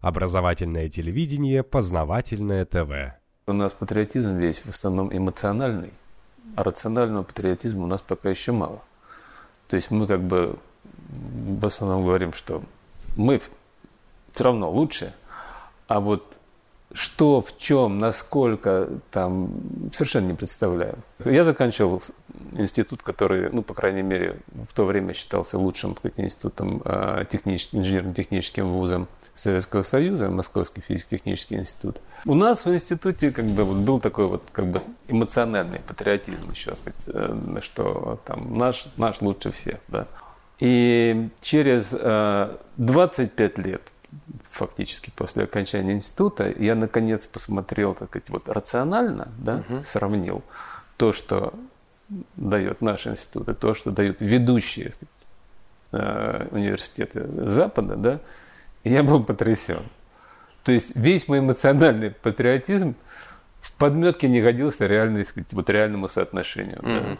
Образовательное телевидение, познавательное ТВ. У нас патриотизм весь в основном эмоциональный, а рационального патриотизма у нас пока еще мало. То есть мы как бы в основном говорим, что мы все равно лучше, а вот что, в чем, насколько, там, совершенно не представляю. Я заканчивал институт, который, ну, по крайней мере, в то время считался лучшим институтом, а, техническим, инженерно-техническим вузом Советского Союза, Московский физико-технический институт. У нас в институте как бы вот был такой вот как бы эмоциональный патриотизм еще, сказать, э, что там наш, наш лучше всех, да. И через 25 э, лет фактически после окончания института, я наконец посмотрел, так сказать, вот рационально, да, угу. сравнил то, что дает наш институт, и то, что дают ведущие сказать, э, университеты Запада, да, и я был потрясен. То есть весь мой эмоциональный патриотизм в подметке не годился реальной, сказать, вот реальному соотношению. Угу. Да.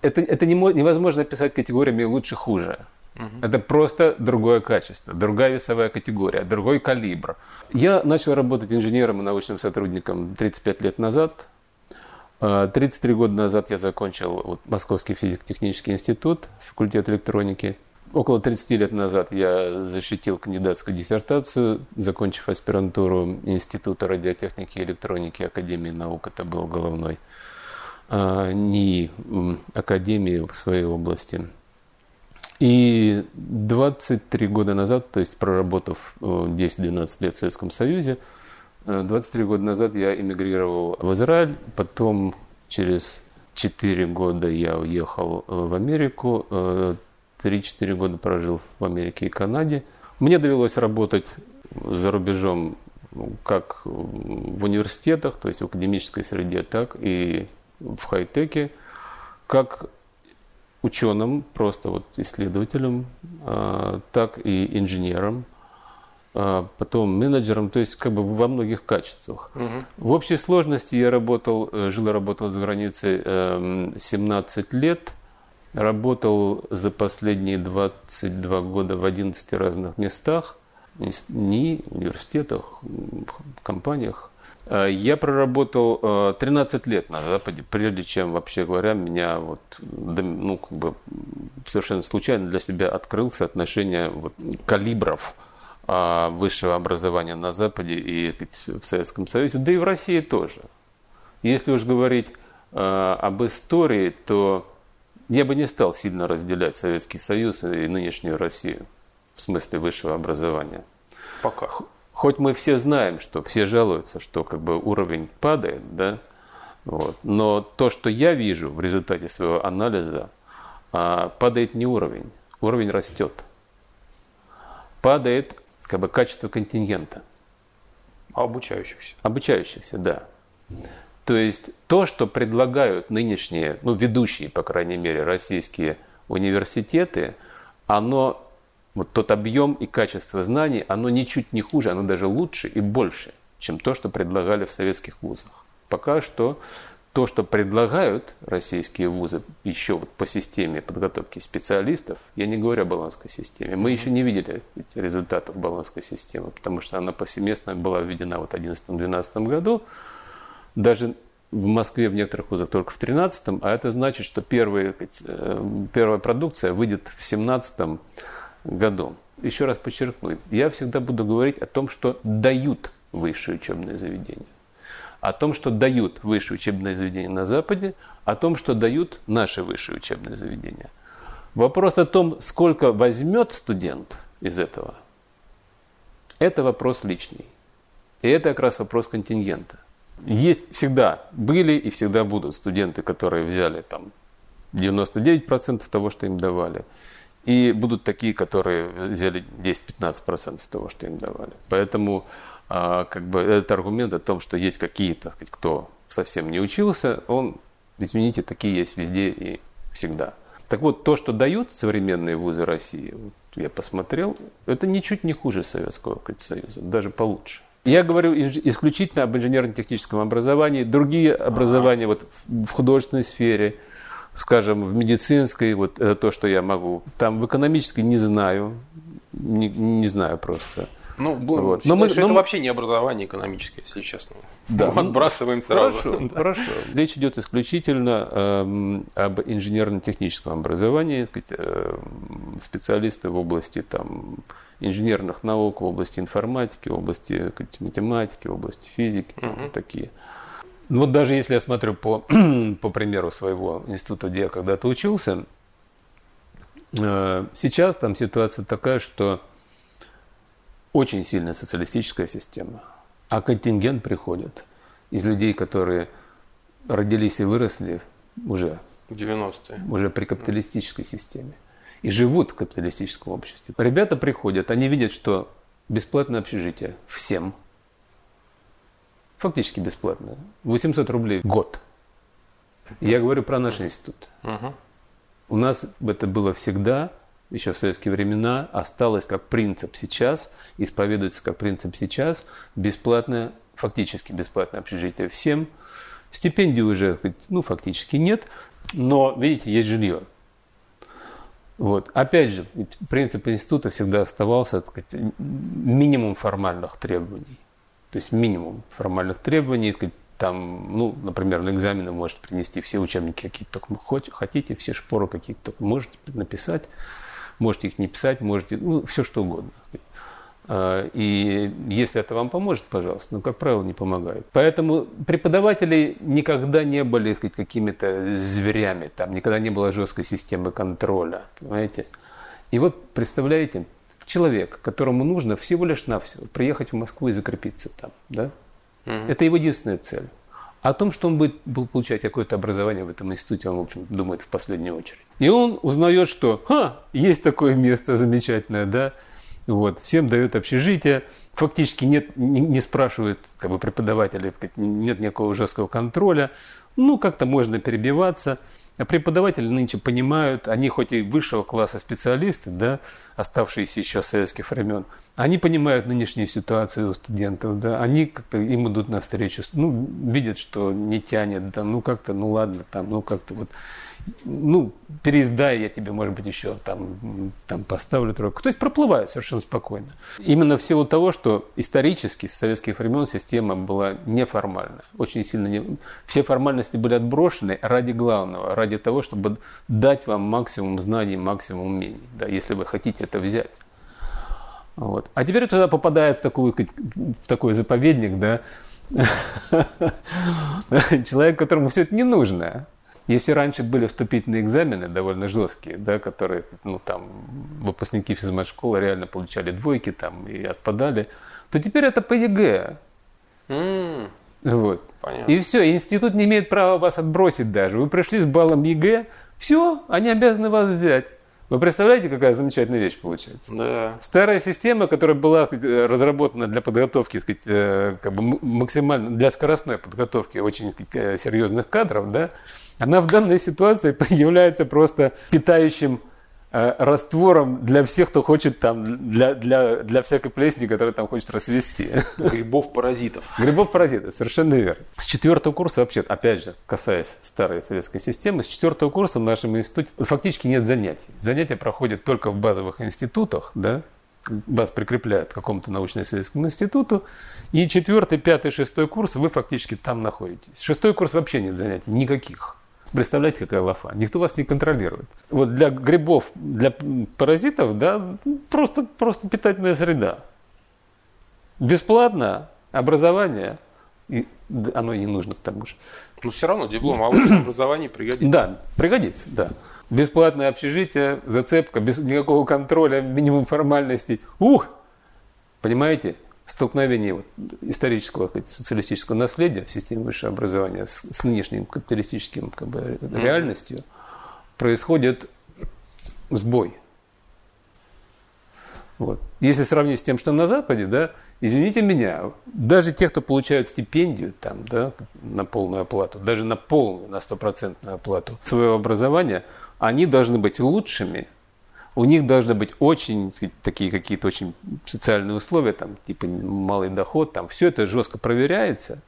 Это, это не, невозможно описать категориями лучше-хуже. Угу. Это просто другое качество, другая весовая категория, другой калибр. Я начал работать инженером и научным сотрудником 35 лет назад. 33 а, года назад я закончил вот, Московский физико-технический институт, факультет электроники. Около 30 лет назад я защитил кандидатскую диссертацию, закончив аспирантуру Института радиотехники и электроники Академии наук. Это был головной а, НИИ Академии в своей области. И 23 года назад, то есть проработав 10-12 э, лет в Советском Союзе, 23 э, года назад я эмигрировал в Израиль, потом через 4 года я уехал э, в Америку, 3-4 года прожил в Америке и Канаде. Мне довелось работать за рубежом ну, как в университетах, то есть в академической среде, так и в хай-теке, как ученым, просто вот исследователем, а, так и инженером, а, потом менеджером, то есть как бы во многих качествах. Угу. В общей сложности я работал, э, жил и работал за границей 17 эм, лет, работал за последние 22 года в 11 разных местах, НИИ, университетах, компаниях. Э, я проработал 13 э, лет на Западе, прежде чем, вообще говоря, меня вот, ну, как бы совершенно случайно для себя открылся отношение вот, калибров а, высшего образования на Западе и в Советском Союзе, да и в России тоже. Если уж говорить э, об истории, то я бы не стал сильно разделять Советский Союз и нынешнюю Россию в смысле высшего образования. Пока. Хоть мы все знаем, что все жалуются, что как бы уровень падает, да, вот. Но то, что я вижу в результате своего анализа, а, падает не уровень, уровень растет. Падает как бы качество контингента. А обучающихся? Обучающихся, да. То есть то, что предлагают нынешние, ну ведущие, по крайней мере, российские университеты, оно вот тот объем и качество знаний, оно ничуть не хуже, оно даже лучше и больше, чем то, что предлагали в советских вузах. Пока что то, что предлагают российские вузы еще вот по системе подготовки специалистов, я не говорю о баллонской системе, мы еще не видели результатов баллонской системы, потому что она повсеместно была введена вот в 2011-2012 году, даже в Москве в некоторых вузах только в 2013, а это значит, что первые, э, первая продукция выйдет в 2017 году. Еще раз подчеркну, я всегда буду говорить о том, что дают высшие учебные заведения. О том, что дают высшие учебные заведения на Западе, о том, что дают наши высшие учебные заведения. Вопрос о том, сколько возьмет студент из этого, это вопрос личный. И это как раз вопрос контингента. Есть всегда, были и всегда будут студенты, которые взяли там 99% того, что им давали. И будут такие, которые взяли 10-15% того, что им давали. Поэтому а, как бы этот аргумент о том, что есть какие-то, кто совсем не учился, он, извините, такие есть везде и всегда. Так вот, то, что дают современные вузы России, я посмотрел, это ничуть не хуже Советского Союза, даже получше. Я говорю исключительно об инженерно-техническом образовании. Другие образования вот, в художественной сфере – скажем, в медицинской, вот это то, что я могу. Там в экономической не знаю, не, не знаю просто. Ну, вот. но мы, но это мы... вообще не образование экономическое, если честно. Да. Мы отбрасываем сразу. Хорошо, хорошо. Речь идет исключительно э, об инженерно-техническом образовании, сказать, э, специалисты в области там, инженерных наук, в области информатики, в области сказать, математики, в области физики, там, угу. такие. Ну, вот даже если я смотрю по, по примеру своего института, где я когда-то учился, э, сейчас там ситуация такая, что очень сильная социалистическая система, а контингент приходит из людей, которые родились и выросли уже в 90-е. Уже при капиталистической системе. И живут в капиталистическом обществе. Ребята приходят, они видят, что бесплатное общежитие всем. Фактически бесплатно. 800 рублей в год. Я говорю про наш институт. Угу. У нас это было всегда еще в советские времена, осталось как принцип сейчас, исповедуется как принцип сейчас, бесплатное, фактически бесплатное общежитие всем. Стипендий уже, ну, фактически нет, но, видите, есть жилье. Вот. Опять же, принцип института всегда оставался так сказать, минимум формальных требований. То есть минимум формальных требований, сказать, там, ну, например, на экзамены можете принести все учебники, какие только хотите, все шпоры какие-то только можете написать. Можете их не писать, можете, ну, все что угодно. А, и если это вам поможет, пожалуйста, но, как правило, не помогает. Поэтому преподаватели никогда не были сказать, какими-то зверями, там никогда не было жесткой системы контроля, понимаете? И вот, представляете, человек, которому нужно всего лишь навсего приехать в Москву и закрепиться там, да? Угу. Это его единственная цель. О том, что он будет, будет получать какое-то образование в этом институте, он, в общем, думает в последнюю очередь. И он узнает, что Ха, есть такое место замечательное, да, вот, всем дают общежитие, фактически нет, не, не спрашивают как бы, преподавателей, нет никакого жесткого контроля, ну, как-то можно перебиваться. А преподаватели нынче понимают, они хоть и высшего класса специалисты, да, оставшиеся еще с советских времен, они понимают нынешнюю ситуацию у студентов, да, они как-то им идут навстречу, ну, видят, что не тянет, да, ну, как-то, ну, ладно, там, ну, как-то вот ну, переиздай, я тебе, может быть, еще там, там поставлю тройку. То есть проплывают совершенно спокойно. Именно в силу того, что исторически с советских времен система была неформальна. Очень сильно не... Все формальности были отброшены ради главного, ради того, чтобы дать вам максимум знаний, максимум умений, да, если вы хотите это взять. Вот. А теперь туда попадает в, такую, в такой заповедник, да, человек, которому все это не нужно. Если раньше были вступительные экзамены довольно жесткие, да, которые, ну, там, выпускники физмат-школы реально получали двойки там и отпадали, то теперь это по ЕГЭ. Мм. Вот. Понятно. И все, институт не имеет права вас отбросить даже. Вы пришли с баллом ЕГЭ, все, они обязаны вас взять. Вы представляете, какая замечательная вещь получается? Да. Старая система, которая была разработана для подготовки, сказать, э, как бы максимально для скоростной подготовки очень сказать, серьезных кадров, да, она в данной ситуации является просто питающим э, раствором для всех, кто хочет там, для, для, для всякой плесни, которая там хочет расвести. Грибов-паразитов. Грибов-паразитов, совершенно верно. С четвертого курса вообще, опять же, касаясь старой советской системы, с четвертого курса в нашем институте фактически нет занятий. Занятия проходят только в базовых институтах, да, вас прикрепляют к какому-то научно-исследовательскому институту, и четвертый, пятый, шестой курс вы фактически там находитесь. Шестой курс вообще нет занятий, никаких. Представляете, какая лафа? Никто вас не контролирует. Вот для грибов, для паразитов, да, просто, просто питательная среда. Бесплатно образование, и оно и не нужно к тому же. Но все равно диплом о высшем образовании пригодится. Да, пригодится, да. Бесплатное общежитие, зацепка, без никакого контроля, минимум формальностей. Ух! Понимаете? Столкновение вот, исторического сказать, социалистического наследия в системе высшего образования с, с нынешним капиталистическим как бы, mm-hmm. реальностью происходит сбой. Вот. Если сравнить с тем, что на Западе, да, извините меня, даже те, кто получают стипендию там, да, на полную оплату, даже на полную, на стопроцентную оплату своего образования, они должны быть лучшими у них должны быть очень такие какие-то очень социальные условия, там, типа малый доход, там, все это жестко проверяется,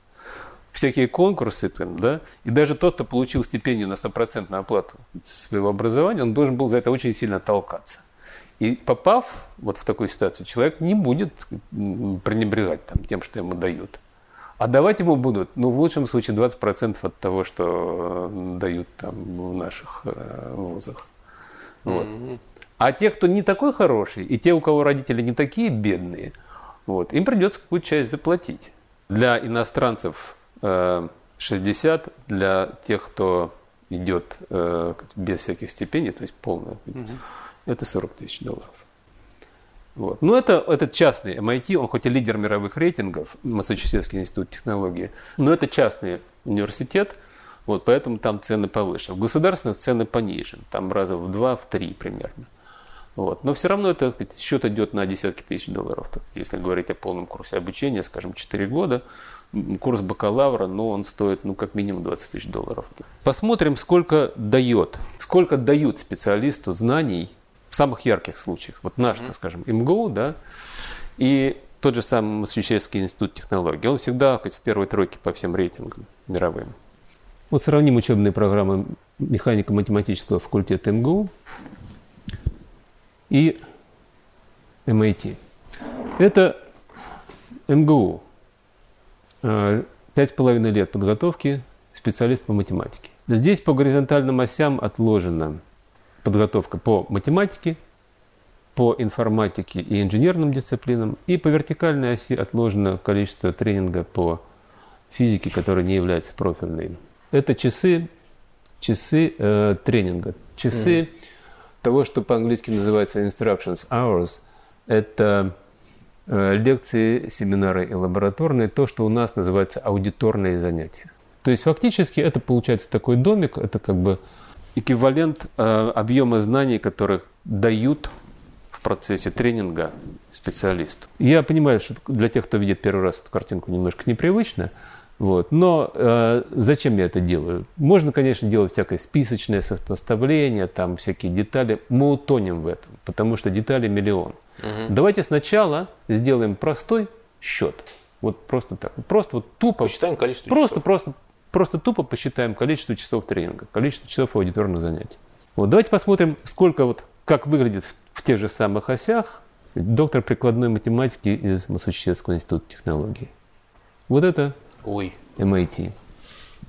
всякие конкурсы, там, да, и даже тот, кто получил стипендию на стопроцентную оплату своего образования, он должен был за это очень сильно толкаться. И попав вот в такую ситуацию, человек не будет пренебрегать там, тем, что ему дают. А давать ему будут, ну, в лучшем случае 20% от того, что э, дают там в наших э, вузах. Вот. Mm-hmm. А те, кто не такой хороший, и те, у кого родители не такие бедные, вот, им придется какую-то часть заплатить. Для иностранцев э, 60, для тех, кто идет э, без всяких стипендий, то есть полная, mm-hmm. это 40 тысяч долларов. Вот. Ну, это, этот частный MIT, он хоть и лидер мировых рейтингов, Массачусетский институт технологии, но это частный университет, вот, поэтому там цены повыше. В государственных цены пониже, там раза в два, в три примерно. Вот. Но все равно это счет идет на десятки тысяч долларов. Если говорить о полном курсе обучения, скажем, 4 года, курс бакалавра, ну, он стоит, ну, как минимум 20 тысяч долларов. Посмотрим, сколько дает, сколько дают специалисту знаний в самых ярких случаях. Вот наш, mm-hmm. так скажем, МГУ, да, и тот же самый Массачусетский институт технологий, он всегда хоть в первой тройке по всем рейтингам мировым. Вот сравним учебные программы механико-математического факультета МГУ и MIT. Это МГУ. Э, пять с половиной лет подготовки специалист по математике. Здесь по горизонтальным осям отложена подготовка по математике, по информатике и инженерным дисциплинам, и по вертикальной оси отложено количество тренинга по физике, которая не является профильной. Это часы, часы э, тренинга, часы mm. Того, что по-английски называется instructions hours. Это э, лекции, семинары и лабораторные, то, что у нас называется аудиторные занятия. То есть фактически это получается такой домик, это как бы эквивалент э, объема знаний, которые дают в процессе тренинга специалисту. Я понимаю, что для тех, кто видит первый раз эту картинку, немножко непривычно, вот. Но э, зачем я это делаю? Можно, конечно, делать всякое списочное сопоставление, там всякие детали. Мы утонем в этом, потому что детали миллион. Угу. Давайте сначала сделаем простой счет. Вот просто так. Просто вот тупо. Посчитаем количество просто, часов. Просто, Просто тупо посчитаем количество часов тренинга, количество часов аудиторных занятий. Вот давайте посмотрим, сколько вот, как выглядит в, в тех же самых осях доктор прикладной математики из Массачусетского института технологий. Вот это Ой. MIT.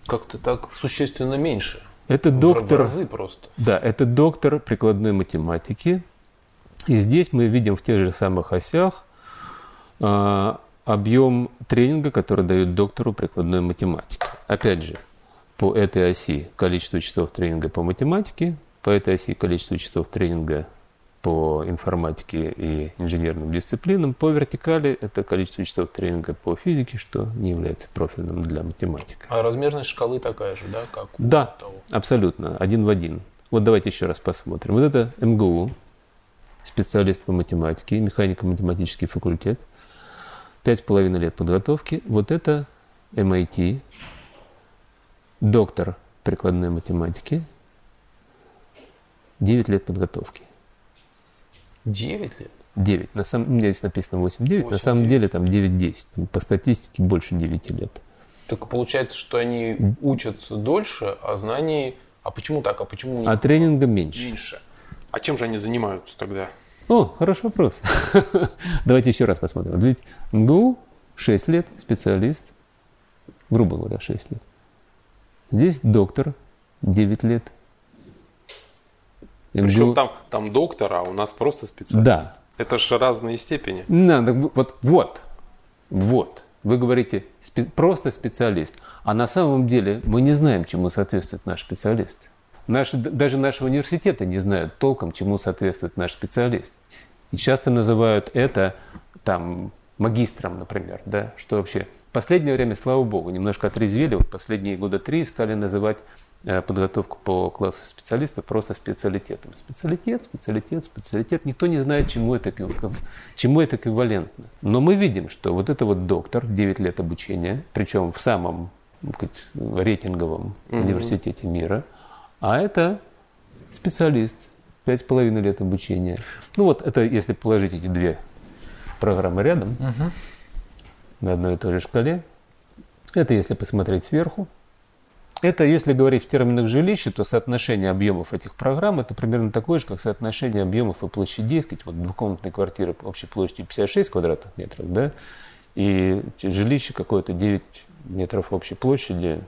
Как-то так существенно меньше. Это доктор, в разы просто. Да, это доктор прикладной математики. И здесь мы видим в тех же самых осях а, объем тренинга, который дают доктору прикладной математики. Опять же, по этой оси количество часов тренинга по математике, по этой оси количество часов тренинга по информатике и инженерным дисциплинам, по вертикали это количество часов тренинга по физике, что не является профильным для математики. А размерность шкалы такая же, да, как у Да, того? абсолютно, один в один. Вот давайте еще раз посмотрим. Вот это МГУ, специалист по математике, механико-математический факультет – пять с половиной лет подготовки. Вот это MIT, доктор прикладной математики, 9 лет подготовки. 9 лет? 9. На самом, у меня здесь написано 8-9, на самом деле там 9-10. По статистике больше 9 лет. Только получается, что они учатся дольше, а знаний... А почему так? А почему... А тренинга меньше. Меньше. А чем же они занимаются тогда? О, хороший вопрос. Давайте еще раз посмотрим. Ведь МГУ 6 лет, специалист, грубо говоря, 6 лет. Здесь доктор 9 лет. Причем там, там доктор, а у нас просто специалист. Да. Это же разные степени. Да, вот, вот, вот. Вы говорите спе- просто специалист. А на самом деле мы не знаем, чему соответствует наш специалист. Наши, даже наши университеты не знают толком, чему соответствует наш специалист. И часто называют это там магистром, например, да, что вообще в последнее время, слава богу, немножко отрезвели, вот последние года три стали называть подготовку по классу специалиста просто специалитетом. Специалитет, специалитет, специалитет. Никто не знает, чему это, чему это эквивалентно. Но мы видим, что вот это вот доктор, 9 лет обучения, причем в самом сказать, рейтинговом mm-hmm. университете мира – а это специалист, пять с половиной лет обучения. Ну вот это если положить эти две программы рядом, угу. на одной и той же шкале. Это если посмотреть сверху. Это, если говорить в терминах жилища, то соотношение объемов этих программ это примерно такое же, как соотношение объемов и площадей. Сказать, вот двухкомнатная квартира общей площадью 56 квадратных метров, да, и жилище какое-то 9 метров общей площади.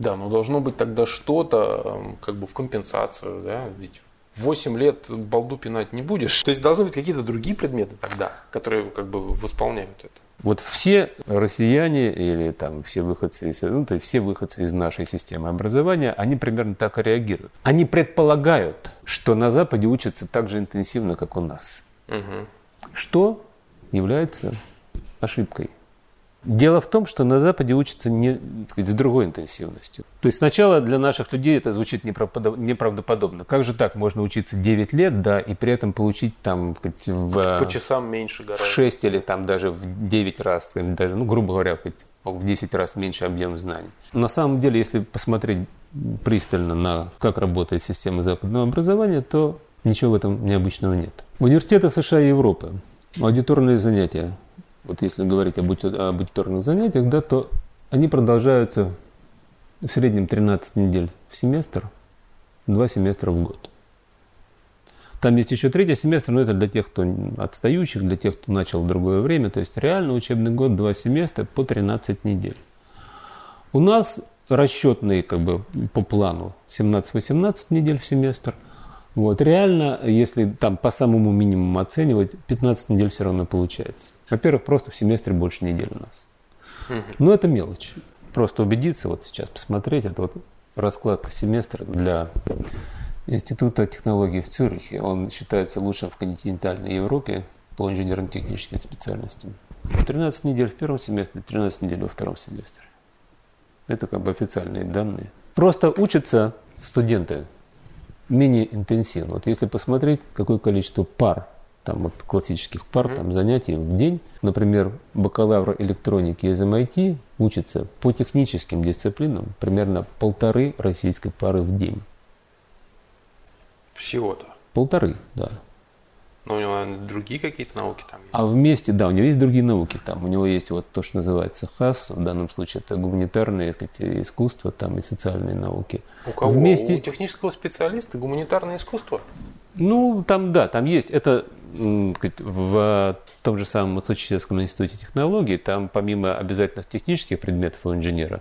Да, но должно быть тогда что-то как бы в компенсацию, да, ведь 8 лет балду пинать не будешь. То есть должны быть какие-то другие предметы тогда, которые как бы восполняют это. Вот все россияне или там все выходцы из, ну, то есть все выходцы из нашей системы образования, они примерно так и реагируют. Они предполагают, что на Западе учатся так же интенсивно, как у нас. Угу. Что является ошибкой. Дело в том, что на Западе учатся не, сказать, с другой интенсивностью. То есть сначала для наших людей это звучит неправдоподобно. Как же так? Можно учиться 9 лет, да, и при этом получить там сказать, в, по часам меньше гораздо. в 6 или там даже в 9 раз, даже, ну, грубо говоря, сказать, в 10 раз меньше объем знаний. На самом деле, если посмотреть пристально на как работает система западного образования, то ничего в этом необычного нет. В университетах США и Европы аудиторные занятия вот если говорить об, об аудиторных занятиях, да, то они продолжаются в среднем 13 недель в семестр, 2 семестра в год. Там есть еще третий семестр, но это для тех, кто отстающих, для тех, кто начал в другое время. То есть реально учебный год, два семестра по 13 недель. У нас расчетные как бы по плану 17-18 недель в семестр – вот, реально, если там по самому минимуму оценивать, 15 недель все равно получается. Во-первых, просто в семестре больше недель у нас. Но это мелочь. Просто убедиться, вот сейчас посмотреть, это вот раскладка семестра для Института технологий в Цюрихе. Он считается лучшим в континентальной Европе по инженерно-техническим специальностям. 13 недель в первом семестре, 13 недель во втором семестре. Это как бы официальные данные. Просто учатся студенты менее интенсивно. Вот если посмотреть, какое количество пар, там вот классических пар, mm-hmm. там занятий в день, например, бакалавр электроники из MIT учится по техническим дисциплинам примерно полторы российской пары в день. Всего-то? Полторы, да. Но у него другие какие-то науки там есть? А вместе, да, у него есть другие науки там. У него есть вот то, что называется ХАС, в данном случае это гуманитарные искусства там и социальные науки. У кого? Вместе... У технического специалиста гуманитарное искусство? Ну, там, да, там есть. Это в том же самом Массачусетском институте технологий, там помимо обязательных технических предметов у инженера,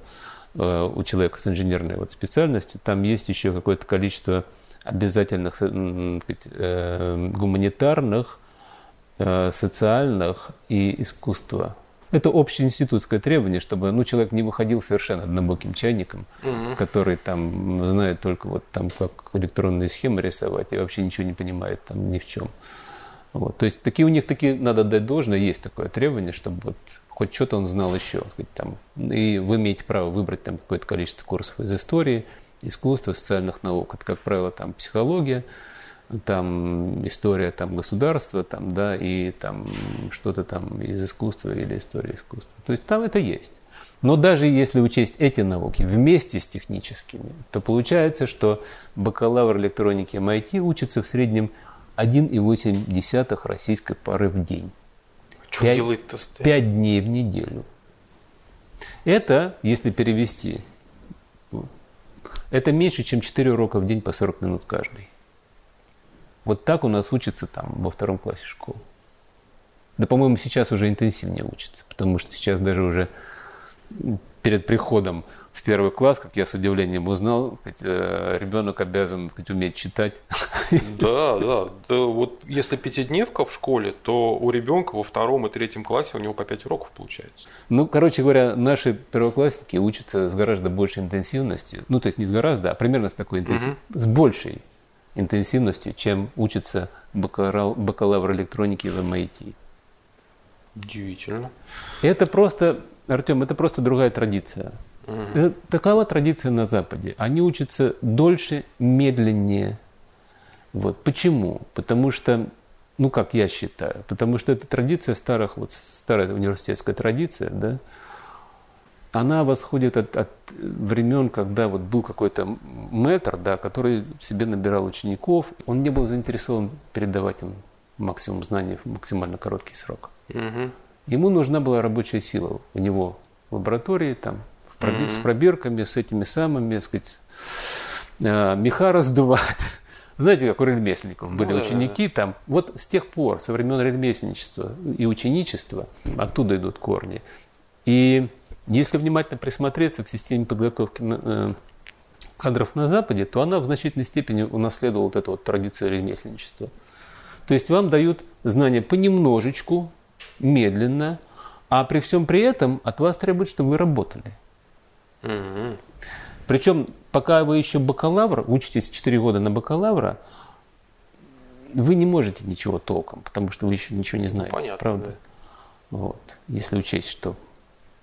э, у человека с инженерной вот специальностью, там есть еще какое-то количество обязательных э, гуманитарных, э, социальных и искусства. Это общеинститутское требование, чтобы ну, человек не выходил совершенно однобоким чайником, угу. который там знает только вот там как электронные схемы рисовать и вообще ничего не понимает там ни в чем. Вот. То есть такие у них такие надо дать должное, есть такое требование, чтобы вот хоть что-то он знал еще. Там, и вы имеете право выбрать там какое-то количество курсов из истории, искусства, социальных наук. Это, как правило, там психология, там история там, государства, там, да, и там что-то там из искусства или истории искусства. То есть там это есть. Но даже если учесть эти науки вместе с техническими, то получается, что бакалавр электроники MIT учится в среднем 1,8 российской пары в день. Что 5, делает-то? 5 дней в неделю. Это, если перевести это меньше, чем 4 урока в день по 40 минут каждый. Вот так у нас учатся там во втором классе школы. Да, по-моему, сейчас уже интенсивнее учатся, потому что сейчас даже уже перед приходом в первый класс, как я с удивлением узнал, э, ребенок обязан сказать, уметь читать. Да, да, да. Вот если пятидневка в школе, то у ребенка во втором и третьем классе у него по пять уроков получается. Ну, короче говоря, наши первоклассники учатся с гораздо большей интенсивностью. Ну, то есть не с гораздо, а примерно с такой интенсивностью, угу. с большей интенсивностью, чем учится бакалавр, бакалавр электроники в MIT. Удивительно. Это просто, Артем, это просто другая традиция. Угу. Такова традиция на Западе. Они учатся дольше, медленнее. Вот. Почему? Потому что, ну как я считаю, потому что это традиция старых, вот старая университетская традиция, да, она восходит от, от времен, когда вот был какой-то мэтр, да, который себе набирал учеников, он не был заинтересован передавать им максимум знаний в максимально короткий срок. Угу. Ему нужна была рабочая сила у него в лаборатории, там, mm-hmm. с пробирками, с этими самыми, так сказать, э, меха раздувать. Знаете, как у ремесленников были ну, ученики, да, да. там, вот с тех пор, со времен ремесленничества и ученичества, оттуда идут корни. И если внимательно присмотреться к системе подготовки э, кадров на Западе, то она в значительной степени унаследовала вот эту вот традицию ремесленничества. То есть вам дают знания понемножечку, медленно, а при всем при этом от вас требуют, чтобы вы работали. Угу. Причем, пока вы еще бакалавр, учитесь 4 года на бакалавра, вы не можете ничего толком, потому что вы еще ничего не знаете. Понятно, правда? Да. Вот. Если учесть, что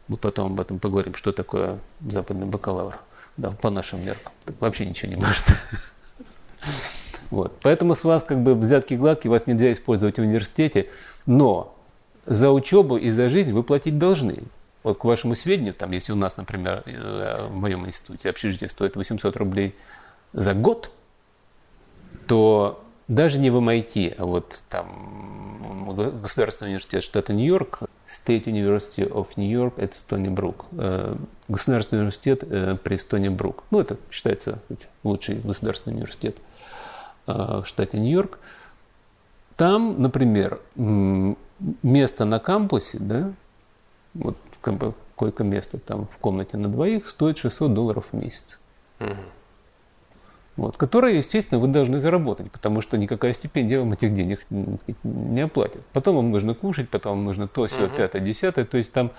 мы потом об этом поговорим, что такое западный бакалавр. Да, по нашим меркам. Вообще ничего не может. Вот. Поэтому с вас как бы взятки гладкие, вас нельзя использовать в университете, но за учебу и за жизнь вы платить должны. Вот к вашему сведению, там, если у нас, например, э, в моем институте общежитие стоит 800 рублей за год, то даже не в MIT, а вот там Государственный университет штата Нью-Йорк, State University of New York at Stony Brook, э, Государственный университет э, при Стони Брук. Ну, это считается лучший государственный университет в штате Нью-Йорк. Там, например, место на кампусе, да, вот койко-место там в комнате на двоих стоит 600 долларов в месяц. Угу. Вот, которые, естественно, вы должны заработать, потому что никакая стипендия вам этих денег не оплатит. Потом вам нужно кушать, потом вам нужно то, все, угу. пятое, десятое. То есть там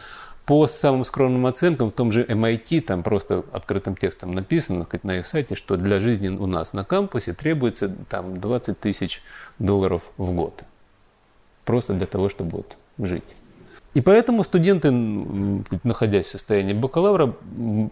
по самым скромным оценкам, в том же MIT, там просто открытым текстом написано сказать, на их сайте, что для жизни у нас на кампусе требуется там 20 тысяч долларов в год. Просто для того, чтобы вот жить. И поэтому студенты, находясь в состоянии бакалавра,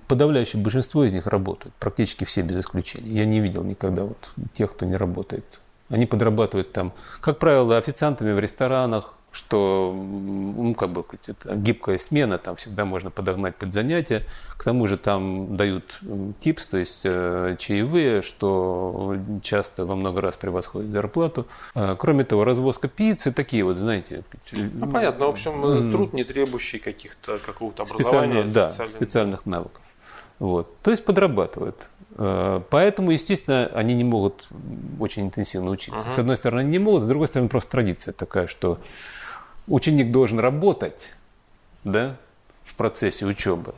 подавляющее большинство из них работают, практически все без исключения. Я не видел никогда вот тех, кто не работает. Они подрабатывают там, как правило, официантами в ресторанах, что ну, как бы, это гибкая смена, там всегда можно подогнать под занятия. К тому же там дают типс, то есть э, чаевые, что часто во много раз превосходит зарплату. А, кроме того, развозка пиццы, такие вот, знаете. Ну, понятно, в общем, труд, не требующий каких-то, какого-то образования. Да, специальных навыков. Вот. То есть подрабатывают. Э, поэтому, естественно, они не могут очень интенсивно учиться. Uh-huh. С одной стороны, они не могут, с другой стороны, просто традиция такая, что ученик должен работать да, в процессе учебы.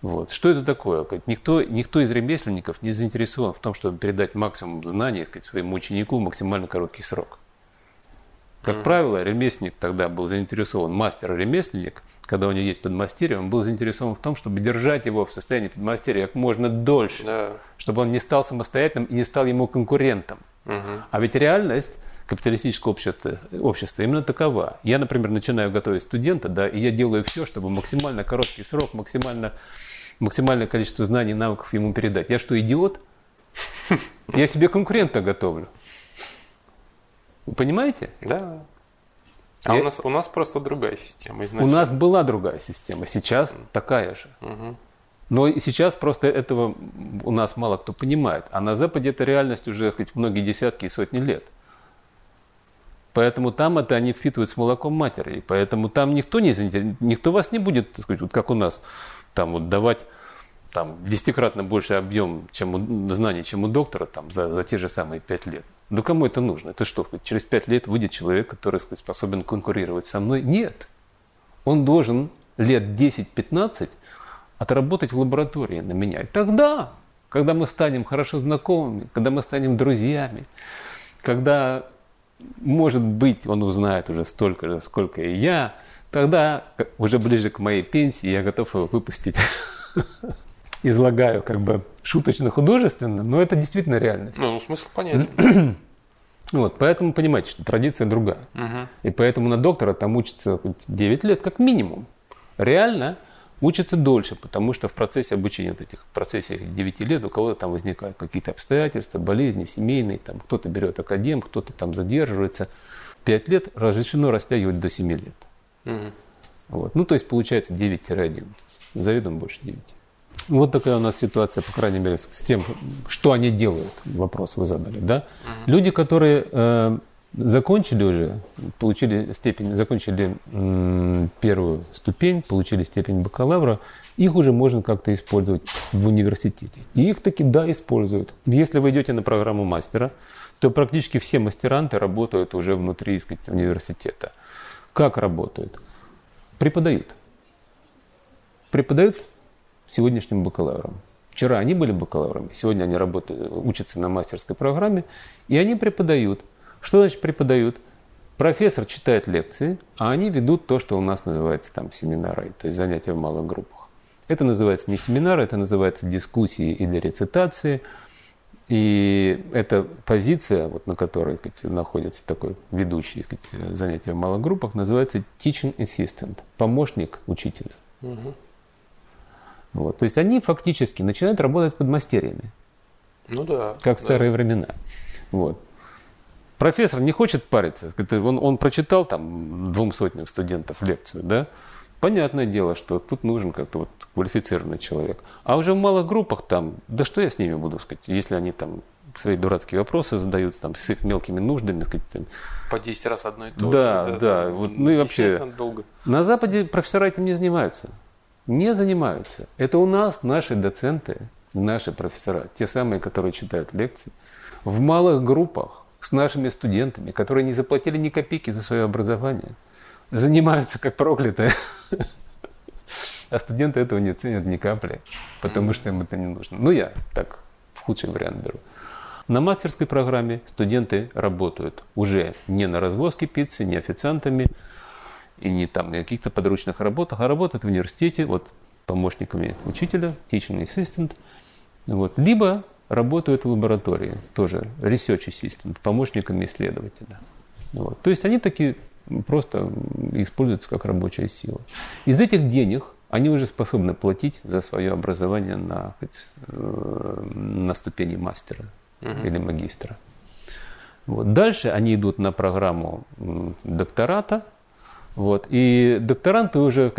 Вот. Что это такое? Никто, никто из ремесленников не заинтересован в том, чтобы передать максимум знаний сказать, своему ученику в максимально короткий срок. Как mm-hmm. правило, ремесленник тогда был заинтересован, мастер-ремесленник, когда у него есть подмастерье, он был заинтересован в том, чтобы держать его в состоянии подмастерья как можно дольше, yeah. чтобы он не стал самостоятельным и не стал ему конкурентом. Mm-hmm. А ведь реальность капиталистического общества, общества именно такова. Я, например, начинаю готовить студента, да, и я делаю все, чтобы максимально короткий срок, максимально, максимальное количество знаний и навыков ему передать. Я что, идиот? Я себе конкурента готовлю. Вы понимаете? Да. А я... у, нас, у нас просто другая система. Изначально. У нас была другая система, сейчас mm. такая же. Угу. Но сейчас просто этого у нас мало кто понимает. А на Западе это реальность уже, так сказать, многие десятки и сотни лет. Поэтому там это они впитывают с молоком матери. И поэтому там никто не никто вас не будет, так сказать, вот как у нас, там вот давать там десятикратно больше объем чем у, знаний, чем у доктора там, за, за те же самые пять лет. Да кому это нужно? Это что, через пять лет выйдет человек, который сказать, способен конкурировать со мной? Нет. Он должен лет 10-15 отработать в лаборатории на меня. И тогда, когда мы станем хорошо знакомыми, когда мы станем друзьями, когда может быть, он узнает уже столько же, сколько и я, тогда уже ближе к моей пенсии я готов его выпустить. Излагаю как бы шуточно-художественно, но это действительно реальность. Ну, смысл понятен. Вот, поэтому понимаете, что традиция другая. Угу. И поэтому на доктора там учится 9 лет как минимум. Реально учатся дольше, потому что в процессе обучения, вот этих в процессе 9 лет у кого-то там возникают какие-то обстоятельства, болезни, семейные, там кто-то берет академ, кто-то там задерживается. 5 лет разрешено растягивать до 7 лет. Угу. Вот. Ну, то есть получается 9-11. Заведомо больше 9. Вот такая у нас ситуация, по крайней мере, с тем, что они делают. Вопрос вы задали, да? Угу. Люди, которые э, закончили уже, получили степень, закончили первую ступень, получили степень бакалавра, их уже можно как-то использовать в университете. И их таки, да, используют. Если вы идете на программу мастера, то практически все мастеранты работают уже внутри сказать, университета. Как работают? Преподают. Преподают сегодняшним бакалаврам. Вчера они были бакалаврами, сегодня они работают, учатся на мастерской программе, и они преподают. Что значит преподают? Профессор читает лекции, а они ведут то, что у нас называется там семинары, то есть занятия в малых группах. Это называется не семинары, это называется дискуссии или рецитации. И эта позиция, вот, на которой сказать, находится такой ведущий сказать, занятия в малых группах, называется teaching assistant, помощник учителя. Угу. Вот. То есть они фактически начинают работать под мастерьями. Ну да. Как в старые да. времена. Вот. Профессор не хочет париться. Он, он прочитал там двум сотням студентов лекцию, да? Понятное дело, что тут нужен как-то вот квалифицированный человек. А уже в малых группах там, да что я с ними буду сказать, если они там свои дурацкие вопросы задают там с их мелкими нуждами. Сказать, там. По 10 раз одно и то да, же. Да, да. Вот, ну и вообще, долго. на Западе профессора этим не занимаются не занимаются. Это у нас наши доценты, наши профессора, те самые, которые читают лекции, в малых группах с нашими студентами, которые не заплатили ни копейки за свое образование, занимаются как проклятые. А студенты этого не ценят ни капли, потому что им это не нужно. Ну, я так в худший вариант беру. На мастерской программе студенты работают уже не на развозке пиццы, не официантами, и не там на каких-то подручных работах, а работают в университете, вот помощниками учителя, teaching assistant, вот, либо работают в лаборатории, тоже research assistant, помощниками исследователя. Вот. То есть они такие просто используются как рабочая сила. Из этих денег они уже способны платить за свое образование на, э, на ступени мастера uh-huh. или магистра. Вот. Дальше они идут на программу доктората, вот. И докторанты уже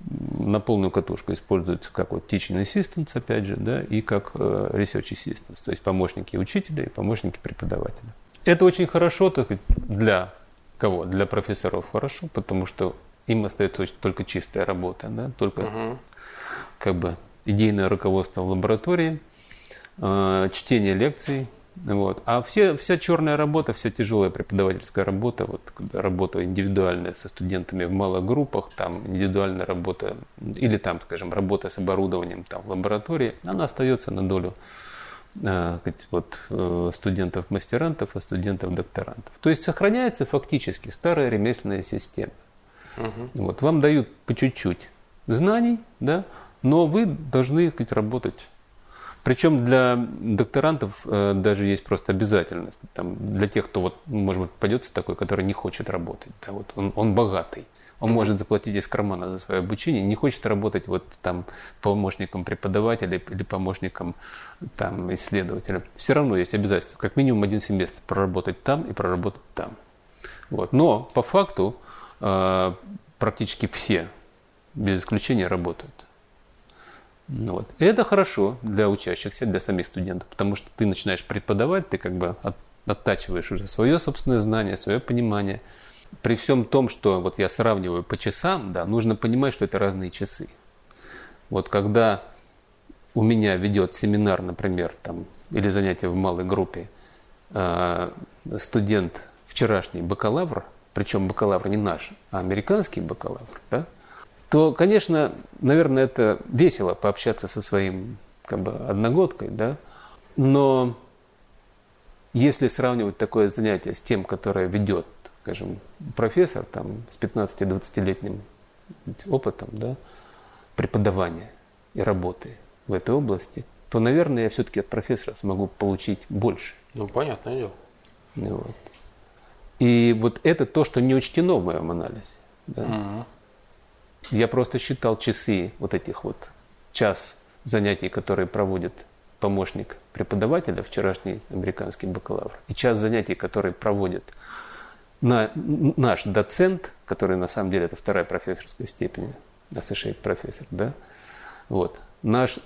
на полную катушку используются как вот teaching assistants, опять же, да, и как э, research assistants, то есть помощники учителя и помощники преподавателя. Это очень хорошо так, для кого? Для профессоров хорошо, потому что им остается только чистая работа, да, только угу. как бы идейное руководство в лаборатории, э, чтение лекций, вот. А все, вся черная работа, вся тяжелая преподавательская работа, вот, работа индивидуальная со студентами в малых группах, там индивидуальная работа, или там, скажем, работа с оборудованием там, в лаборатории, она остается на долю э, вот, э, студентов-мастерантов и студентов-докторантов. То есть сохраняется фактически старая ремесленная система. Угу. Вот, вам дают по чуть-чуть знаний, да, но вы должны сказать, работать причем для докторантов э, даже есть просто обязательность. Там, для тех, кто, вот, может быть, попадется такой, который не хочет работать. Да, вот он, он богатый. Он может заплатить из кармана за свое обучение, не хочет работать вот там помощником преподавателя или помощником там исследователя. Все равно есть обязательство, как минимум один семестр проработать там и проработать там. Вот. Но по факту э, практически все, без исключения, работают. Ну вот. И это хорошо для учащихся, для самих студентов, потому что ты начинаешь преподавать, ты как бы от, оттачиваешь уже свое собственное знание, свое понимание. При всем том, что вот я сравниваю по часам, да, нужно понимать, что это разные часы. Вот когда у меня ведет семинар, например, там, или занятие в малой группе, э, студент вчерашний бакалавр, причем бакалавр не наш, а американский бакалавр, да, то, конечно, наверное, это весело пообщаться со своим как бы, одногодкой, да, но если сравнивать такое занятие с тем, которое ведет, скажем, профессор там, с 15-20-летним опытом да, преподавания и работы в этой области, то, наверное, я все-таки от профессора смогу получить больше. Ну, понятное дело. Вот. И вот это то, что не учтено в моем анализе. Да. Угу. Я просто считал часы вот этих вот час занятий, которые проводит помощник преподавателя, вчерашний американский бакалавр, и час занятий, которые проводит на, наш доцент, который на самом деле это вторая профессорская степень, associate профессор, да, вот, наш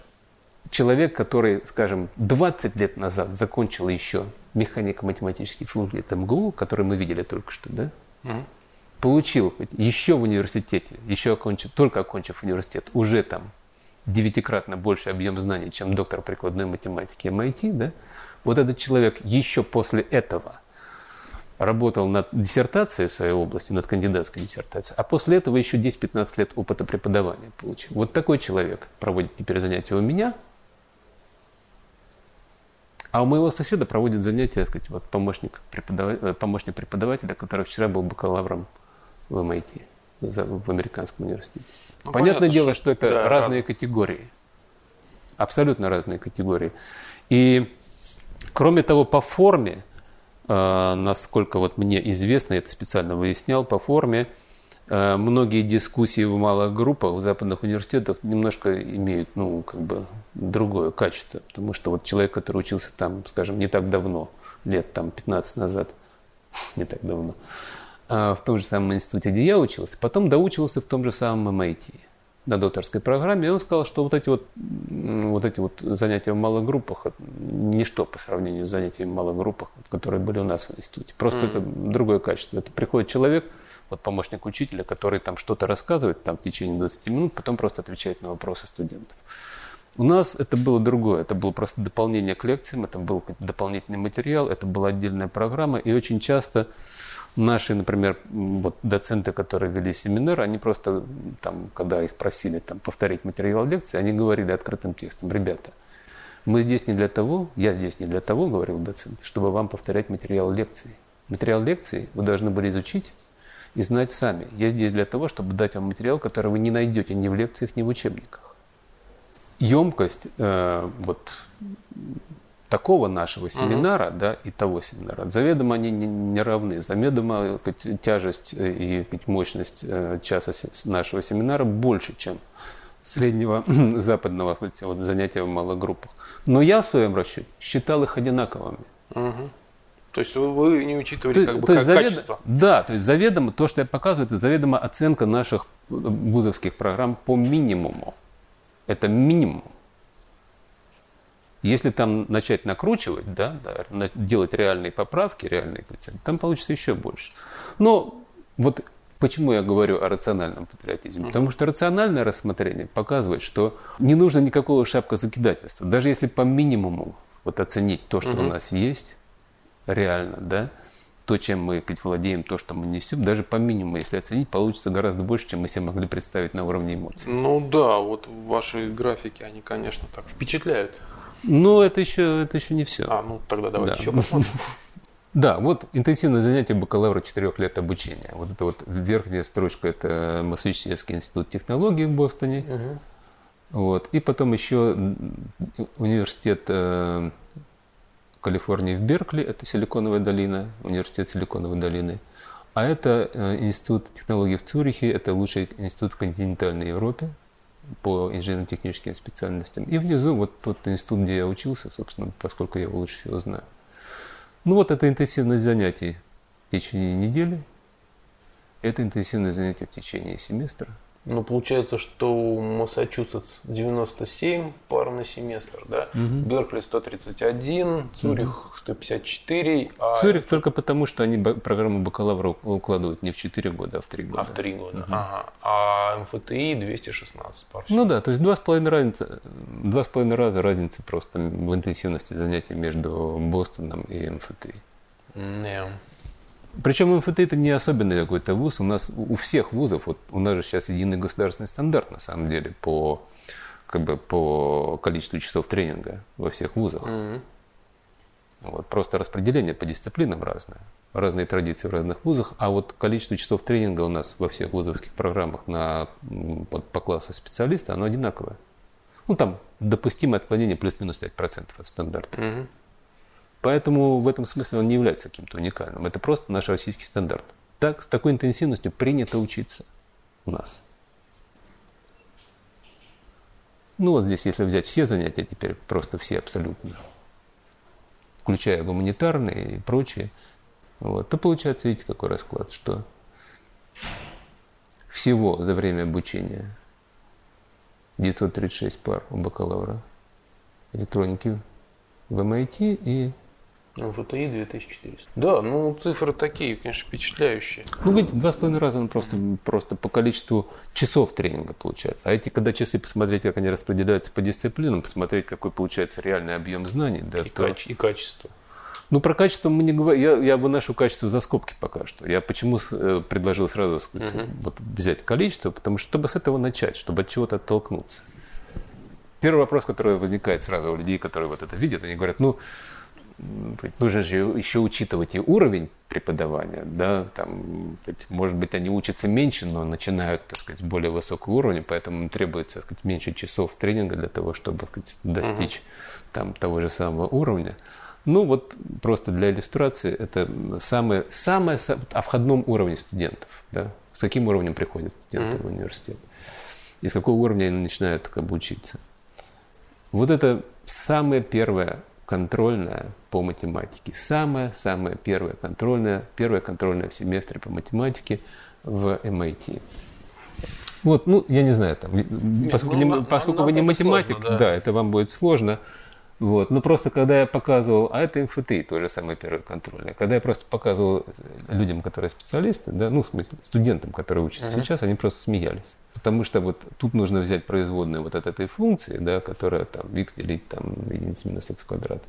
человек, который, скажем, 20 лет назад закончил еще механико-математический факультет МГУ, который мы видели только что, да, угу. Получил еще в университете, еще окончив, только окончив университет, уже там девятикратно больше объем знаний, чем доктор прикладной математики MIT, да, вот этот человек еще после этого работал над диссертацией в своей области, над кандидатской диссертацией, а после этого еще 10-15 лет опыта преподавания получил. Вот такой человек проводит теперь занятия у меня, а у моего соседа проводит занятия, так сказать, вот помощник, преподавателя, э, помощник преподавателя, который вчера был бакалавром в MIT, в американском университете. Ну, Понятное понятно, дело, что, это да, разные раз... категории. Абсолютно разные категории. И кроме того, по форме а, насколько вот мне известно, я это специально выяснял, по форме а, многие дискуссии в малых группах в западных университетах немножко имеют, ну, как бы другое качество. Потому что вот человек, который учился там, скажем, не так давно, лет там 15 назад, не так давно, в том же самом институте, где я учился, потом доучивался в том же самом MIT на докторской программе, и он сказал, что вот эти вот, вот эти вот занятия в малых группах ничто по сравнению с занятиями в малых группах, которые были у нас в институте. Просто mm-hmm. это другое качество. Это приходит человек, вот помощник учителя, который там что-то рассказывает там в течение 20 минут, потом просто отвечает на вопросы студентов. У нас это было другое, это было просто дополнение к лекциям, это был дополнительный материал, это была отдельная программа, и очень часто Наши, например, вот доценты, которые вели семинар, они просто, там, когда их просили там, повторить материал лекции, они говорили открытым текстом, ребята, мы здесь не для того, я здесь не для того, говорил доцент, чтобы вам повторять материал лекции. Материал лекции вы должны были изучить и знать сами. Я здесь для того, чтобы дать вам материал, который вы не найдете ни в лекциях, ни в учебниках. Емкость э, вот, такого нашего семинара, угу. да, и того семинара, заведомо они не, не равны. Заведомо тяжесть э, и мощность э, часа нашего семинара больше, чем среднего западного сказать, вот, занятия в малых группах. Но я в своем расчете считал их одинаковыми. Угу. То есть вы не учитывали то, как бы то есть как завед... качество? Да, то есть заведомо, то, что я показываю, это заведомо оценка наших вузовских программ по минимуму. Это минимум. Если там начать накручивать, да, да, делать реальные поправки, реальные коэффициенты, там получится еще больше. Но вот почему я говорю о рациональном патриотизме? Потому что рациональное рассмотрение показывает, что не нужно никакого шапкозакидательства. Даже если по минимуму вот оценить то, что угу. у нас есть, реально, да, то, чем мы владеем, то, что мы несем, даже по минимуму, если оценить, получится гораздо больше, чем мы себе могли представить на уровне эмоций. Ну да, вот ваши графики, они, конечно, так впечатляют. Но это еще, это еще не все. А, ну тогда давайте да. еще посмотрим. Да, вот интенсивное занятие бакалавра 4 лет обучения. Вот это вот верхняя строчка, это Массачусетский институт технологий в Бостоне. Угу. Вот. И потом еще университет э, Калифорнии в Беркли, это Силиконовая долина, университет Силиконовой долины. А это э, институт технологий в Цюрихе, это лучший институт в континентальной Европе, по инженерно-техническим специальностям. И внизу вот тот институт, где я учился, собственно, поскольку я его лучше всего знаю. Ну вот это интенсивность занятий в течение недели. Это интенсивное занятие в течение семестра. Ну, получается, что у Массачусетс 97 пар на семестр, да? Угу. Беркли 131, Цюрих угу. 154. А Цюрих только потому, что они программу бакалавра укладывают не в 4 года, а в 3 года. А в 3 года, угу. ага. А МФТИ 216 пар. Ну да, то есть 2,5 разница, 2,5 раза разница просто в интенсивности занятий между Бостоном и МФТИ. Yeah. Причем МФТ это не особенный какой-то вуз. У нас у всех вузов, вот у нас же сейчас единый государственный стандарт на самом деле по, как бы, по количеству часов тренинга во всех вузах. Mm-hmm. Вот, просто распределение по дисциплинам разное. Разные традиции в разных вузах, а вот количество часов тренинга у нас во всех вузовских программах на, вот, по классу специалиста, оно одинаковое. Ну, там допустимое отклонение плюс-минус 5% от стандарта. Mm-hmm. Поэтому в этом смысле он не является каким-то уникальным. Это просто наш российский стандарт. Так, с такой интенсивностью принято учиться у нас. Ну вот здесь, если взять все занятия, теперь просто все абсолютно, включая гуманитарные и прочие, вот, то получается, видите, какой расклад, что всего за время обучения 936 пар у бакалавра электроники в MIT и ФТИ 2400. Да, ну цифры такие, конечно, впечатляющие. Ну, видите, два с половиной раза он просто, просто по количеству часов тренинга получается. А эти, когда часы посмотреть, как они распределяются по дисциплинам, посмотреть, какой получается реальный объем знаний. Да, и, то... каче- и качество. Ну, про качество мы не говорим. Я, я выношу качество за скобки пока что. Я почему э, предложил сразу сказать, угу. вот, взять количество, потому что чтобы с этого начать, чтобы от чего-то оттолкнуться. Первый вопрос, который возникает сразу у людей, которые вот это видят, они говорят, ну, нужно же еще учитывать и уровень преподавания, да, там, может быть, они учатся меньше, но начинают, так сказать, с более высокого уровня, поэтому требуется, так сказать, меньше часов тренинга для того, чтобы, так сказать, достичь угу. там того же самого уровня. Ну, вот просто для иллюстрации, это самое, самое о входном уровне студентов, да, с каким уровнем приходят студенты mm-hmm. в университет, и с какого уровня они начинают как бы учиться. Вот это самое первое контрольное по математике. Самое-самое первое контрольное, первое контрольное в семестре по математике в MIT. Вот, ну, я не знаю, там, Нет, поскольку, ну, не, поскольку вы не математик, сложно, да. да, это вам будет сложно. Вот. Но просто когда я показывал, а это МФТИ, то же самое первое контрольное, когда я просто показывал людям, которые специалисты, да, ну, в смысле, студентам, которые учатся uh-huh. сейчас, они просто смеялись. Потому что вот тут нужно взять производную вот от этой функции, да, которая там x делить там единиц минус x квадрат.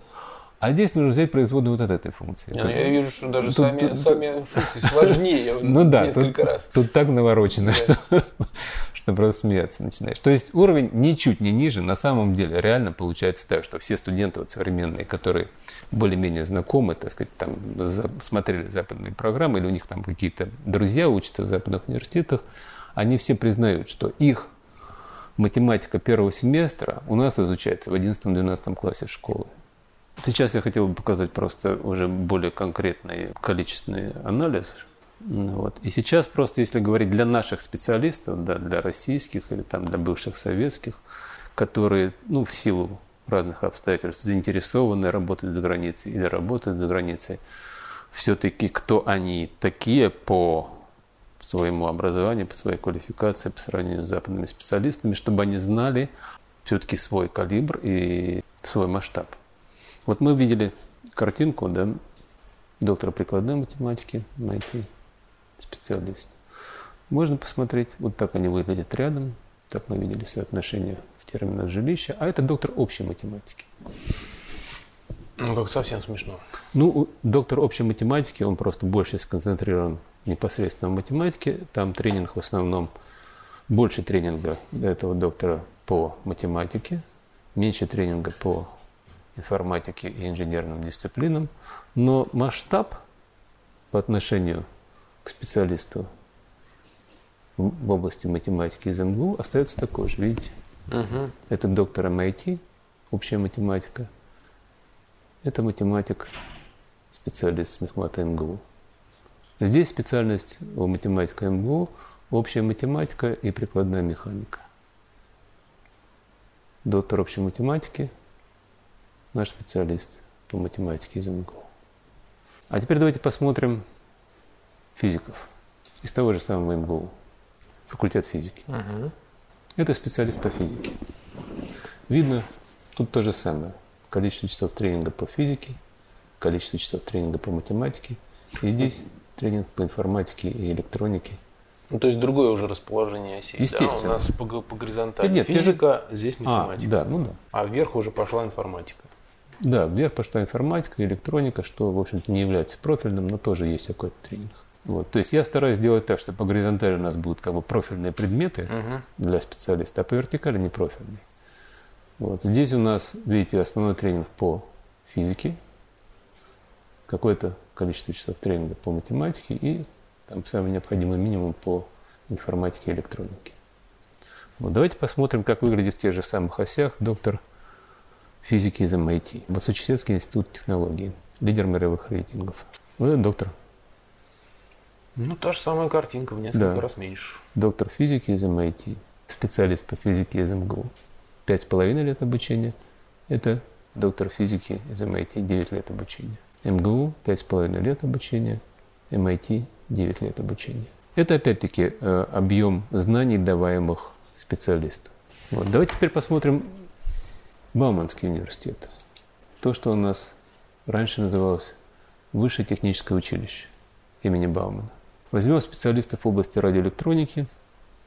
А здесь нужно взять производную вот от этой функции. Я, я вижу, что даже тут, сами, тут, сами функции сложнее ну, да, несколько тут, раз. Тут так наворочено, что, что просто смеяться начинаешь. То есть уровень ничуть не ниже. На самом деле реально получается так, что все студенты вот современные, которые более-менее знакомы, так сказать, там смотрели западные программы, или у них там какие-то друзья учатся в западных университетах, они все признают, что их математика первого семестра у нас изучается в 11-12 классе школы. Сейчас я хотел бы показать просто уже более конкретный количественный анализ. Вот. И сейчас просто, если говорить для наших специалистов, да, для российских или там для бывших советских, которые ну, в силу разных обстоятельств заинтересованы работать за границей или работают за границей, все-таки кто они такие по своему образованию, по своей квалификации, по сравнению с западными специалистами, чтобы они знали все-таки свой калибр и свой масштаб. Вот мы видели картинку, да, доктора прикладной математики, найти специалист. Можно посмотреть, вот так они выглядят рядом, так мы видели соотношение в терминах жилища, а это доктор общей математики. Ну, как совсем смешно. Ну, доктор общей математики, он просто больше сконцентрирован непосредственно в математике. Там тренинг в основном, больше тренинга этого доктора по математике, меньше тренинга по информатике и инженерным дисциплинам, но масштаб по отношению к специалисту в области математики из МГУ остается такой же, видите? Угу. Это доктор MIT, общая математика. Это математик, специалист с мехмата МГУ. Здесь специальность у математика МГУ – общая математика и прикладная механика. Доктор общей математики – наш специалист по математике из МГУ. А теперь давайте посмотрим физиков из того же самого МГУ, факультет физики. Угу. Это специалист по физике. Видно, тут то же самое. Количество часов тренинга по физике, количество часов тренинга по математике. И здесь тренинг по информатике и электронике. Ну, то есть другое уже расположение осей. Естественно. Да? У нас по, по горизонтали нет, физика, же... здесь а, математика. А, да, ну да. А вверх уже пошла информатика. Да, вверх пошла информатика, электроника, что, в общем-то, не является профильным, но тоже есть какой-то тренинг. Вот. То есть я стараюсь сделать так, что по горизонтали у нас будут как бы профильные предметы угу. для специалиста, а по вертикали не профильные. Вот. Здесь у нас, видите, основной тренинг по физике, какое-то количество часов тренинга по математике и там самый необходимый минимум по информатике и электронике. Вот. Давайте посмотрим, как выглядит в тех же самых осях доктор физики из MIT, Массачусетский институт технологий, лидер мировых рейтингов. Вот это доктор. Ну, та же самая картинка, в несколько да. раз меньше. Доктор физики из MIT, специалист по физике из МГУ. Пять с половиной лет обучения. Это доктор физики из MIT, 9 лет обучения. МГУ пять с половиной лет обучения, MIT 9 лет обучения. Это опять-таки э, объем знаний, даваемых специалисту. Вот. Давайте теперь посмотрим Бауманский университет. То, что у нас раньше называлось Высшее техническое училище имени Баумана. Возьмем специалистов в области радиоэлектроники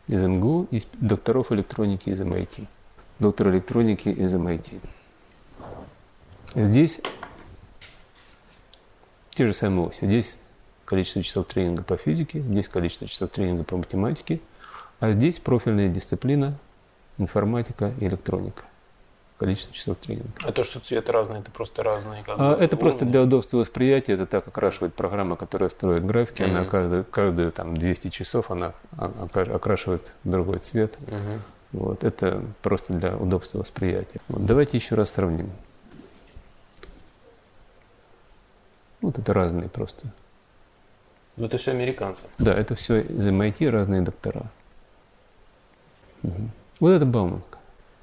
из МГУ и докторов электроники из MIT. Доктор электроники из MIT. Здесь те же самые оси. Здесь количество часов тренинга по физике, здесь количество часов тренинга по математике, а здесь профильная дисциплина информатика и электроника. Количество часов тренинга. А то, что цвет разный, это просто разные? Как а, это просто для удобства восприятия. Это так окрашивает программа, которая строит графики. Mm-hmm. Она каждую, каждую там, 200 часов она окрашивает другой цвет. Mm-hmm. Вот, это просто для удобства восприятия. Вот, давайте еще раз сравним. Вот это разные просто. Но это все американцы. Да, это все из MIT разные доктора. Угу. Вот это Бауманка,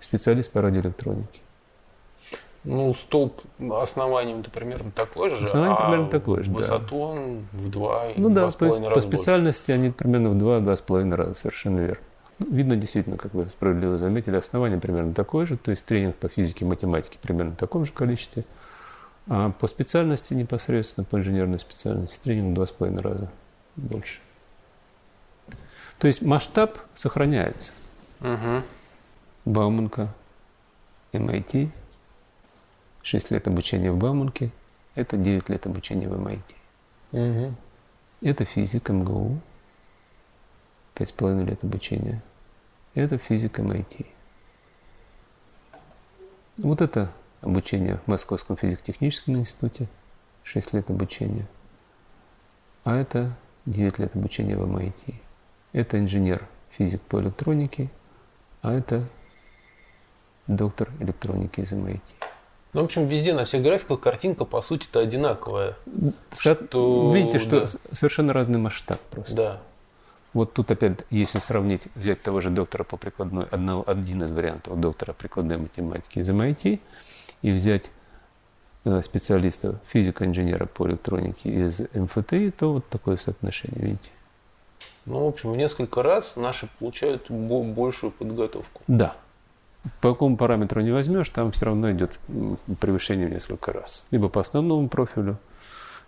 специалист по радиоэлектронике. Ну, столб основанием-то примерно такой же. Основание а примерно такой же, высоту да. он в два Ну да, то есть по специальности больше. они примерно в два-два с половиной раза, совершенно верно. Ну, видно, действительно, как вы справедливо заметили, основание примерно такое же, то есть тренинг по физике и математике примерно в таком же количестве. А по специальности непосредственно, по инженерной специальности, тренинг в два с половиной раза больше. То есть масштаб сохраняется. Угу. Бауманка, MIT, 6 лет обучения в Бауманке, это 9 лет обучения в MIT. Угу. Это физик МГУ, 5,5 лет обучения. Это физик MIT. Вот это обучение в Московском физико-техническом институте, 6 лет обучения. А это 9 лет обучения в MIT. Это инженер, физик по электронике, а это доктор электроники из MIT. Ну, в общем, везде на всех графиках картинка, по сути-то, одинаковая. Что... Видите, что да. совершенно разный масштаб просто. Да. Вот тут опять, если сравнить, взять того же доктора по прикладной, одного, один из вариантов доктора прикладной математики из MIT, и взять э, специалиста, физика-инженера по электронике из МФТИ, то вот такое соотношение, видите. Ну, в общем, в несколько раз наши получают большую подготовку. Да. По какому параметру не возьмешь, там все равно идет превышение в несколько раз. Либо по основному профилю,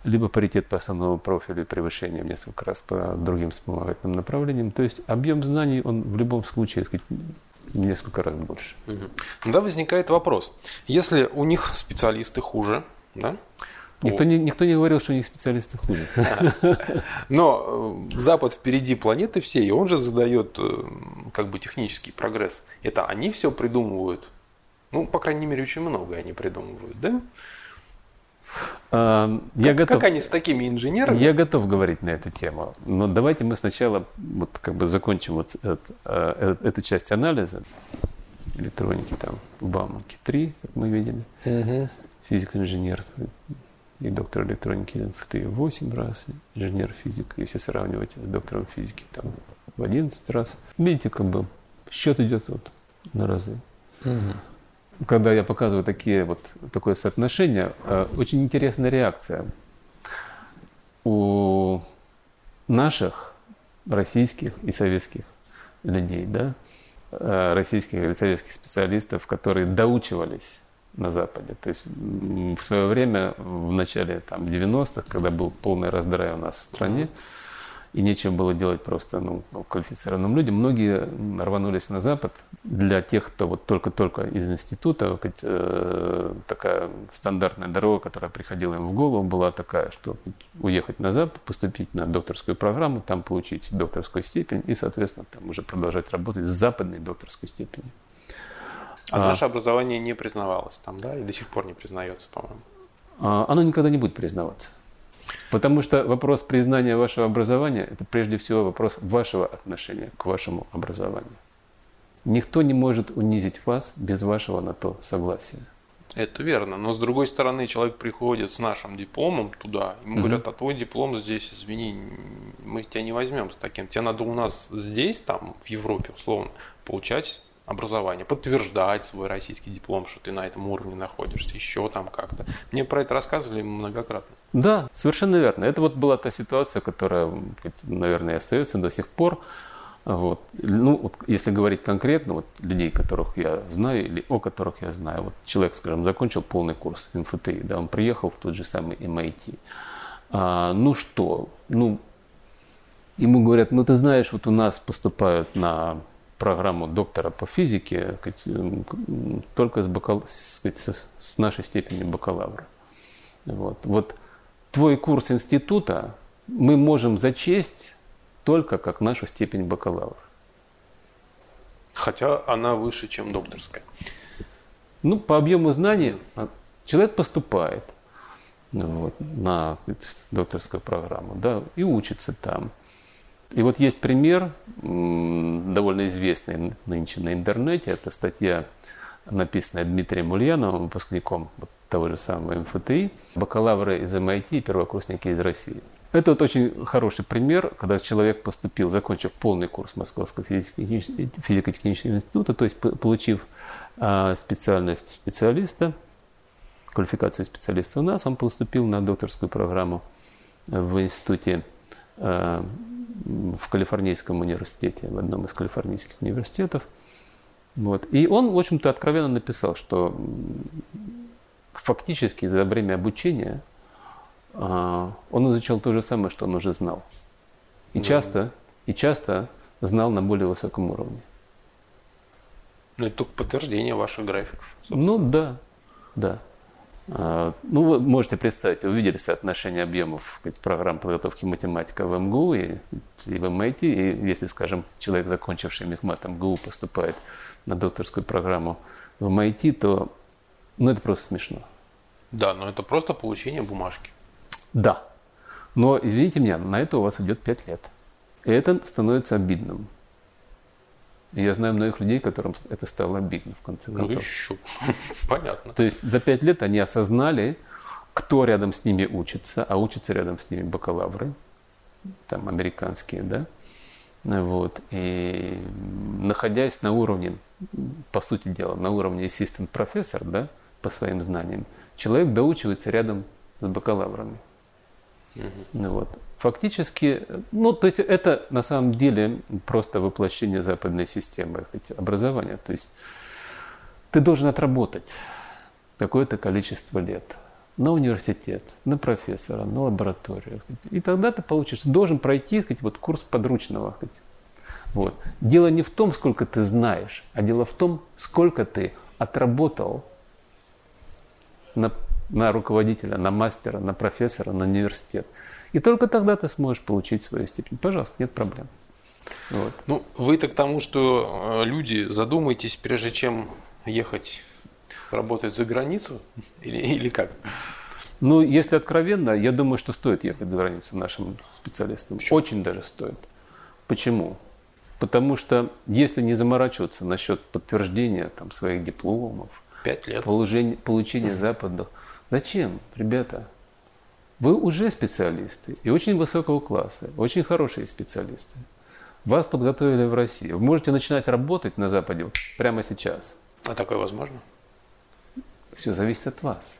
либо паритет по основному профилю и превышение в несколько раз по другим вспомогательным направлениям. То есть объем знаний, он в любом случае, сказать, несколько раз больше. Угу. Да, возникает вопрос. Если у них специалисты хуже, да? Никто не, никто не говорил, что у них специалисты хуже. Но э, Запад впереди планеты всей, и он же задает э, как бы технический прогресс. Это они все придумывают. Ну, по крайней мере, очень много они придумывают, да? А, я как, готов, как они с такими инженерами? Я готов говорить на эту тему, но давайте мы сначала вот как бы закончим вот это, э, эту часть анализа электроники там в Бауманке 3, как мы видели, угу. физик-инженер и доктор электроники из МФТ 8 раз, инженер-физик, если сравнивать с доктором физики, там в 11 раз. Видите, как бы счет идет вот на разы. Угу когда я показываю такие вот такое соотношение, э, очень интересная реакция у наших российских и советских людей, да, э, российских или советских специалистов, которые доучивались на Западе. То есть в свое время, в начале там, 90-х, когда был полный раздрай у нас в стране, и нечем было делать просто ну, квалифицированным людям. Многие рванулись на Запад. Для тех, кто вот только-только из института, э, такая стандартная дорога, которая приходила им в голову, была такая, что уехать на Запад, поступить на докторскую программу, там получить докторскую степень и, соответственно, там уже продолжать работать с западной докторской степенью. А, а наше образование не признавалось там, да, и до сих пор не признается, по-моему. А, оно никогда не будет признаваться. Потому что вопрос признания вашего образования – это прежде всего вопрос вашего отношения к вашему образованию. Никто не может унизить вас без вашего на то согласия. Это верно. Но с другой стороны, человек приходит с нашим дипломом туда, ему mm-hmm. говорят, а твой диплом здесь, извини, мы тебя не возьмем с таким. Тебе надо у нас здесь, там, в Европе, условно, получать образование, подтверждать свой российский диплом, что ты на этом уровне находишься, еще там как-то. Мне про это рассказывали многократно. Да, совершенно верно. Это вот была та ситуация, которая, наверное, остается до сих пор. Вот. Ну, вот, если говорить конкретно, вот людей, которых я знаю или о которых я знаю, вот человек, скажем, закончил полный курс МФТИ, да, он приехал в тот же самый MIT. А, ну что, ну, ему говорят, ну ты знаешь, вот у нас поступают на программу доктора по физике только с, бакал... с нашей степенью бакалавра. Вот. вот твой курс института мы можем зачесть только как нашу степень бакалавра. Хотя она выше, чем докторская. Ну, по объему знаний человек поступает вот, на докторскую программу, да, и учится там. И вот есть пример, довольно известный нынче на интернете, это статья, написанная Дмитрием Ульяновым, выпускником того же самого МФТИ, бакалавры из MIT и первокурсники из России. Это вот очень хороший пример, когда человек поступил, закончив полный курс Московского физико-технического института, то есть получив а, специальность специалиста, квалификацию специалиста у нас, он поступил на докторскую программу в институте в Калифорнийском университете, в одном из калифорнийских университетов. Вот. И он, в общем-то, откровенно написал, что фактически за время обучения а, он изучал то же самое, что он уже знал. И часто, и часто знал на более высоком уровне. Ну, это только подтверждение ваших графиков. Собственно. Ну да, да. А, ну, вы можете представить, вы видели соотношение объемов сказать, программ подготовки математика в МГУ и, и в MIT. И если, скажем, человек, закончивший мехмат МГУ, поступает на докторскую программу в MIT, то ну, это просто смешно. Да, но это просто получение бумажки. Да. Но, извините меня, на это у вас идет 5 лет. И это становится обидным. И я знаю многих людей, которым это стало обидно в конце ну, концов. Ну еще. Понятно. То есть за 5 лет они осознали, кто рядом с ними учится, а учатся рядом с ними бакалавры, там американские, да, вот, и находясь на уровне, по сути дела, на уровне assistant профессор, да, по своим знаниям, человек доучивается рядом с бакалаврами. Ну, вот. Фактически, ну, то есть это на самом деле просто воплощение западной системы образования. То есть ты должен отработать какое-то количество лет на университет, на профессора, на лабораторию. И тогда ты получишь, должен пройти сказать, вот, курс подручного. Вот. Дело не в том, сколько ты знаешь, а дело в том, сколько ты отработал на на руководителя, на мастера, на профессора, на университет. И только тогда ты сможешь получить свою степень. Пожалуйста, нет проблем. Вот. Ну, вы-то к тому, что э, люди, задумайтесь, прежде чем ехать работать за границу, или, или как? Ну, если откровенно, я думаю, что стоит ехать за границу нашим специалистам. Почему? Очень даже стоит. Почему? Потому что если не заморачиваться насчет подтверждения там, своих дипломов, Пять лет. Получения, получения западных, Зачем, ребята? Вы уже специалисты и очень высокого класса, очень хорошие специалисты. Вас подготовили в России. Вы можете начинать работать на Западе прямо сейчас. А такое возможно? Все зависит от вас.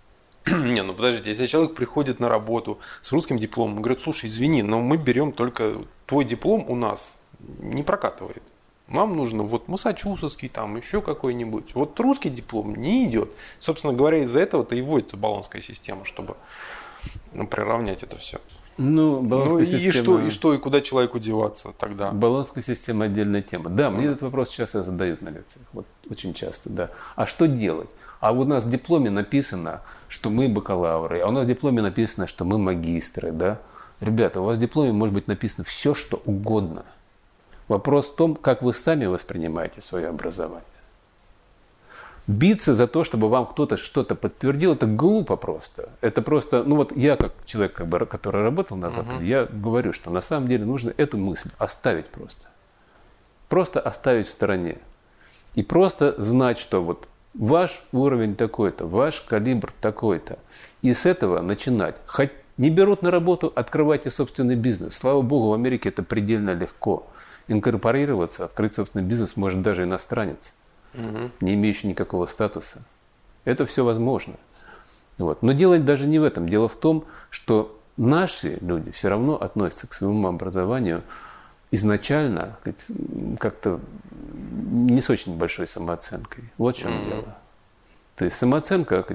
Не, ну подождите, если человек приходит на работу с русским дипломом, говорит, слушай, извини, но мы берем только твой диплом у нас, не прокатывает. Нам нужно вот Массачусетский, там еще какой-нибудь. Вот русский диплом не идет. Собственно говоря, из-за этого-то и вводится баллонская система, чтобы ну, приравнять это все. Ну, ну и, система... и что, и что, и куда человеку деваться тогда? Баллонская система отдельная тема. Да, мне этот вопрос часто задают на лекциях, вот очень часто, да. А что делать? А у нас в дипломе написано, что мы бакалавры, а у нас в дипломе написано, что мы магистры, да. Ребята, у вас в дипломе может быть написано все, что угодно – Вопрос в том, как вы сами воспринимаете свое образование. Биться за то, чтобы вам кто-то что-то подтвердил, это глупо просто. Это просто, ну вот я как человек, как бы, который работал на Западе, uh-huh. я говорю, что на самом деле нужно эту мысль оставить просто. Просто оставить в стороне. И просто знать, что вот ваш уровень такой-то, ваш калибр такой-то. И с этого начинать. Хоть не берут на работу, открывайте собственный бизнес. Слава богу, в Америке это предельно легко инкорпорироваться, открыть собственный бизнес может даже иностранец, угу. не имеющий никакого статуса. Это все возможно. Вот. Но дело даже не в этом. Дело в том, что наши люди все равно относятся к своему образованию изначально как-то не с очень большой самооценкой. Вот в чем mm-hmm. дело. То есть самооценка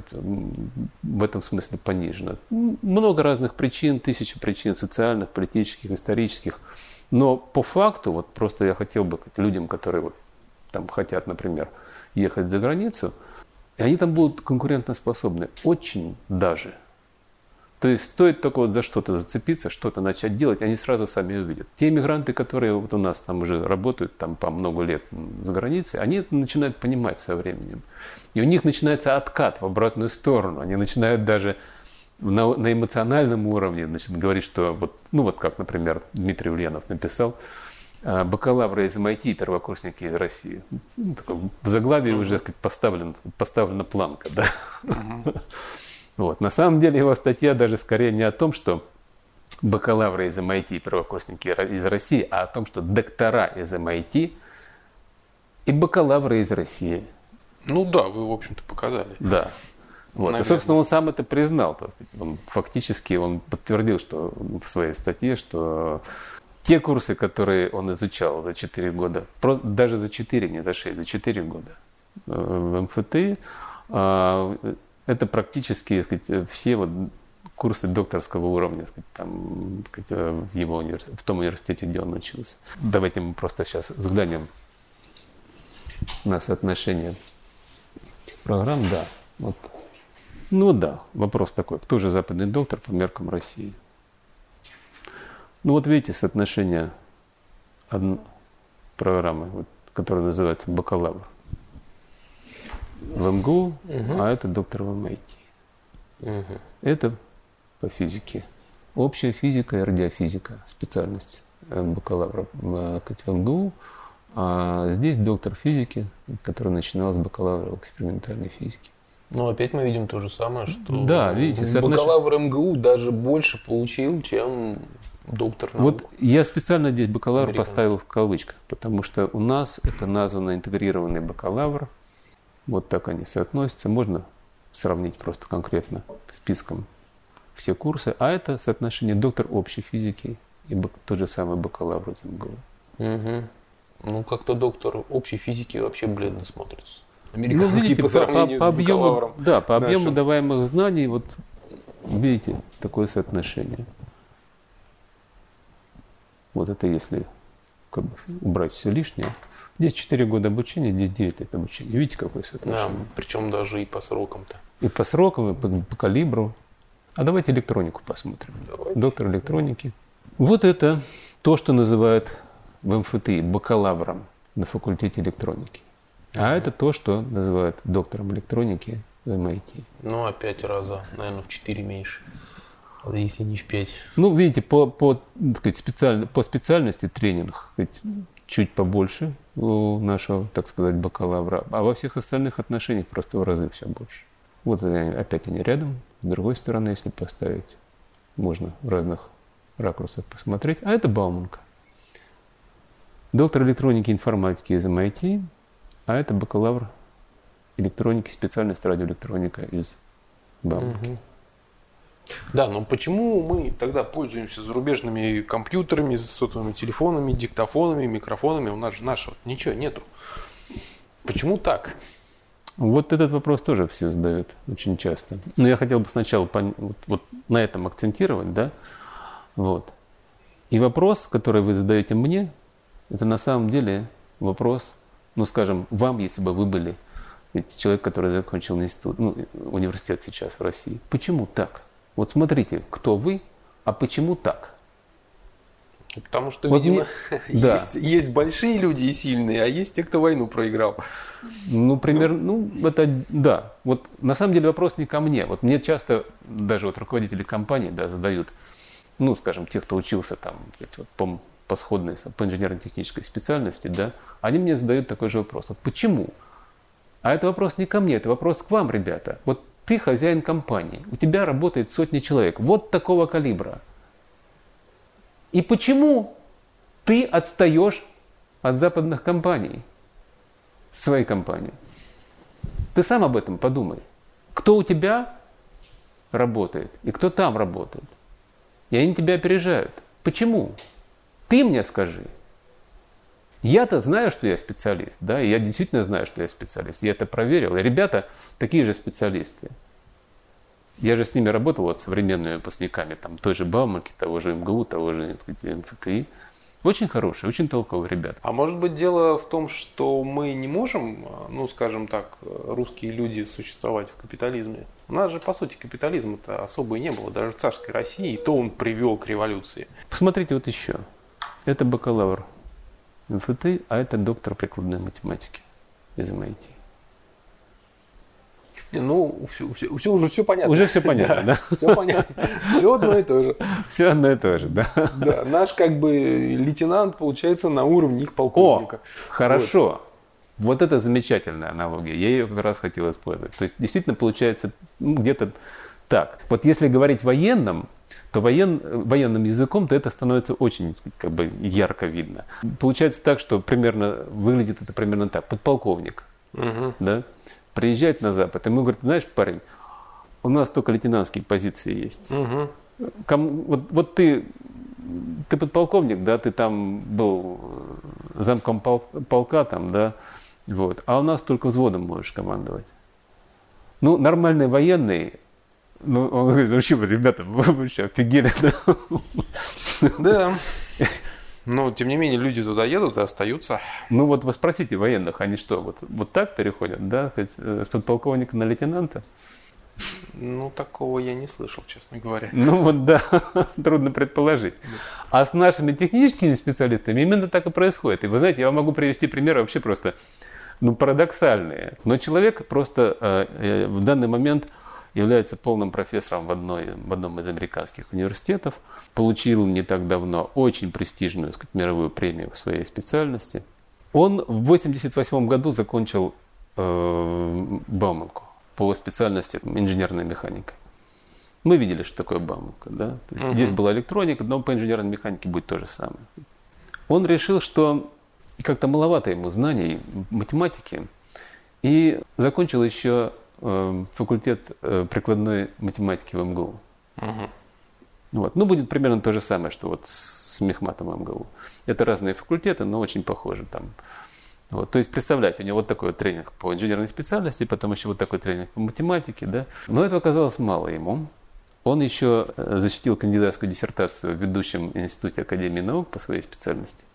в этом смысле понижена. Много разных причин, тысячи причин социальных, политических, исторических. Но по факту, вот просто я хотел бы людям, которые вот там хотят, например, ехать за границу, и они там будут конкурентоспособны. Очень даже – то есть стоит только вот за что-то зацепиться, что-то начать делать, они сразу сами увидят. Те иммигранты, которые вот у нас там уже работают там по много лет за границей, они это начинают понимать со временем. И у них начинается откат в обратную сторону. Они начинают даже на, на эмоциональном уровне значит, говорить, что вот, ну вот как, например, Дмитрий Ульянов написал, «А, бакалавры из MIT и первокурсники из России. Ну, такой, в заглавии уже сказать, поставлен, поставлена планка. Да? Uh-huh. Вот. На самом деле его статья даже скорее не о том, что бакалавры из MIT и первокурсники из России, а о том, что доктора из MIT и бакалавры из России. Ну да, вы, в общем-то, показали. Да. Вот. И, собственно, он сам это признал. Он фактически он подтвердил что в своей статье, что те курсы, которые он изучал за 4 года, даже за 4, не за 6, за 4 года э, в МФТ, а, это практически сказать, все вот курсы докторского уровня, сказать, там, сказать, в, его универ... в том университете, где он учился. Давайте мы просто сейчас взглянем на соотношение программ. Да, вот. Ну да, вопрос такой, кто же западный доктор по меркам России? Ну вот видите, соотношение одной программы, вот, которая называется бакалавр в МГУ, угу. а это доктор в МИТ. Угу. Это по физике. Общая физика и радиофизика, специальность э, бакалавра в МГУ. А здесь доктор физики, который начинал с бакалавра в экспериментальной физике. Ну, опять мы видим то же самое, что да, видите, бакалавр МГУ даже больше получил, чем доктор наук. Вот я специально здесь бакалавр Американ. поставил в кавычках, потому что у нас это названо интегрированный бакалавр – вот так они соотносятся. Можно сравнить просто конкретно списком все курсы. А это соотношение доктор общей физики и тот же самый бакалавр из МГУ. Угу. Ну, как-то доктор общей физики вообще бледно смотрится. Американский ну, видите, по, по, по, по объему, да, по объему нашим. даваемых знаний, вот видите, такое соотношение. Вот это если как бы, убрать все лишнее. Здесь 4 года обучения, здесь 9 лет обучения. Видите, какое соотношение? Да, причем даже и по срокам-то. И по срокам, и по, по калибру. А давайте электронику посмотрим. Давайте. Доктор электроники. Вот это то, что называют в МФТИ бакалавром на факультете электроники. А это то, что называют доктором электроники в MIT. Ну, опять раза, наверное, в 4 меньше. Если не в 5. Ну, видите, по, по, сказать, специально, по специальности тренинг сказать, чуть побольше у нашего, так сказать, бакалавра, а во всех остальных отношениях просто в разы все больше. Вот они, опять они рядом, с другой стороны, если поставить, можно в разных ракурсах посмотреть. А это Бауманка. Доктор электроники и информатики из MIT, а это бакалавр электроники, специальность радиоэлектроника из. Угу. Да, но почему мы тогда пользуемся зарубежными компьютерами, сотовыми телефонами, диктофонами, микрофонами? У нас же нашего ничего нету. Почему так? Вот этот вопрос тоже все задают очень часто. Но я хотел бы сначала пон... вот, вот на этом акцентировать, да? Вот. И вопрос, который вы задаете мне, это на самом деле вопрос, ну, скажем, вам, если бы вы были человек, который закончил институт, ну, университет сейчас в России. Почему так? Вот смотрите, кто вы, а почему так? Потому что, вот видимо, мне... да. есть, есть большие люди и сильные, а есть те, кто войну проиграл. Ну, примерно, ну, это, да. Вот на самом деле вопрос не ко мне. Вот мне часто даже вот руководители компаний, да, задают, ну, скажем, те, кто учился там, вот, по, по сходной, по инженерно-технической специальности, да, они мне задают такой же вопрос. Вот почему? А это вопрос не ко мне, это вопрос к вам, ребята. Вот ты хозяин компании, у тебя работает сотни человек, вот такого калибра. И почему ты отстаешь от западных компаний, своей компании? Ты сам об этом подумай. Кто у тебя работает и кто там работает? И они тебя опережают. Почему? Ты мне скажи. Я-то знаю, что я специалист, да, и я действительно знаю, что я специалист. Я это проверил. И ребята такие же специалисты. Я же с ними работал, вот, современными выпускниками, там, той же Бауманки, того же МГУ, того же МФТИ. Очень хорошие, очень толковые ребята. А может быть дело в том, что мы не можем, ну скажем так, русские люди существовать в капитализме? У нас же, по сути, капитализма-то особо и не было, даже в царской России, и то он привел к революции. Посмотрите вот еще. Это бакалавр МФТ, а это доктор прикладной математики из MIT. Ну, все, все, все, уже все понятно. Уже все понятно, да? да? Все понятно. Все одно и то же. Все одно и то же, да. Да, наш как бы лейтенант получается на уровне их полковника. О, хорошо. Вот. вот это замечательная аналогия. Я ее как раз хотел использовать. То есть действительно получается ну, где-то так. Вот если говорить военным, то воен, военным языком, то это становится очень как бы ярко видно. Получается так, что примерно выглядит это примерно так. Подполковник, угу. да, приезжает на Запад, и ему говорят, знаешь, парень, у нас только лейтенантские позиции есть. Угу. Кому, вот, вот ты, ты подполковник, да, ты там был замком пол, полка там, да, вот, а у нас только взводом можешь командовать. Ну, нормальный военный, ну, он говорит, ну что, ребята, вы вообще офигели, да? Да. Но, тем не менее, люди туда едут и остаются. Ну, вот вы спросите военных, они что, вот, вот так переходят, да, э, с подполковника на лейтенанта? Ну, такого я не слышал, честно говоря. Ну, вот да, трудно предположить. А с нашими техническими специалистами именно так и происходит. И вы знаете, я вам могу привести примеры вообще просто, ну, парадоксальные. Но человек просто э, э в данный момент является полным профессором в, одной, в одном из американских университетов, получил не так давно очень престижную сказать, мировую премию в своей специальности. Он в 1988 году закончил э, Бауманку по специальности инженерная механика. Мы видели, что такое Бауманка. Да? То есть угу. Здесь была электроника, но по инженерной механике будет то же самое. Он решил, что как-то маловато ему знаний математики, и закончил еще факультет э, прикладной математики в МГУ. Угу. Вот. Ну, будет примерно то же самое, что вот с мехматом МГУ. Это разные факультеты, но очень похожи там. Вот. То есть, представляете, у него вот такой вот тренинг по инженерной специальности, потом еще вот такой тренинг по математике, да. Но этого оказалось мало ему. Он еще э, защитил кандидатскую диссертацию в ведущем институте Академии наук по своей специальности.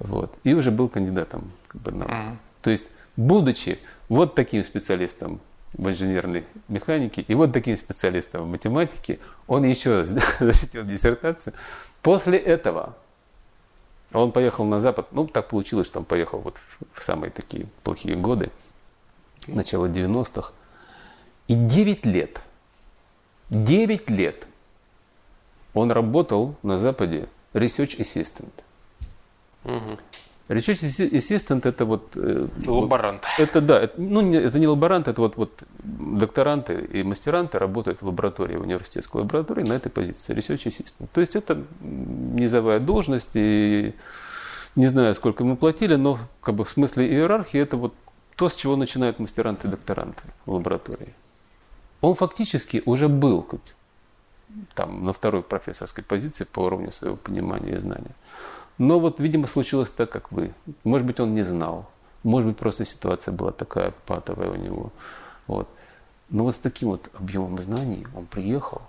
Вот. И уже был кандидатом как бы, наук. Mm-hmm. То есть, будучи вот таким специалистом в инженерной механике. И вот таким специалистом в математике он еще защитил диссертацию. После этого он поехал на Запад. Ну, так получилось, что он поехал вот в самые такие плохие годы, начало 90-х. И 9 лет, 9 лет он работал на Западе research assistant. Угу. Research assistant это вот... Э, лаборант. Вот, это да, это, ну это не лаборант, это вот, вот докторанты и мастеранты работают в лаборатории, в университетской лаборатории на этой позиции, research assistant. То есть это низовая должность, и не знаю, сколько ему платили, но как бы в смысле иерархии это вот то, с чего начинают мастеранты и докторанты в лаборатории. Он фактически уже был хоть, там на второй профессорской позиции по уровню своего понимания и знания. Но вот, видимо, случилось так, как вы. Может быть, он не знал. Может быть, просто ситуация была такая патовая у него. Вот. Но вот с таким вот объемом знаний он приехал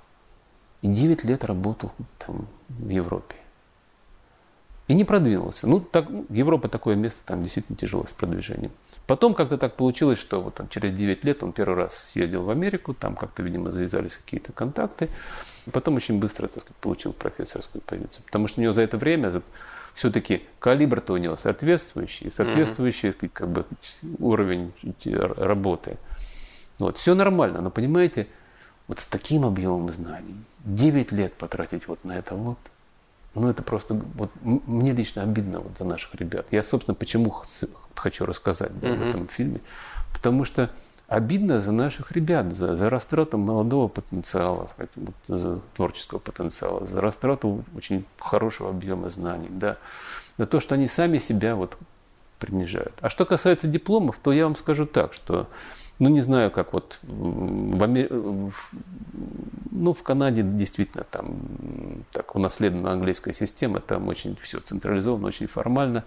и 9 лет работал там в Европе. И не продвинулся. Ну, так, Европа такое место, там действительно тяжело с продвижением. Потом как-то так получилось, что вот он через 9 лет он первый раз съездил в Америку, там как-то, видимо, завязались какие-то контакты. Потом очень быстро, так сказать, получил профессорскую позицию. Потому что у него за это время, все-таки калибр-то у него соответствующий, соответствующий как бы уровень работы. Вот, все нормально, но понимаете, вот с таким объемом знаний, 9 лет потратить вот на это вот, ну это просто, вот мне лично обидно вот за наших ребят. Я, собственно, почему хочу рассказать да, mm-hmm. в этом фильме, потому что обидно за наших ребят, за, за растрату молодого потенциала, за творческого потенциала, за растрату очень хорошего объема знаний, да, за то, что они сами себя вот принижают. А что касается дипломов, то я вам скажу так, что ну, не знаю, как вот в, Амер... ну, в Канаде действительно там так унаследована английская система, там очень все централизовано, очень формально.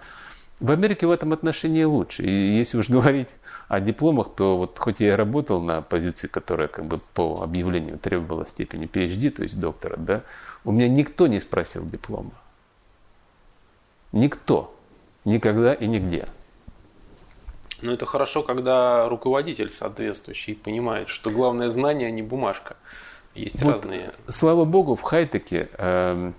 В Америке в этом отношении лучше. И если уж говорить о дипломах, то вот хоть я и работал на позиции, которая как бы по объявлению требовала степени PhD, то есть доктора, да, у меня никто не спросил диплома. Никто. Никогда и нигде. Но это хорошо, когда руководитель соответствующий понимает, что главное знание, а не бумажка. Есть вот, разные. Слава богу, в хай-теке, э,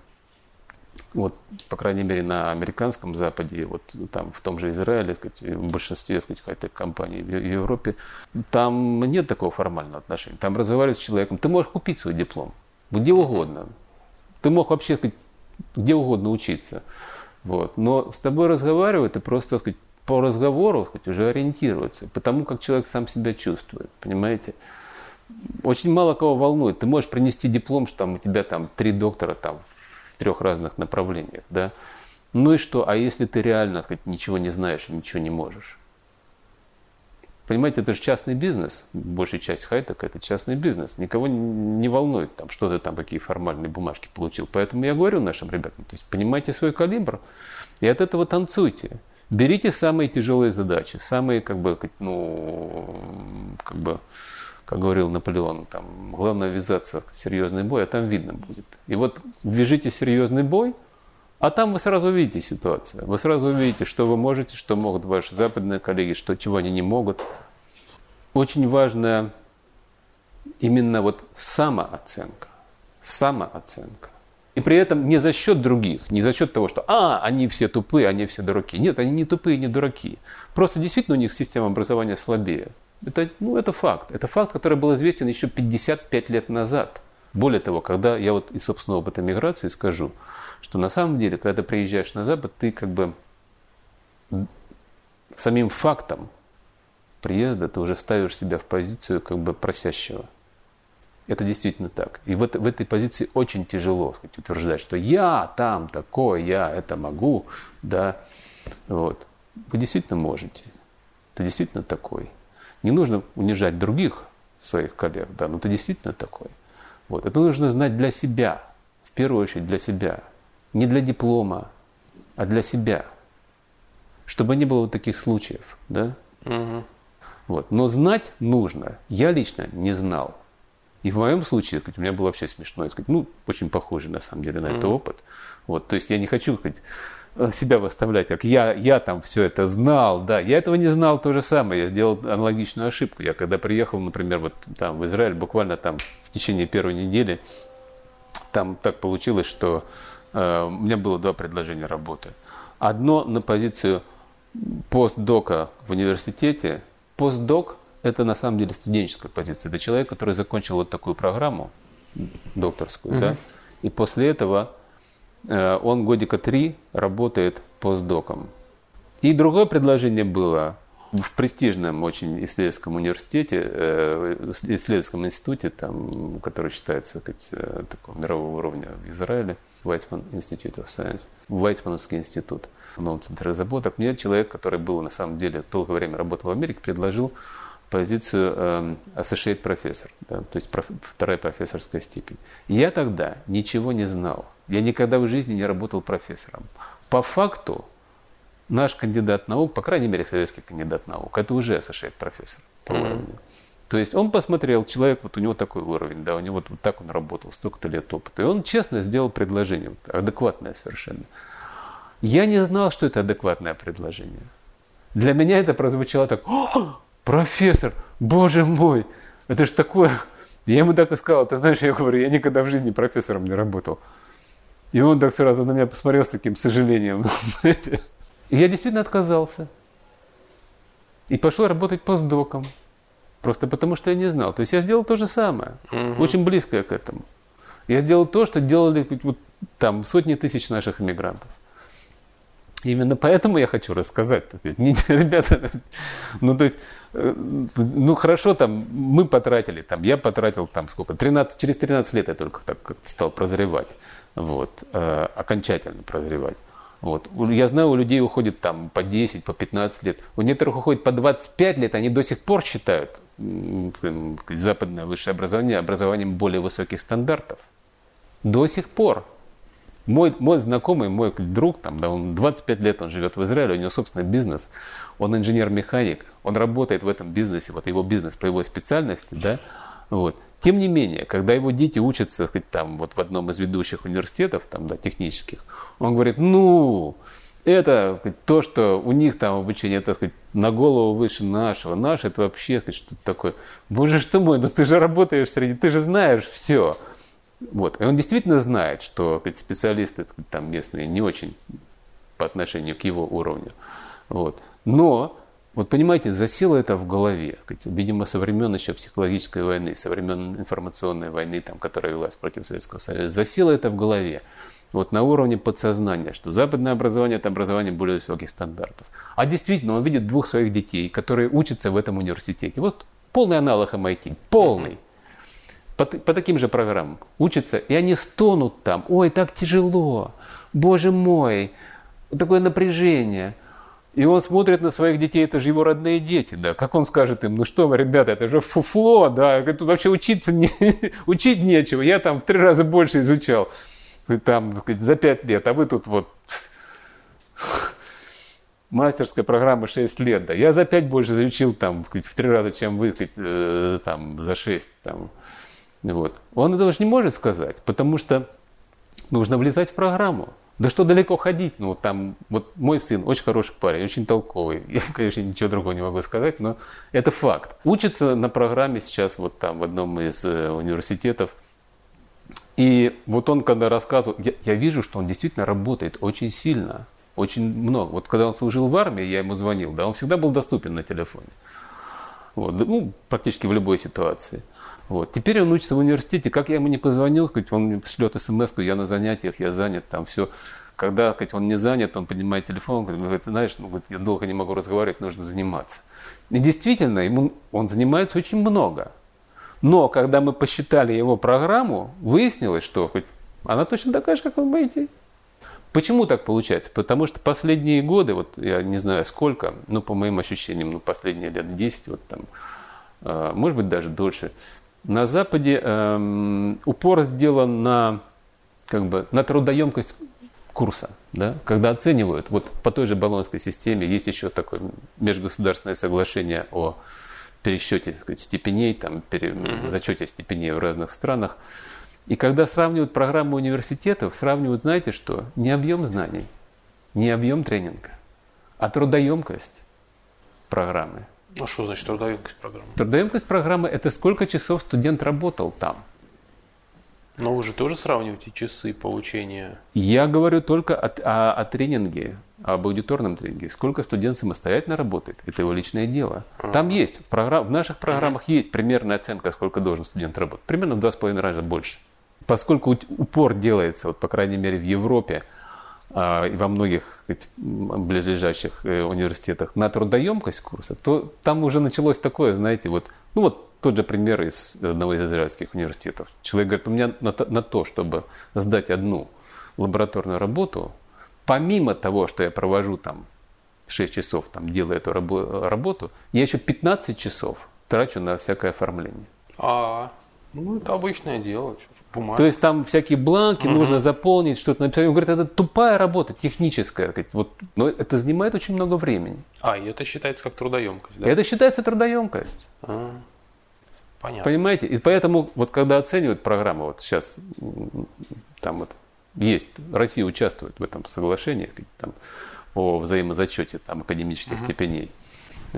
вот, по крайней мере, на американском Западе, вот там в том же Израиле, сказать, в большинстве сказать, хай-тек компаний в Европе, там нет такого формального отношения. Там разговаривают с человеком. Ты можешь купить свой диплом где угодно. Ты мог вообще сказать, где угодно учиться. Вот. Но с тобой разговаривают и просто сказать, по разговору хоть уже ориентируются, потому как человек сам себя чувствует, понимаете? Очень мало кого волнует. Ты можешь принести диплом, что там у тебя там три доктора там трех разных направлениях, да? Ну и что? А если ты реально сказать, ничего не знаешь ничего не можешь? Понимаете, это же частный бизнес. Большая часть хайтек это частный бизнес. Никого не волнует, там, что ты там, какие формальные бумажки получил. Поэтому я говорю нашим ребятам, то есть понимайте свой калибр и от этого танцуйте. Берите самые тяжелые задачи, самые, как бы, ну, как бы, как говорил Наполеон, там, главное ввязаться в серьезный бой, а там видно будет. И вот вяжите серьезный бой, а там вы сразу увидите ситуацию. Вы сразу увидите, что вы можете, что могут ваши западные коллеги, что чего они не могут. Очень важная именно вот самооценка. Самооценка. И при этом не за счет других, не за счет того, что «а, они все тупые, они все дураки». Нет, они не тупые, не дураки. Просто действительно у них система образования слабее. Это, ну, это факт. Это факт, который был известен еще 55 лет назад. Более того, когда я вот из собственного опыта миграции скажу, что на самом деле, когда ты приезжаешь на Запад, ты как бы самим фактом приезда ты уже ставишь себя в позицию как бы просящего. Это действительно так. И в, в этой позиции очень тяжело сказать, утверждать, что я там такой, я это могу, да. Вот. Вы действительно можете. Ты действительно такой. Не нужно унижать других своих коллег, да, но ты действительно такой. Вот. Это нужно знать для себя, в первую очередь для себя. Не для диплома, а для себя. Чтобы не было вот таких случаев, да. Угу. Вот. Но знать нужно. Я лично не знал. И в моем случае, сказать, у меня было вообще смешно, сказать, ну, очень похоже на самом деле на mm-hmm. этот опыт. Вот, то есть я не хочу сказать, себя выставлять, как я, я там все это знал, да, я этого не знал то же самое, я сделал аналогичную ошибку. Я когда приехал, например, вот там в Израиль, буквально там в течение первой недели, там так получилось, что э, у меня было два предложения работы. Одно на позицию постдока в университете. Постдок это на самом деле студенческая позиция. Это человек, который закончил вот такую программу докторскую, mm-hmm. да, и после этого э, он годика три работает постдоком. И другое предложение было в престижном очень исследовательском университете, э, исследовательском институте, там, который считается как, э, такого мирового уровня в Израиле, Weizmann Institute of Science, Вайцмановский институт, новом центре разработок. Мне человек, который был на самом деле долгое время работал в Америке, предложил позицию э, associate professor, да, то есть проф, вторая профессорская степень. Я тогда ничего не знал. Я никогда в жизни не работал профессором. По факту наш кандидат наук, по крайней мере советский кандидат наук, это уже associate профессор по mm-hmm. уровню. То есть он посмотрел, человек, вот у него такой уровень, да, у него вот, вот так он работал, столько-то лет опыта. И он честно сделал предложение, адекватное совершенно. Я не знал, что это адекватное предложение. Для меня это прозвучало так, профессор, боже мой, это же такое... Я ему так и сказал, ты знаешь, я говорю, я никогда в жизни профессором не работал. И он так сразу на меня посмотрел с таким сожалением. И я действительно отказался. И пошел работать постдоком. Просто потому, что я не знал. То есть я сделал то же самое. Угу. Очень близкое к этому. Я сделал то, что делали вот, там сотни тысяч наших иммигрантов. Именно поэтому я хочу рассказать. Не, ребята, ну то есть, э, ну хорошо, там мы потратили, там я потратил там сколько, 13, через 13 лет я только так стал прозревать, вот, э, окончательно прозревать. Вот. Я знаю, у людей уходит там по 10, по 15 лет. У некоторых уходит по 25 лет, они до сих пор считают западное высшее образование образованием более высоких стандартов. До сих пор. Мой, мой знакомый, мой друг, там, да, он 25 лет он живет в Израиле, у него собственный бизнес, он инженер-механик, он работает в этом бизнесе, вот его бизнес по его специальности, да, вот. Тем не менее, когда его дети учатся, так сказать, там, вот в одном из ведущих университетов, там, да, технических, он говорит, ну, это сказать, то, что у них там обучение, это сказать, на голову выше нашего. Наш это вообще сказать, что-то такое. Боже что мой, ну ты же работаешь среди, ты же знаешь все. Вот. И он действительно знает, что сказать, специалисты сказать, там местные не очень по отношению к его уровню. Вот. Но, вот понимаете, засело это в голове. Видимо, со времен еще психологической войны, со времен информационной войны, там, которая велась против Советского Союза, засело это в голове вот на уровне подсознания, что западное образование – это образование более высоких стандартов. А действительно, он видит двух своих детей, которые учатся в этом университете. Вот полный аналог MIT, полный. По, по таким же программам учатся, и они стонут там. Ой, так тяжело, боже мой, такое напряжение. И он смотрит на своих детей, это же его родные дети, да. Как он скажет им, ну что вы, ребята, это же фуфло, да, тут вообще учиться не, учить нечего. Я там в три раза больше изучал там за пять лет, а вы тут вот мастерская программа 6 лет, да. Я за 5 больше изучил там в три раза, чем вы э, там, за 6. Там. Вот. Он этого же не может сказать, потому что нужно влезать в программу. Да что далеко ходить? Ну, там, вот мой сын очень хороший парень, очень толковый. Я, конечно, ничего другого не могу сказать, но это факт. Учится на программе сейчас вот там в одном из э, университетов и вот он, когда рассказывал, я, я вижу, что он действительно работает очень сильно, очень много. Вот когда он служил в армии, я ему звонил, да, он всегда был доступен на телефоне. Вот, ну, практически в любой ситуации. Вот. Теперь он учится в университете. Как я ему не позвонил, хоть он мне шлет смс я на занятиях, я занят, там все. Когда хоть он не занят, он поднимает телефон, говорит, знаешь, ну, я долго не могу разговаривать, нужно заниматься. И действительно, ему, он занимается очень много. Но когда мы посчитали его программу, выяснилось, что хоть она точно такая же, как в MIT. Почему так получается? Потому что последние годы, вот я не знаю сколько, но по моим ощущениям, ну последние лет 10, вот там, э, может быть даже дольше, на Западе э, упор сделан на, как бы, на трудоемкость курса, да, когда оценивают, вот по той же баллонской системе есть еще такое межгосударственное соглашение о пересчете сказать, степеней, там, пере, mm-hmm. зачете степеней в разных странах. И когда сравнивают программы университетов, сравнивают, знаете что? Не объем знаний, не объем тренинга, а трудоемкость программы. А что значит трудоемкость программы? Трудоемкость программы – это сколько часов студент работал там. Но вы же тоже сравниваете часы получения? Я говорю только о, о, о тренинге об аудиторном тренинге, сколько студент самостоятельно работает, это его личное дело. А-а-а. Там есть, в, программ, в наших программах а есть примерная оценка, сколько должен студент работать. Примерно в два с половиной раза больше. Поскольку упор делается, вот, по крайней мере в Европе и во многих сказать, близлежащих э, университетах на трудоемкость курса, то там уже началось такое, знаете, вот, ну вот тот же пример из одного из израильских университетов. Человек говорит, у меня на, на то, чтобы сдать одну лабораторную работу, помимо того, что я провожу там 6 часов, там, делая эту работу, я еще 15 часов трачу на всякое оформление. А, ну это обычное дело. Бумага. То есть там всякие бланки угу. нужно заполнить, что-то написать. Он говорит, это тупая работа, техническая. Вот, но это занимает очень много времени. А, и это считается как трудоемкость, да? Это считается трудоемкость. А, понятно. Понимаете? И поэтому, вот когда оценивают программу, вот сейчас там вот есть. Россия участвует в этом соглашении там, о взаимозачете там, академических uh-huh. степеней.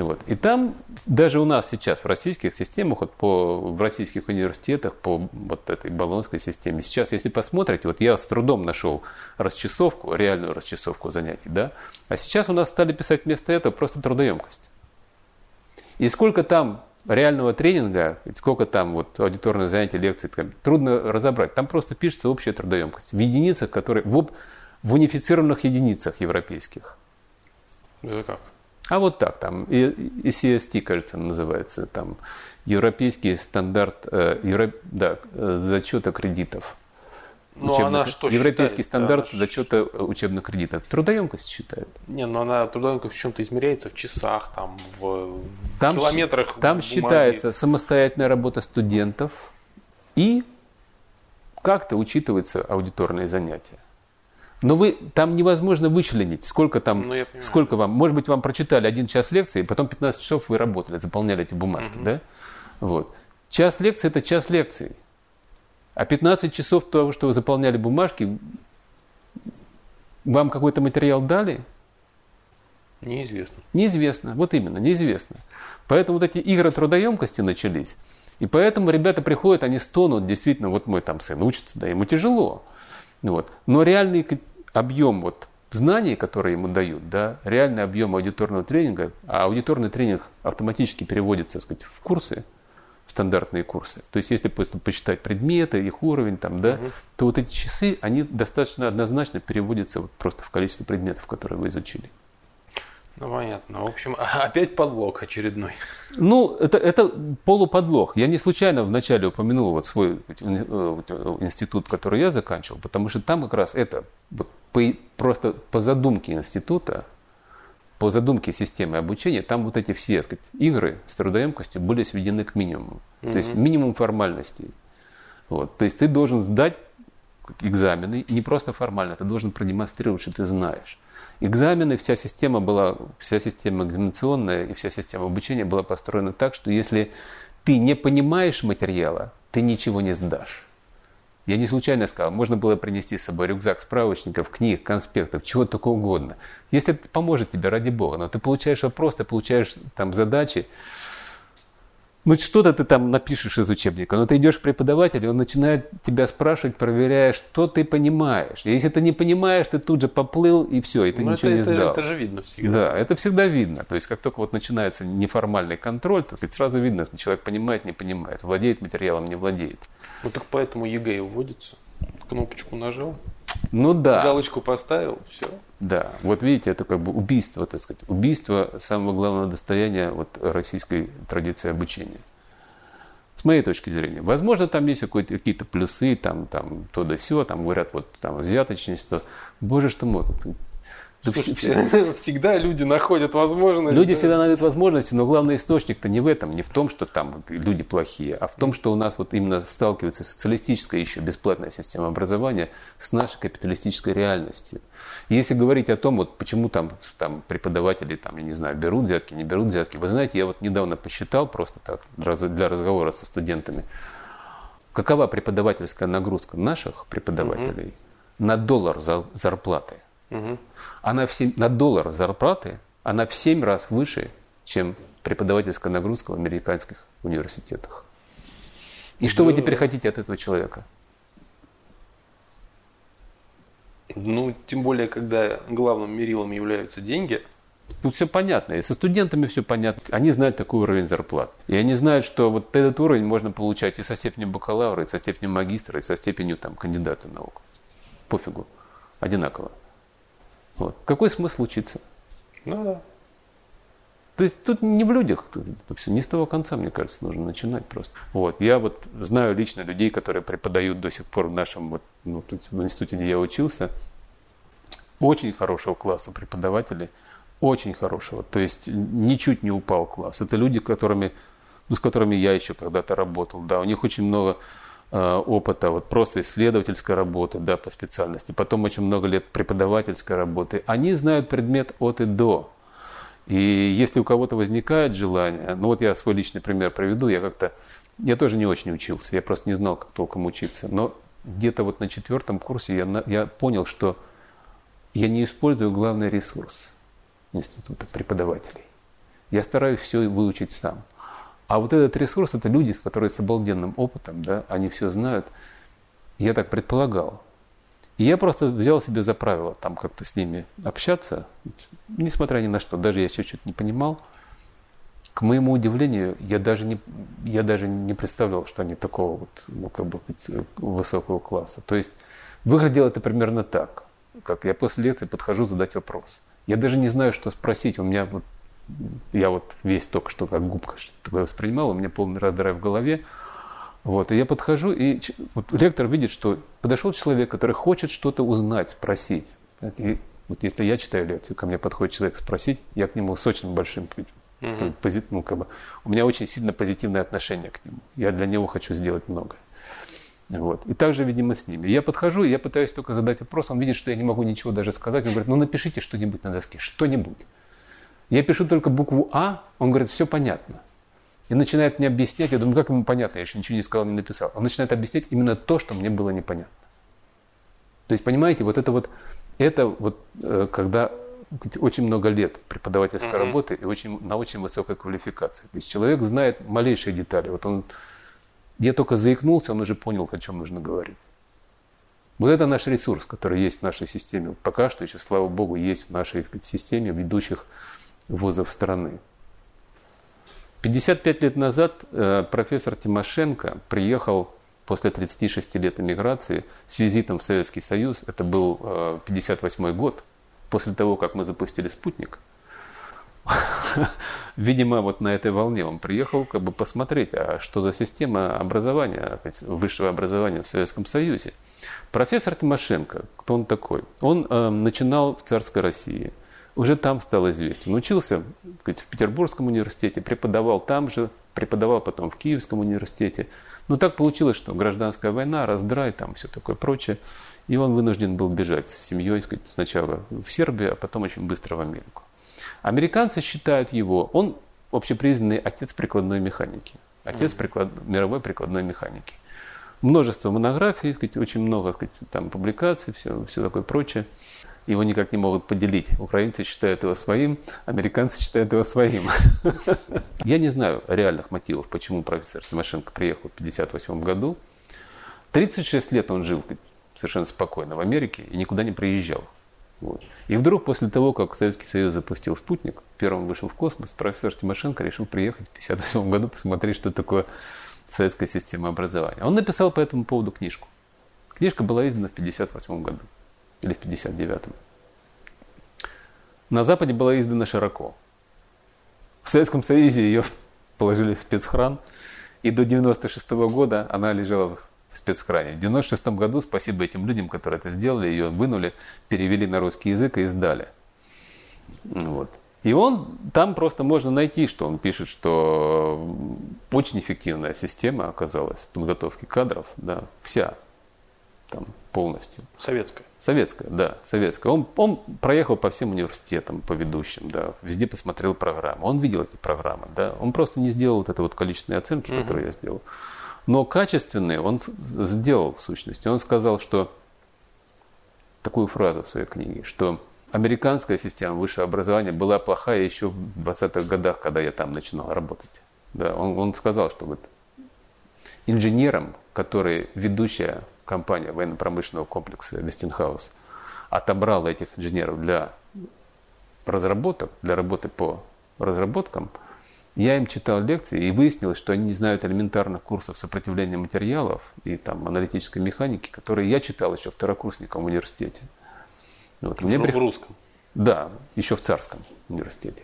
Вот. И там даже у нас сейчас в российских системах, вот по, в российских университетах, по вот этой баллонской системе, сейчас, если посмотрите, вот я с трудом нашел расчесовку, реальную расчесовку занятий, да, а сейчас у нас стали писать вместо этого просто трудоемкость. И сколько там реального тренинга, сколько там вот аудиторных занятий, лекций, там, трудно разобрать. Там просто пишется общая трудоемкость в единицах, которые в, в унифицированных единицах европейских. Это как? А вот так, там, и, и CST, кажется, называется, там, европейский стандарт, э, евро, да, э, зачета кредитов. Ну, она что Европейский считает? стандарт она... зачета учебных кредитов. Трудоемкость считает. Не, но ну, она трудоемкость в чем-то измеряется в часах, там, в там, километрах. Там бумаги. считается самостоятельная работа студентов и как-то учитывается аудиторные занятия. Но вы там невозможно вычленить, сколько там, Ну, сколько вам. Может быть, вам прочитали один час лекции, потом 15 часов вы работали, заполняли эти бумажки, да? Вот. Час лекции – это час лекций. А 15 часов того, что вы заполняли бумажки, вам какой-то материал дали? Неизвестно. Неизвестно. Вот именно, неизвестно. Поэтому вот эти игры трудоемкости начались. И поэтому ребята приходят, они стонут, действительно, вот мой там сын учится, да, ему тяжело. Вот. Но реальный объем вот знаний, которые ему дают, да, реальный объем аудиторного тренинга, а аудиторный тренинг автоматически переводится, так сказать, в курсы, в стандартные курсы. То есть, если просто почитать предметы, их уровень, там, да, то вот эти часы, они достаточно однозначно переводятся вот просто в количество предметов, которые вы изучили. Ну, понятно. В общем, опять подлог очередной. Ну, это, это полуподлог. Я не случайно вначале упомянул вот свой э, э, институт, который я заканчивал, потому что там как раз это вот по, просто по задумке института, по задумке системы обучения, там вот эти все сказать, игры с трудоемкостью были сведены к минимуму. То есть минимум формальностей. Вот. То есть ты должен сдать экзамены не просто формально, ты должен продемонстрировать, что ты знаешь. Экзамены, вся система была, вся система экзаменационная и вся система обучения была построена так, что если ты не понимаешь материала, ты ничего не сдашь. Я не случайно сказал, можно было принести с собой рюкзак справочников, книг, конспектов, чего только угодно. Если это поможет тебе, ради бога, но ты получаешь вопрос, ты получаешь там задачи, ну что-то ты там напишешь из учебника, но ты идешь к преподавателю, он начинает тебя спрашивать, проверяя, что ты понимаешь. И если ты не понимаешь, ты тут же поплыл и все, и ты Ну, ничего это, не это- сдал. это же видно всегда. Да, это всегда видно. То есть, как только вот начинается неформальный контроль, то сказать, сразу видно, что человек понимает, не понимает, владеет материалом, не владеет. Ну так поэтому ЕГЭ и вводится. Кнопочку нажал, Ну да, галочку поставил, все. Да. Вот видите, это как бы убийство, так сказать, убийство самого главного достояния вот российской традиции обучения. С моей точки зрения. Возможно, там есть какие-то плюсы, там, там, то да сё, там говорят, вот там взяточность, то, боже что мой. Да Слушайте, всегда люди находят возможность. Люди да. всегда найдут возможности, но главный источник-то не в этом, не в том, что там люди плохие, а в том, что у нас вот именно сталкивается социалистическая еще бесплатная система образования с нашей капиталистической реальностью. Если говорить о том, вот почему там, там преподаватели, там, я не знаю, берут взятки, не берут взятки, вы знаете, я вот недавно посчитал просто так для разговора со студентами, какова преподавательская нагрузка наших преподавателей на доллар за- зарплаты Мгм. она в семь- на доллар зарплаты, она в 7 раз выше, чем преподавательская нагрузка в американских университетах. И что вы Да. теперь хотите от этого человека? Ну, тем более, когда главным мерилом являются деньги. Тут все понятно, и со студентами все понятно. Они знают такой уровень зарплат. И они знают, что вот этот уровень можно получать и со степенью бакалавра, и со степенью магистра, и со степенью там, кандидата наук. Пофигу. Одинаково. Вот. Какой смысл учиться? Ну да. То есть тут не в людях, это все не с того конца, мне кажется, нужно начинать просто. Вот. Я вот знаю лично людей, которые преподают до сих пор в нашем, вот, ну, тут в институте, где я учился, очень хорошего класса преподавателей, очень хорошего. То есть ничуть не упал класс. Это люди, которыми, ну, с которыми я еще когда-то работал. Да, у них очень много опыта, вот просто исследовательской работы, да, по специальности. Потом очень много лет преподавательской работы. Они знают предмет от и до. И если у кого-то возникает желание, ну вот я свой личный пример приведу, я как-то, я тоже не очень учился, я просто не знал, как толком учиться, но где-то вот на четвертом курсе я, я понял, что я не использую главный ресурс института преподавателей. Я стараюсь все выучить сам. А вот этот ресурс – это люди, которые с обалденным опытом, да, они все знают. Я так предполагал. И я просто взял себе за правило там как-то с ними общаться, несмотря ни на что, даже я что-то не понимал. К моему удивлению, я даже не, я даже не представлял, что они такого вот, ну, как бы, сказать, высокого класса. То есть выглядело это примерно так, как я после лекции подхожу задать вопрос. Я даже не знаю, что спросить. У меня вот, я вот весь только что как губка такое воспринимал, у меня полный раздрай в голове. Вот, и я подхожу, и вот лектор видит, что подошел человек, который хочет что-то узнать, спросить. И вот если я читаю лекцию, ко мне подходит человек спросить, я к нему с очень большим, Мгм. пози- ну, как бы, у меня очень сильно позитивное отношение к нему. Я для него хочу сделать многое. Вот. И также, видимо, с ними. Я подхожу, я пытаюсь только задать вопрос, он видит, что я не могу ничего даже сказать. Он говорит, ну напишите что-нибудь на доске, что-нибудь. Я пишу только букву А, он говорит, все понятно. И начинает мне объяснять, я думаю, как ему понятно, я еще ничего не сказал, не написал. Он начинает объяснять именно то, что мне было непонятно. То есть, понимаете, вот это вот, это вот, э, когда очень много лет преподавательской mm-hmm. работы и очень, на очень высокой квалификации. То есть человек знает малейшие детали. Вот он, я только заикнулся, он уже понял, о чем нужно говорить. Вот это наш ресурс, который есть в нашей системе. Пока что еще, слава богу, есть в нашей сказать, системе ведущих вузов страны. 55 лет назад э, профессор Тимошенко приехал после 36 лет эмиграции с визитом в Советский Союз. Это был 58 э, год, после того, как мы запустили «Спутник». Видимо, вот на этой волне он приехал как бы посмотреть, а что за система образования, высшего образования в Советском Союзе. Профессор Тимошенко, кто он такой? Он э, начинал в царской России – уже там стал известен. Учился сказать, в Петербургском университете, преподавал там же, преподавал потом в Киевском университете. Но так получилось, что гражданская война, раздрай, там все такое прочее. И он вынужден был бежать с семьей сказать, сначала в Сербию, а потом очень быстро в Америку. Американцы считают его, он общепризнанный отец прикладной механики. Отец приклад, мировой прикладной механики. Множество монографий, сказать, очень много сказать, там, публикаций, все, все такое прочее его никак не могут поделить. Украинцы считают его своим, американцы считают его своим. Я не знаю реальных мотивов, почему профессор Тимошенко приехал в 1958 году. 36 лет он жил совершенно спокойно в Америке и никуда не приезжал. Вот. И вдруг после того, как Советский Союз запустил спутник, первым вышел в космос, профессор Тимошенко решил приехать в 1958 году посмотреть, что такое советская система образования. Он написал по этому поводу книжку. Книжка была издана в 1958 году или в 59-м. На Западе была издана широко. В Советском Союзе ее положили в спецхран, и до 96 -го года она лежала в спецхране. В 96 году, спасибо этим людям, которые это сделали, ее вынули, перевели на русский язык и издали. Вот. И он, там просто можно найти, что он пишет, что очень эффективная система оказалась подготовки кадров, да, вся, там, полностью. Советская. Советская, да, советская. Он, он проехал по всем университетам, по ведущим, да, везде посмотрел программы. Он видел эти программы, да. Он просто не сделал вот это вот количественные оценки, угу. которые я сделал. Но качественные он сделал в сущности. Он сказал, что такую фразу в своей книге, что американская система высшего образования была плохая еще в 20-х годах, когда я там начинал работать. Да, он, он сказал, что вот инженерам, которые ведущая компания военно-промышленного комплекса Westinghouse отобрала этих инженеров для разработок, для работы по разработкам, я им читал лекции и выяснилось, что они не знают элементарных курсов сопротивления материалов и там аналитической механики, которые я читал еще второкурсником в университете. Вот. Мне в, при... русском? Да, еще в царском университете.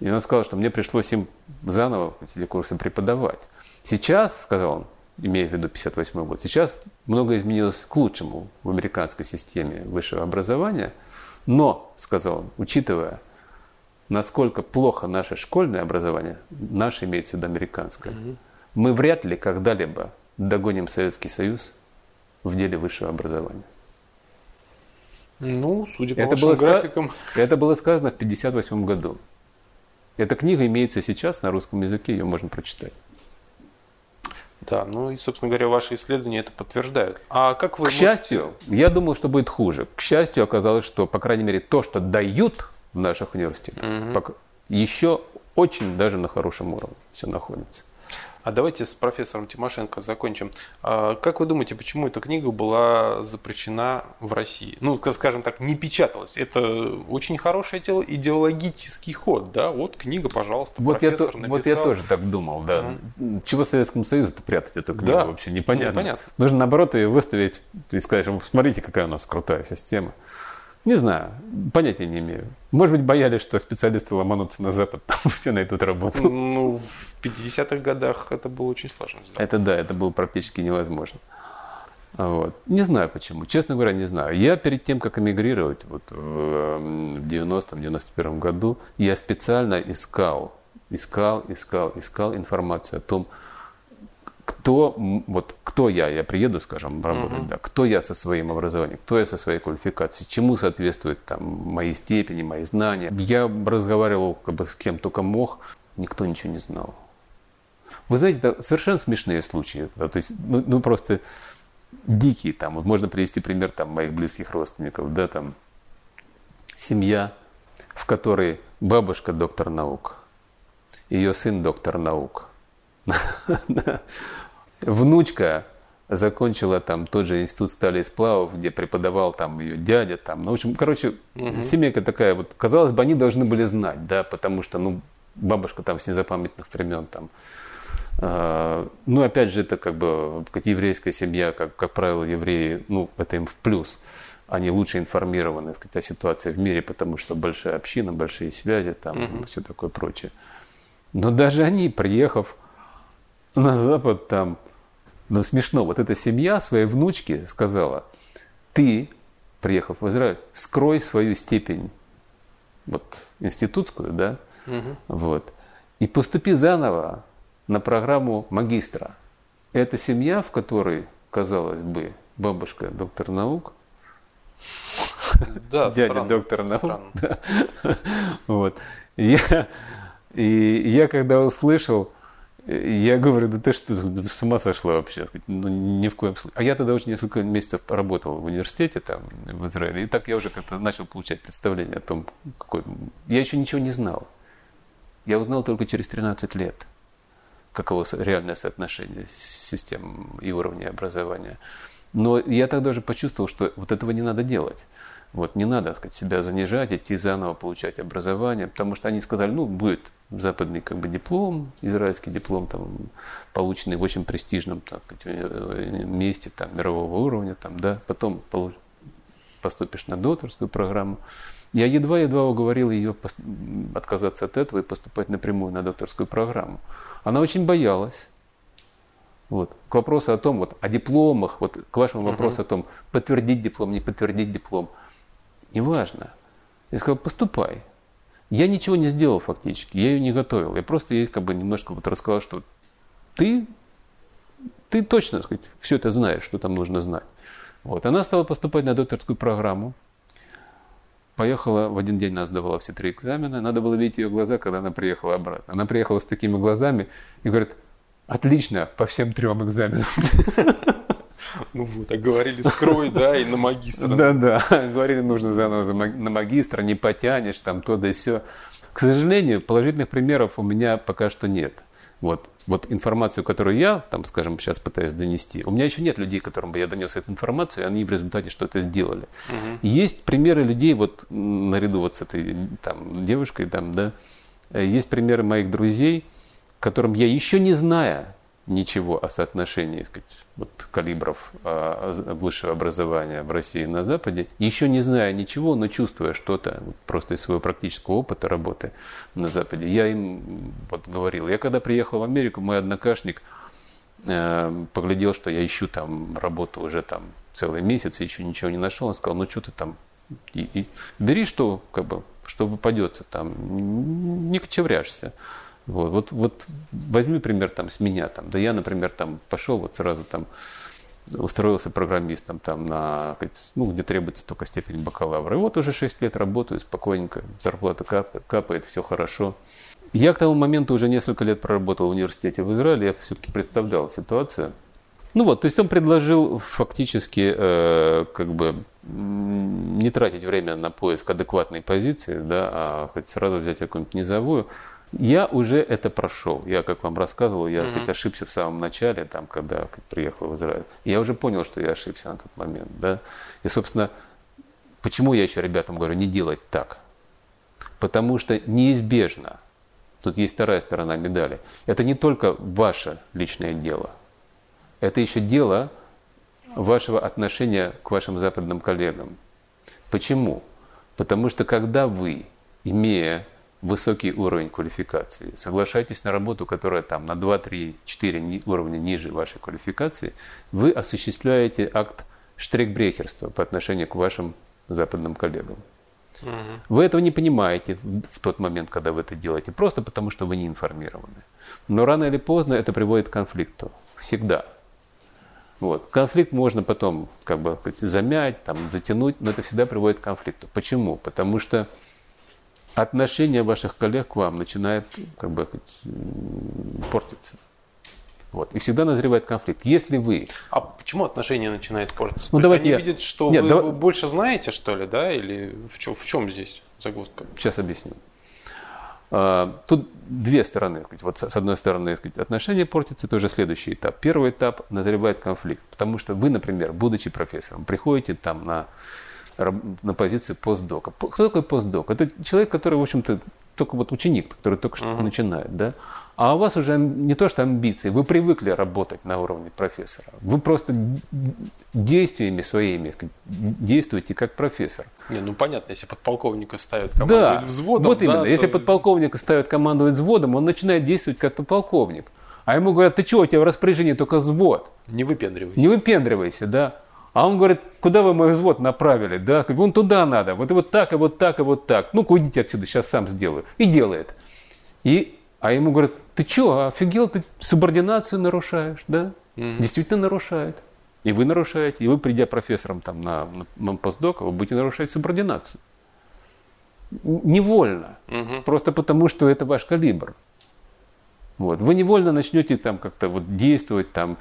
И он сказал, что мне пришлось им заново эти курсы преподавать. Сейчас, сказал он, имея в виду 58 год. Сейчас многое изменилось к лучшему в американской системе высшего образования, но, сказал он, учитывая, насколько плохо наше школьное образование, наше имеется в виду американское, угу. мы вряд ли когда-либо догоним Советский Союз в деле высшего образования. Ну, судя по это было графикам. Это было сказано в 1958 году. Эта книга имеется сейчас на русском языке, ее можно прочитать. Да, ну и, собственно говоря, ваши исследования это подтверждают. А как вы К можете... счастью, я думал, что будет хуже. К счастью, оказалось, что, по крайней мере, то, что дают в наших университетах, угу. еще очень даже на хорошем уровне все находится. А давайте с профессором Тимошенко закончим. А как вы думаете, почему эта книга была запрещена в России? Ну, скажем так, не печаталась. Это очень хороший идеологический ход, да? Вот книга, пожалуйста, вот профессор я, написал. Вот я тоже так думал, да. Mm. Чего Советскому Союзу-то прятать эту книгу да. вообще? Непонятно. Непонятно. Нужно, наоборот, ее выставить и сказать, смотрите, какая у нас крутая система. Не знаю, понятия не имею. Может быть, боялись, что специалисты ломанутся на Запад, там все найдут работу. Ну, в 50-х годах это было очень сложно сделать. Это да, это было практически невозможно. Вот. Не знаю почему, честно говоря, не знаю. Я перед тем, как эмигрировать вот, в 90-91 году, я специально искал, искал, искал, искал информацию о том, кто, вот, кто я, я приеду, скажем, работать, uh-huh. да, кто я со своим образованием, кто я со своей квалификацией, чему соответствуют там мои степени, мои знания. Я разговаривал как бы с кем только мог, никто ничего не знал. Вы знаете, это совершенно смешные случаи. Да, то есть, ну, ну просто дикие там. Вот можно привести пример там моих близких родственников, да, там семья, в которой бабушка доктор наук, ее сын доктор наук, внучка закончила там тот же институт стали и сплавов, где преподавал там ее дядя там. Ну, в общем, короче, угу. семейка такая вот, казалось бы, они должны были знать, да, потому что, ну, бабушка там с незапамятных времен там. А, ну, опять же, это как бы, как еврейская семья, как, как правило, евреи, ну, это им в плюс. Они лучше информированы, сказать, о ситуации в мире, потому что большая община, большие связи, там, угу. все такое прочее. Но даже они, приехав на Запад, там, ну, смешно, вот эта семья своей внучке сказала, ты, приехав в Израиль, скрой свою степень, вот, институтскую, да, угу. вот, и поступи заново на программу магистра. Это семья, в которой, казалось бы, бабушка доктор наук, да, дядя странно, доктор наук. Да. Вот. Я, и я когда услышал, я говорю, да ты что, да с ума сошла вообще? Ну, ни в коем случае. А я тогда уже несколько месяцев работал в университете там, в Израиле. И так я уже как-то начал получать представление о том, какой... Я еще ничего не знал. Я узнал только через 13 лет, каково реальное соотношение систем и уровня образования. Но я тогда уже почувствовал, что вот этого не надо делать. Вот не надо, так сказать, себя занижать, идти заново получать образование, потому что они сказали, ну, будет западный как бы диплом, израильский диплом, там, полученный в очень престижном сказать, э, месте там, мирового уровня, там, да, потом поступишь на докторскую программу. Я едва-едва уговорил ее отказаться от этого и поступать напрямую на докторскую программу. Она очень боялась. Вот. К вопросу о том, вот, о дипломах, вот, к вашему вопросу uh-huh. о том, подтвердить диплом, не подтвердить диплом, неважно. Я сказал, поступай. Я ничего не сделал фактически, я ее не готовил. Я просто ей как бы немножко вот рассказал, что ты, ты точно так сказать, все это знаешь, что там нужно знать. Вот. Она стала поступать на докторскую программу. Поехала, в один день она сдавала все три экзамена. Надо было видеть ее глаза, когда она приехала обратно. Она приехала с такими глазами и говорит, отлично, по всем трем экзаменам. Ну вот, а говорили скрой, да, и на магистра. Да-да, говорили, нужно заново на магистра, не потянешь, там то да все. К сожалению, положительных примеров у меня пока что нет. Вот, вот информацию, которую я, там, скажем, сейчас пытаюсь донести, у меня еще нет людей, которым бы я донес эту информацию, и они в результате что-то сделали. Угу. Есть примеры людей, вот наряду вот с этой там, девушкой, там, да, есть примеры моих друзей, которым я еще не зная, ничего о соотношении сказать, вот, калибров а, высшего образования в России и на Западе, еще не зная ничего, но чувствуя что-то вот, просто из своего практического опыта работы на Западе, я им вот, говорил. Я когда приехал в Америку, мой однокашник э, поглядел, что я ищу там работу уже там целый месяц, еще ничего не нашел. Он сказал, ну что ты там, и, и, бери что, как бы, что попадется там, не кочевряешься. Вот, вот, вот возьми пример там с меня. Там, да я, например, там пошел вот сразу там устроился программистом там на, ну, где требуется только степень бакалавра. И вот уже 6 лет работаю спокойненько, зарплата капает, капает все хорошо. Я к тому моменту уже несколько лет проработал в университете в Израиле, я все-таки представлял ситуацию. Ну вот, то есть он предложил фактически э, как бы не тратить время на поиск адекватной позиции, да, а хоть сразу взять какую-нибудь низовую. Я уже это прошел. Я, как вам рассказывал, я mm-hmm. ошибся в самом начале, там, когда приехал в Израиль. Я уже понял, что я ошибся на тот момент. Да? И, собственно, почему я еще ребятам говорю, не делать так? Потому что неизбежно, тут есть вторая сторона медали, это не только ваше личное дело. Это еще дело вашего отношения к вашим западным коллегам. Почему? Потому что когда вы, имея высокий уровень квалификации, соглашаетесь на работу, которая там на 2, 3, 4 уровня ниже вашей квалификации, вы осуществляете акт штрейкбрехерства по отношению к вашим западным коллегам. Угу. Вы этого не понимаете в тот момент, когда вы это делаете, просто потому что вы не информированы. Но рано или поздно это приводит к конфликту. Всегда. Вот. Конфликт можно потом как бы замять, там, затянуть, но это всегда приводит к конфликту. Почему? Потому что отношение ваших коллег к вам начинает как бы портиться. Вот. И всегда назревает конфликт. Если вы... А почему отношения начинают портиться? Ну, То давайте есть они я... видят, что Нет, вы давай... больше знаете, что ли, да? Или в чем, в чем здесь загвоздка? Сейчас объясню. А, тут две стороны. Вот с одной стороны отношения портятся, это уже следующий этап. Первый этап назревает конфликт. Потому что вы, например, будучи профессором, приходите там на, на позицию постдока. Кто такой постдок? Это человек, который, в общем-то, только вот ученик, который только что uh-huh. начинает. Да? А у вас уже не то, что амбиции, вы привыкли работать на уровне профессора. Вы просто действиями своими действуете как профессор. Не, ну понятно, если подполковника ставят командовать да, взводом. Вот именно, да, если то... подполковника ставят командовать взводом, он начинает действовать как подполковник. А ему говорят, ты что, у тебя в распоряжении только взвод. Не выпендривайся. Не выпендривайся, да. А он говорит, куда вы мой взвод направили? Да, вон туда надо, вот и вот так, и вот так, и вот так. Ну-ка уйдите отсюда, сейчас сам сделаю. И делает. И, а ему говорят, ты что, офигел, ты субординацию нарушаешь, да? Mm-hmm. Действительно нарушает. И вы нарушаете, и вы, придя профессором там, на, на постдок, вы будете нарушать субординацию. Невольно. Mm-hmm. Просто потому, что это ваш калибр. Вот. Вы невольно начнете там как-то вот действовать, там,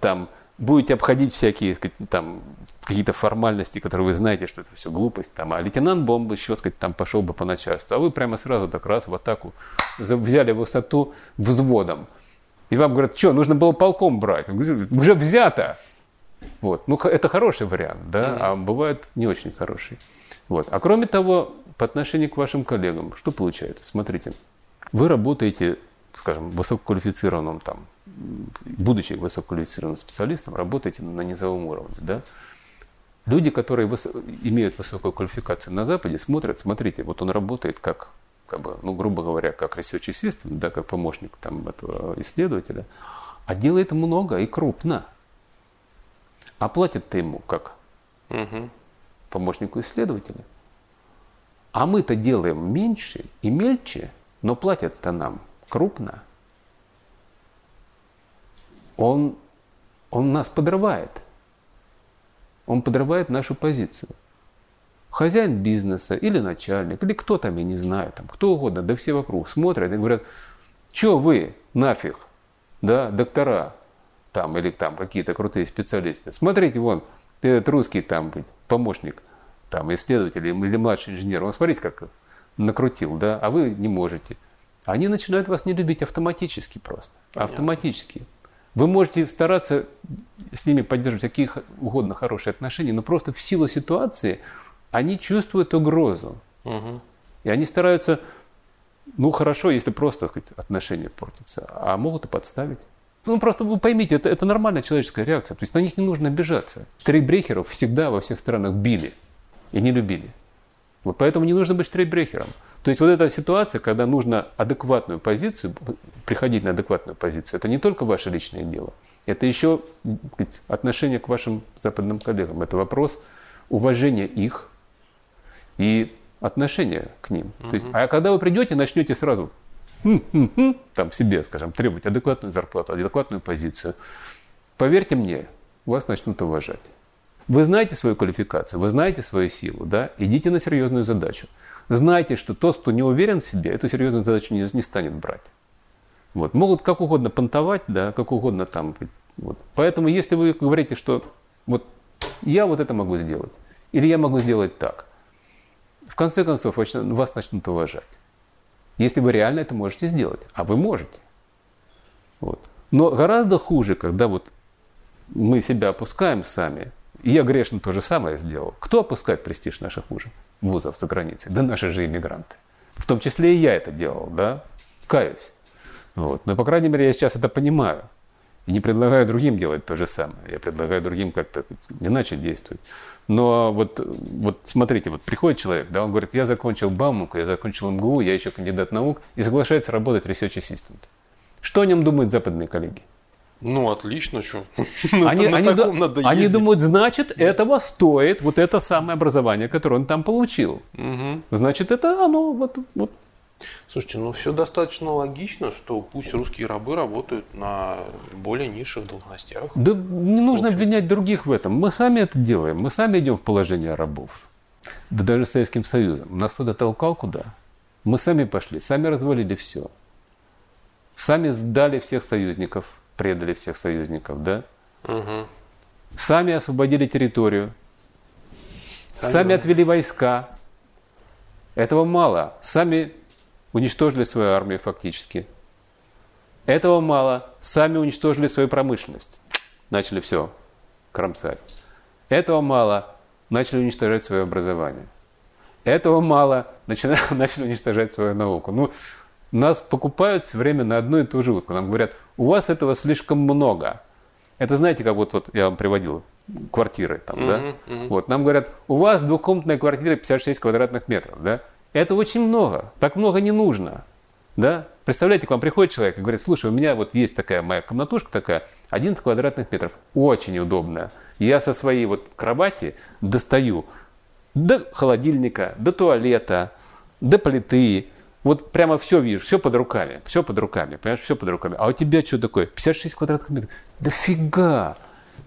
там, будете обходить всякие там, какие-то формальности, которые вы знаете, что это все глупость. Там, а лейтенант бомбы щеткать там пошел бы по начальству. А вы прямо сразу так раз в атаку взяли высоту взводом. И вам говорят, что, нужно было полком брать. Уже взято. Вот. Ну, это хороший вариант, да, mm-hmm. а бывает не очень хороший. Вот. А кроме того, по отношению к вашим коллегам, что получается? Смотрите, вы работаете, скажем, высококвалифицированном там будучи высококвалифицированным специалистом, работаете на низовом уровне. Да? Люди, которые выс... имеют высокую квалификацию на Западе, смотрят, смотрите, вот он работает как, как бы, ну, грубо говоря, как research assistant, да, как помощник там, этого исследователя, а делает много и крупно. А платят-то ему как? Угу. Помощнику исследователя. А мы-то делаем меньше и мельче, но платят-то нам крупно он, он нас подрывает. Он подрывает нашу позицию. Хозяин бизнеса или начальник, или кто там, я не знаю, там, кто угодно, да все вокруг смотрят и говорят, что вы нафиг, да, доктора, там, или там какие-то крутые специалисты. Смотрите, вон, этот русский там помощник, там, исследователь или младший инженер, он смотрите, как накрутил, да, а вы не можете. Они начинают вас не любить автоматически просто. Понятно. Автоматически. Вы можете стараться с ними поддерживать какие угодно хорошие отношения, но просто в силу ситуации они чувствуют угрозу. Угу. И они стараются, ну хорошо, если просто сказать, отношения портятся, а могут и подставить. Ну просто вы поймите, это, это нормальная человеческая реакция. То есть на них не нужно обижаться. Штрейкбрехеров всегда во всех странах били и не любили. Вот поэтому не нужно быть штрейкбрехером. То есть вот эта ситуация, когда нужно адекватную позицию, приходить на адекватную позицию, это не только ваше личное дело, это еще отношение к вашим западным коллегам. Это вопрос уважения их и отношения к ним. Угу. То есть, а когда вы придете, начнете сразу там себе, скажем, требовать адекватную зарплату, адекватную позицию, поверьте мне, вас начнут уважать. Вы знаете свою квалификацию, вы знаете свою силу, да? Идите на серьезную задачу. Знайте, что тот, кто не уверен в себе, эту серьезную задачу не, не станет брать. Вот. Могут как угодно понтовать, да, как угодно там. Вот. Поэтому, если вы говорите, что вот я вот это могу сделать, или я могу сделать так, в конце концов вас начнут уважать. Если вы реально это можете сделать, а вы можете. Вот. Но гораздо хуже, когда вот мы себя опускаем сами, и я грешно то же самое сделал. Кто опускает престиж наших вузов? Вузов за границей? Да наши же иммигранты. В том числе и я это делал, да? Каюсь. Вот. Но, по крайней мере, я сейчас это понимаю. И не предлагаю другим делать то же самое. Я предлагаю другим как-то иначе действовать. Но вот, вот смотрите, вот приходит человек, да, он говорит, я закончил Бауманку, я закончил МГУ, я еще кандидат наук, и соглашается работать research assistant. Что о нем думают западные коллеги? Ну, отлично, что. Они, они, они думают, значит, этого стоит вот это самое образование, которое он там получил. Угу. Значит, это оно вот, вот. Слушайте, ну все достаточно логично, что пусть русские рабы работают на более низших должностях. Да не нужно обвинять других в этом. Мы сами это делаем. Мы сами идем в положение рабов. Да даже Советским Союзом. Нас туда толкал куда? Мы сами пошли, сами развалили все. Сами сдали всех союзников – предали всех союзников, да? Угу. Сами освободили территорию, сами, сами отвели войска. Этого мало. Сами уничтожили свою армию фактически. Этого мало. Сами уничтожили свою промышленность. Начали все кромсать. Этого мало. Начали уничтожать свое образование. Этого мало. Начали, начали уничтожать свою науку. Ну, нас покупают все время на одну и ту же утку. Нам говорят, у вас этого слишком много. Это знаете, как вот, вот я вам приводил квартиры там, uh-huh, да? Uh-huh. Вот, нам говорят, у вас двухкомнатная квартира 56 квадратных метров, да? Это очень много, так много не нужно, да? Представляете, к вам приходит человек и говорит, слушай, у меня вот есть такая моя комнатушка такая, 11 квадратных метров, очень удобная. Я со своей вот кровати достаю до холодильника, до туалета, до плиты, вот прямо все видишь, все под руками, все под руками, понимаешь, все под руками. А у тебя что такое? 56 квадратных метров. Да фига!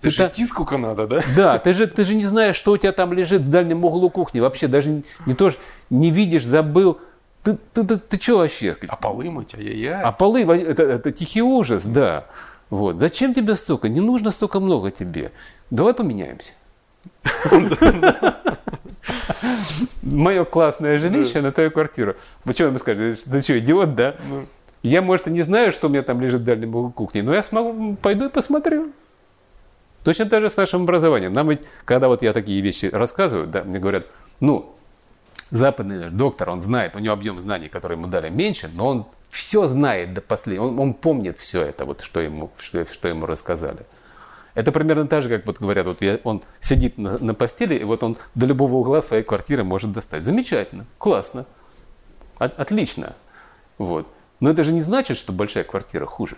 Ты, ты же та... сколько надо, да? Да, ты же, ты же не знаешь, что у тебя там лежит в дальнем углу кухни. Вообще даже не, не то, не видишь, забыл. Ты, ты, ты, ты что вообще? А полы мыть, ай-яй-яй. А полы, это, это тихий ужас, да. Вот. Зачем тебе столько? Не нужно столько много тебе. Давай поменяемся. Мое классное жилище на твою квартиру. Вы что ему скажете? Ты что, идиот, да? Ну. Я, может, и не знаю, что у меня там лежит в дальнем углу кухни, но я смогу, пойду и посмотрю. Точно так же с нашим образованием. Нам ведь, когда вот я такие вещи рассказываю, да, мне говорят, ну, западный доктор, он знает, у него объем знаний, который ему дали, меньше, но он все знает до последнего, он, он помнит все это, вот, что, ему, что, что ему рассказали. Это примерно так же, как вот говорят, вот я, он сидит на, на постели, и вот он до любого угла своей квартиры может достать. Замечательно, классно, от, отлично. Вот. Но это же не значит, что большая квартира хуже.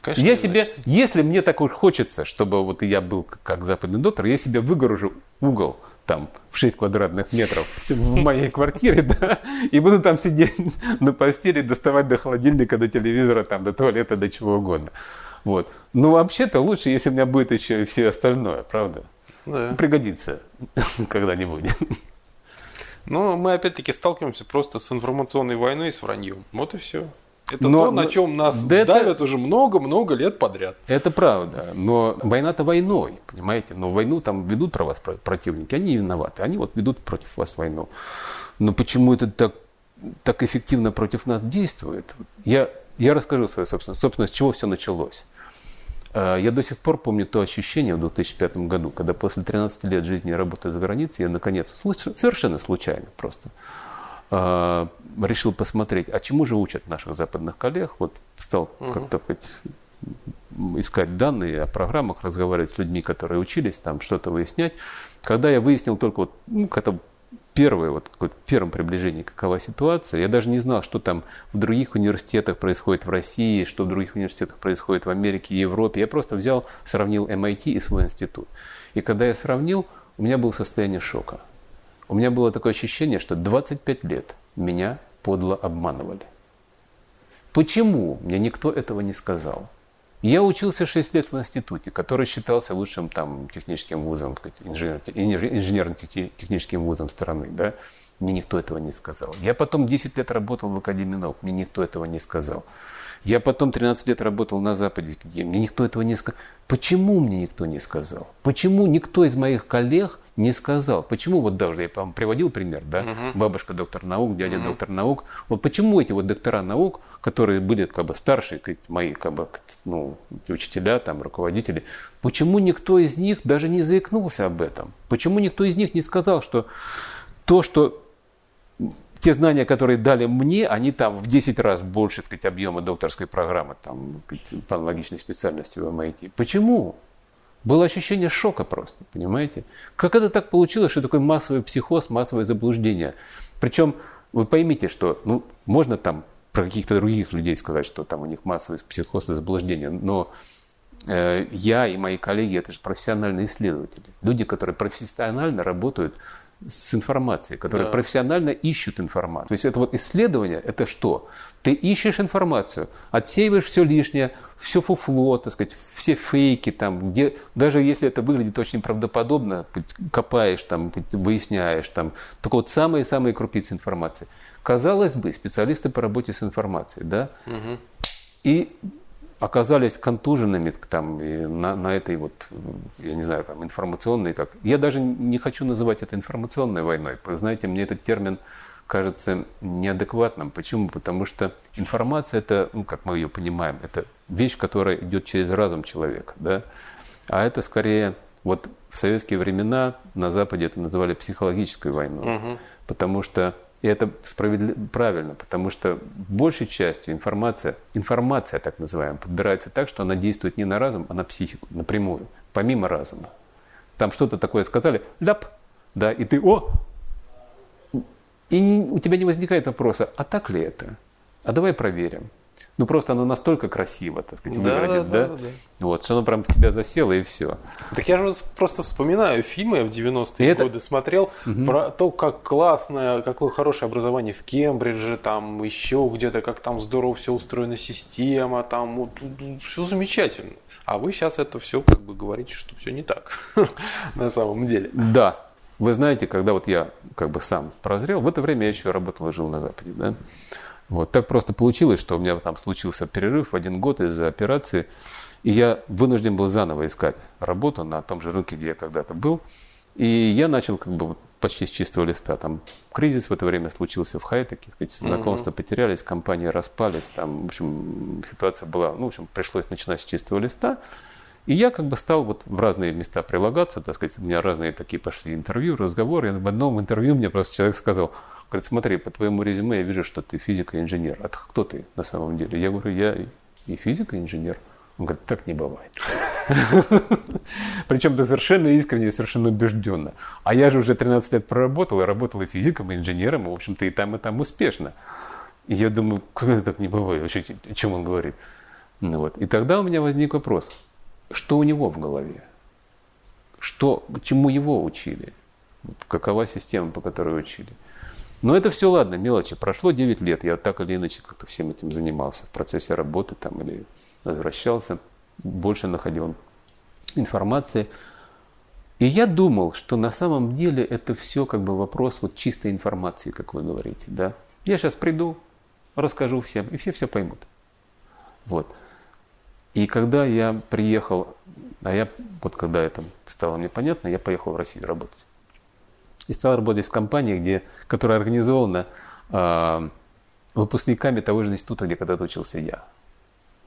Конечно, я себе, значит. если мне так уж хочется, чтобы вот я был как западный доктор, я себе выгорожу угол там в 6 квадратных метров в моей квартире, да, и буду там сидеть на постели, доставать до холодильника, до телевизора, там, до туалета, до чего угодно. Вот. Но вообще-то лучше, если у меня будет еще и все остальное, правда? Да. Пригодится когда-нибудь. Но мы опять-таки сталкиваемся просто с информационной войной и с враньем. Вот и все. Это но, то, на чем нас да давят это, уже много-много лет подряд. Это правда. Но война-то войной, понимаете? Но войну там ведут про вас противники, они виноваты. Они вот ведут против вас войну. Но почему это так, так эффективно против нас действует? Я, я расскажу свою собственность. Собственно, с чего все началось. Э, я до сих пор помню то ощущение в 2005 году, когда после 13 лет жизни и работы за границей я наконец, совершенно случайно просто, э, решил посмотреть, а чему же учат наших западных коллег. Вот стал угу. как-то хоть искать данные о программах, разговаривать с людьми, которые учились, там что-то выяснять. Когда я выяснил только вот, ну, как-то первое, вот первом приближении, какова ситуация. Я даже не знал, что там в других университетах происходит в России, что в других университетах происходит в Америке и Европе. Я просто взял, сравнил MIT и свой институт. И когда я сравнил, у меня было состояние шока. У меня было такое ощущение, что 25 лет меня подло обманывали. Почему? Мне никто этого не сказал. Я учился 6 лет в институте, который считался лучшим там, техническим вузом, инженерно-техническим вузом страны. Да? Мне никто этого не сказал. Я потом 10 лет работал в Академии наук, мне никто этого не сказал. Я потом 13 лет работал на Западе, где мне никто этого не сказал. Почему мне никто не сказал? Почему никто из моих коллег не сказал? Почему вот даже я вам приводил пример, да? Угу. Бабушка доктор наук, дядя угу. доктор наук. Вот почему эти вот доктора наук, которые были как бы старшие, как мои как бы, ну, учителя, там, руководители, почему никто из них даже не заикнулся об этом? Почему никто из них не сказал, что то, что те знания, которые дали мне, они там в 10 раз больше так сказать, объема докторской программы там, по аналогичной специальности в MIT. Почему? Было ощущение шока просто, понимаете? Как это так получилось, что такой массовый психоз, массовое заблуждение? Причем вы поймите, что ну, можно там про каких-то других людей сказать, что там у них массовый психоз и заблуждение, но э, я и мои коллеги, это же профессиональные исследователи. Люди, которые профессионально работают с информацией, которые да. профессионально ищут информацию. То есть это вот исследование, это что? Ты ищешь информацию, отсеиваешь все лишнее, все фуфло, так сказать, все фейки там, где даже если это выглядит очень правдоподобно, копаешь там, выясняешь там, только вот самые-самые крупицы информации. Казалось бы, специалисты по работе с информацией, да, угу. и оказались контуженными там, на, на этой вот, я не знаю, там, информационной, как... Я даже не хочу называть это информационной войной. Вы знаете, мне этот термин кажется неадекватным. Почему? Потому что информация это, ну, как мы ее понимаем, это вещь, которая идет через разум человека, да? А это скорее, вот в советские времена на Западе это называли психологической войной, угу. потому что и это справедливо, правильно, потому что большей частью информация, информация так называемая, подбирается так, что она действует не на разум, а на психику, напрямую, помимо разума. Там что-то такое сказали, ляп, да, и ты, о, и у тебя не возникает вопроса, а так ли это? А давай проверим ну просто оно настолько красиво, так сказать, да, выглядит, да, да? да, да. Вот, что оно прям в тебя засело и все. Так я же просто вспоминаю фильмы, я в 90-е это... годы смотрел угу. про то, как классное, какое хорошее образование в Кембридже, там еще где-то, как там здорово все устроена система, там вот, все замечательно. А вы сейчас это все как бы говорите, что все не так на самом деле. Да. Вы знаете, когда вот я как бы сам прозрел, в это время я еще работал и жил на Западе, да, вот так просто получилось, что у меня там случился перерыв в один год из-за операции, и я вынужден был заново искать работу на том же рынке, где я когда-то был. И я начал как бы почти с чистого листа. Там кризис в это время случился в Хайтеке, знакомства mm-hmm. потерялись, компании распались, там, в общем, ситуация была, ну, в общем, пришлось начинать с чистого листа. И я как бы стал вот в разные места прилагаться, так сказать, у меня разные такие пошли интервью, разговоры. И в одном интервью мне просто человек сказал, говорит, смотри, по твоему резюме я вижу, что ты физик и инженер. А кто ты на самом деле? Я говорю, я и физик, и инженер. Он говорит, так не бывает. Причем ты совершенно искренне совершенно убежденно. А я же уже 13 лет проработал, и работал и физиком, и инженером, и, в общем-то, и там, и там успешно. И я думаю, как это так не бывает? Вообще, о чем он говорит? Ну, вот. И тогда у меня возник вопрос – что у него в голове, что, чему его учили, какова система, по которой учили. Но это все ладно, мелочи. Прошло 9 лет, я так или иначе как-то всем этим занимался в процессе работы там или возвращался, больше находил информации. И я думал, что на самом деле это все как бы вопрос вот чистой информации, как вы говорите, да. Я сейчас приду, расскажу всем, и все все поймут. Вот. И когда я приехал, а я, вот когда это стало мне понятно, я поехал в Россию работать. И стал работать в компании, где, которая организована э, выпускниками того же института, где когда-то учился я.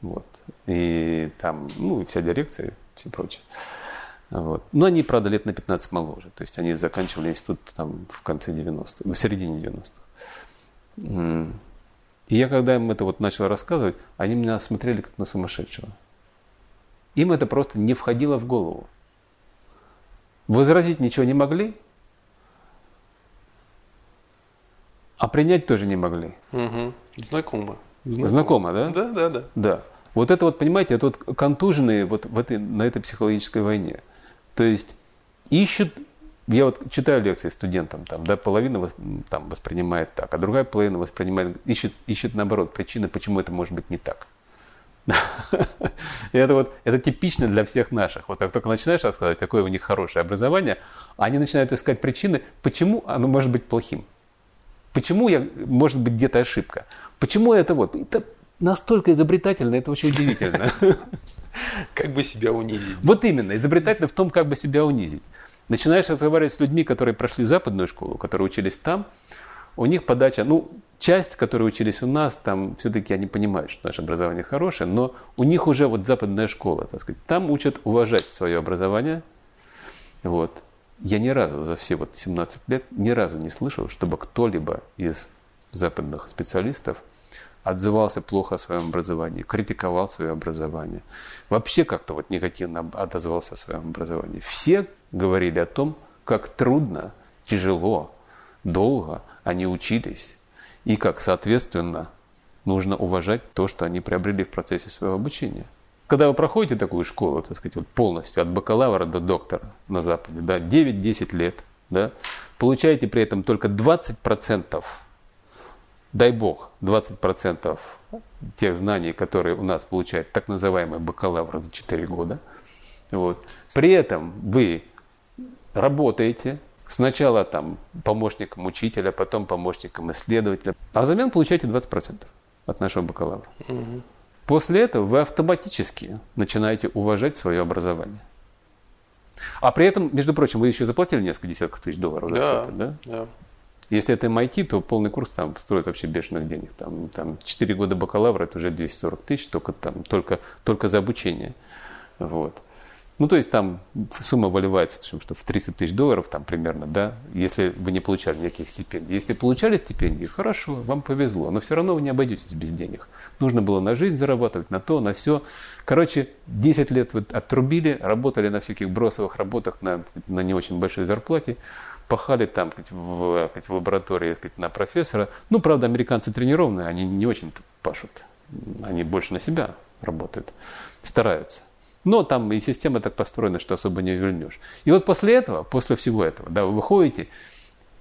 Вот. И там, ну, и вся дирекция, и все прочее. Вот. Но они, правда, лет на 15 моложе. То есть они заканчивали институт там в конце 90-х, в середине 90-х. И я, когда им это вот начал рассказывать, они меня смотрели как на сумасшедшего. Им это просто не входило в голову. Возразить ничего не могли, а принять тоже не могли. Угу. Знакомо. Знакомо. Знакомо, да? Да, да, да. Да. Вот это вот, понимаете, это вот контуженные вот в этой, на этой психологической войне. То есть ищут я вот читаю лекции студентам, там, да, половина там, воспринимает так, а другая половина воспринимает, ищет, ищет наоборот причины, почему это может быть не так. Это вот это типично для всех наших. Вот как только начинаешь рассказывать, какое у них хорошее образование, они начинают искать причины, почему оно может быть плохим. Почему я, может быть где-то ошибка. Почему это вот. Это настолько изобретательно, это очень удивительно. Как бы себя унизить. Вот именно, изобретательно в том, как бы себя унизить. Начинаешь разговаривать с людьми, которые прошли западную школу, которые учились там, у них подача, ну, часть, которые учились у нас, там все-таки они понимают, что наше образование хорошее, но у них уже вот западная школа, так сказать, там учат уважать свое образование. Вот. Я ни разу за все вот 17 лет ни разу не слышал, чтобы кто-либо из западных специалистов отзывался плохо о своем образовании, критиковал свое образование. Вообще как-то вот негативно отозвался о своем образовании. Все говорили о том, как трудно, тяжело, долго они учились, и как, соответственно, нужно уважать то, что они приобрели в процессе своего обучения. Когда вы проходите такую школу, так сказать, вот полностью от бакалавра до доктора на Западе, да, 9-10 лет, да, получаете при этом только 20%, дай бог, 20% тех знаний, которые у нас получает так называемый бакалавр за 4 года. Вот. При этом вы работаете, сначала там помощником учителя, потом помощником исследователя, а взамен получаете 20% от нашего бакалавра. Угу. После этого вы автоматически начинаете уважать свое образование. А при этом, между прочим, вы еще заплатили несколько десятков тысяч долларов за да, все это, да? Да. Если это MIT, то полный курс там стоит вообще бешеных денег. Там, там 4 года бакалавра, это уже 240 тысяч только, там, только, только за обучение. Вот. Ну, то есть там сумма выливается что в 300 тысяч долларов там примерно, да, если вы не получали никаких стипендий. Если получали стипендии, хорошо, вам повезло, но все равно вы не обойдетесь без денег. Нужно было на жизнь зарабатывать, на то, на все. Короче, 10 лет вы отрубили, работали на всяких бросовых работах на, на не очень большой зарплате, пахали там в, в лаборатории на профессора. Ну, правда, американцы тренированные, они не очень пашут. Они больше на себя работают, стараются. Но там и система так построена, что особо не вернешь. И вот после этого, после всего этого, да, вы выходите,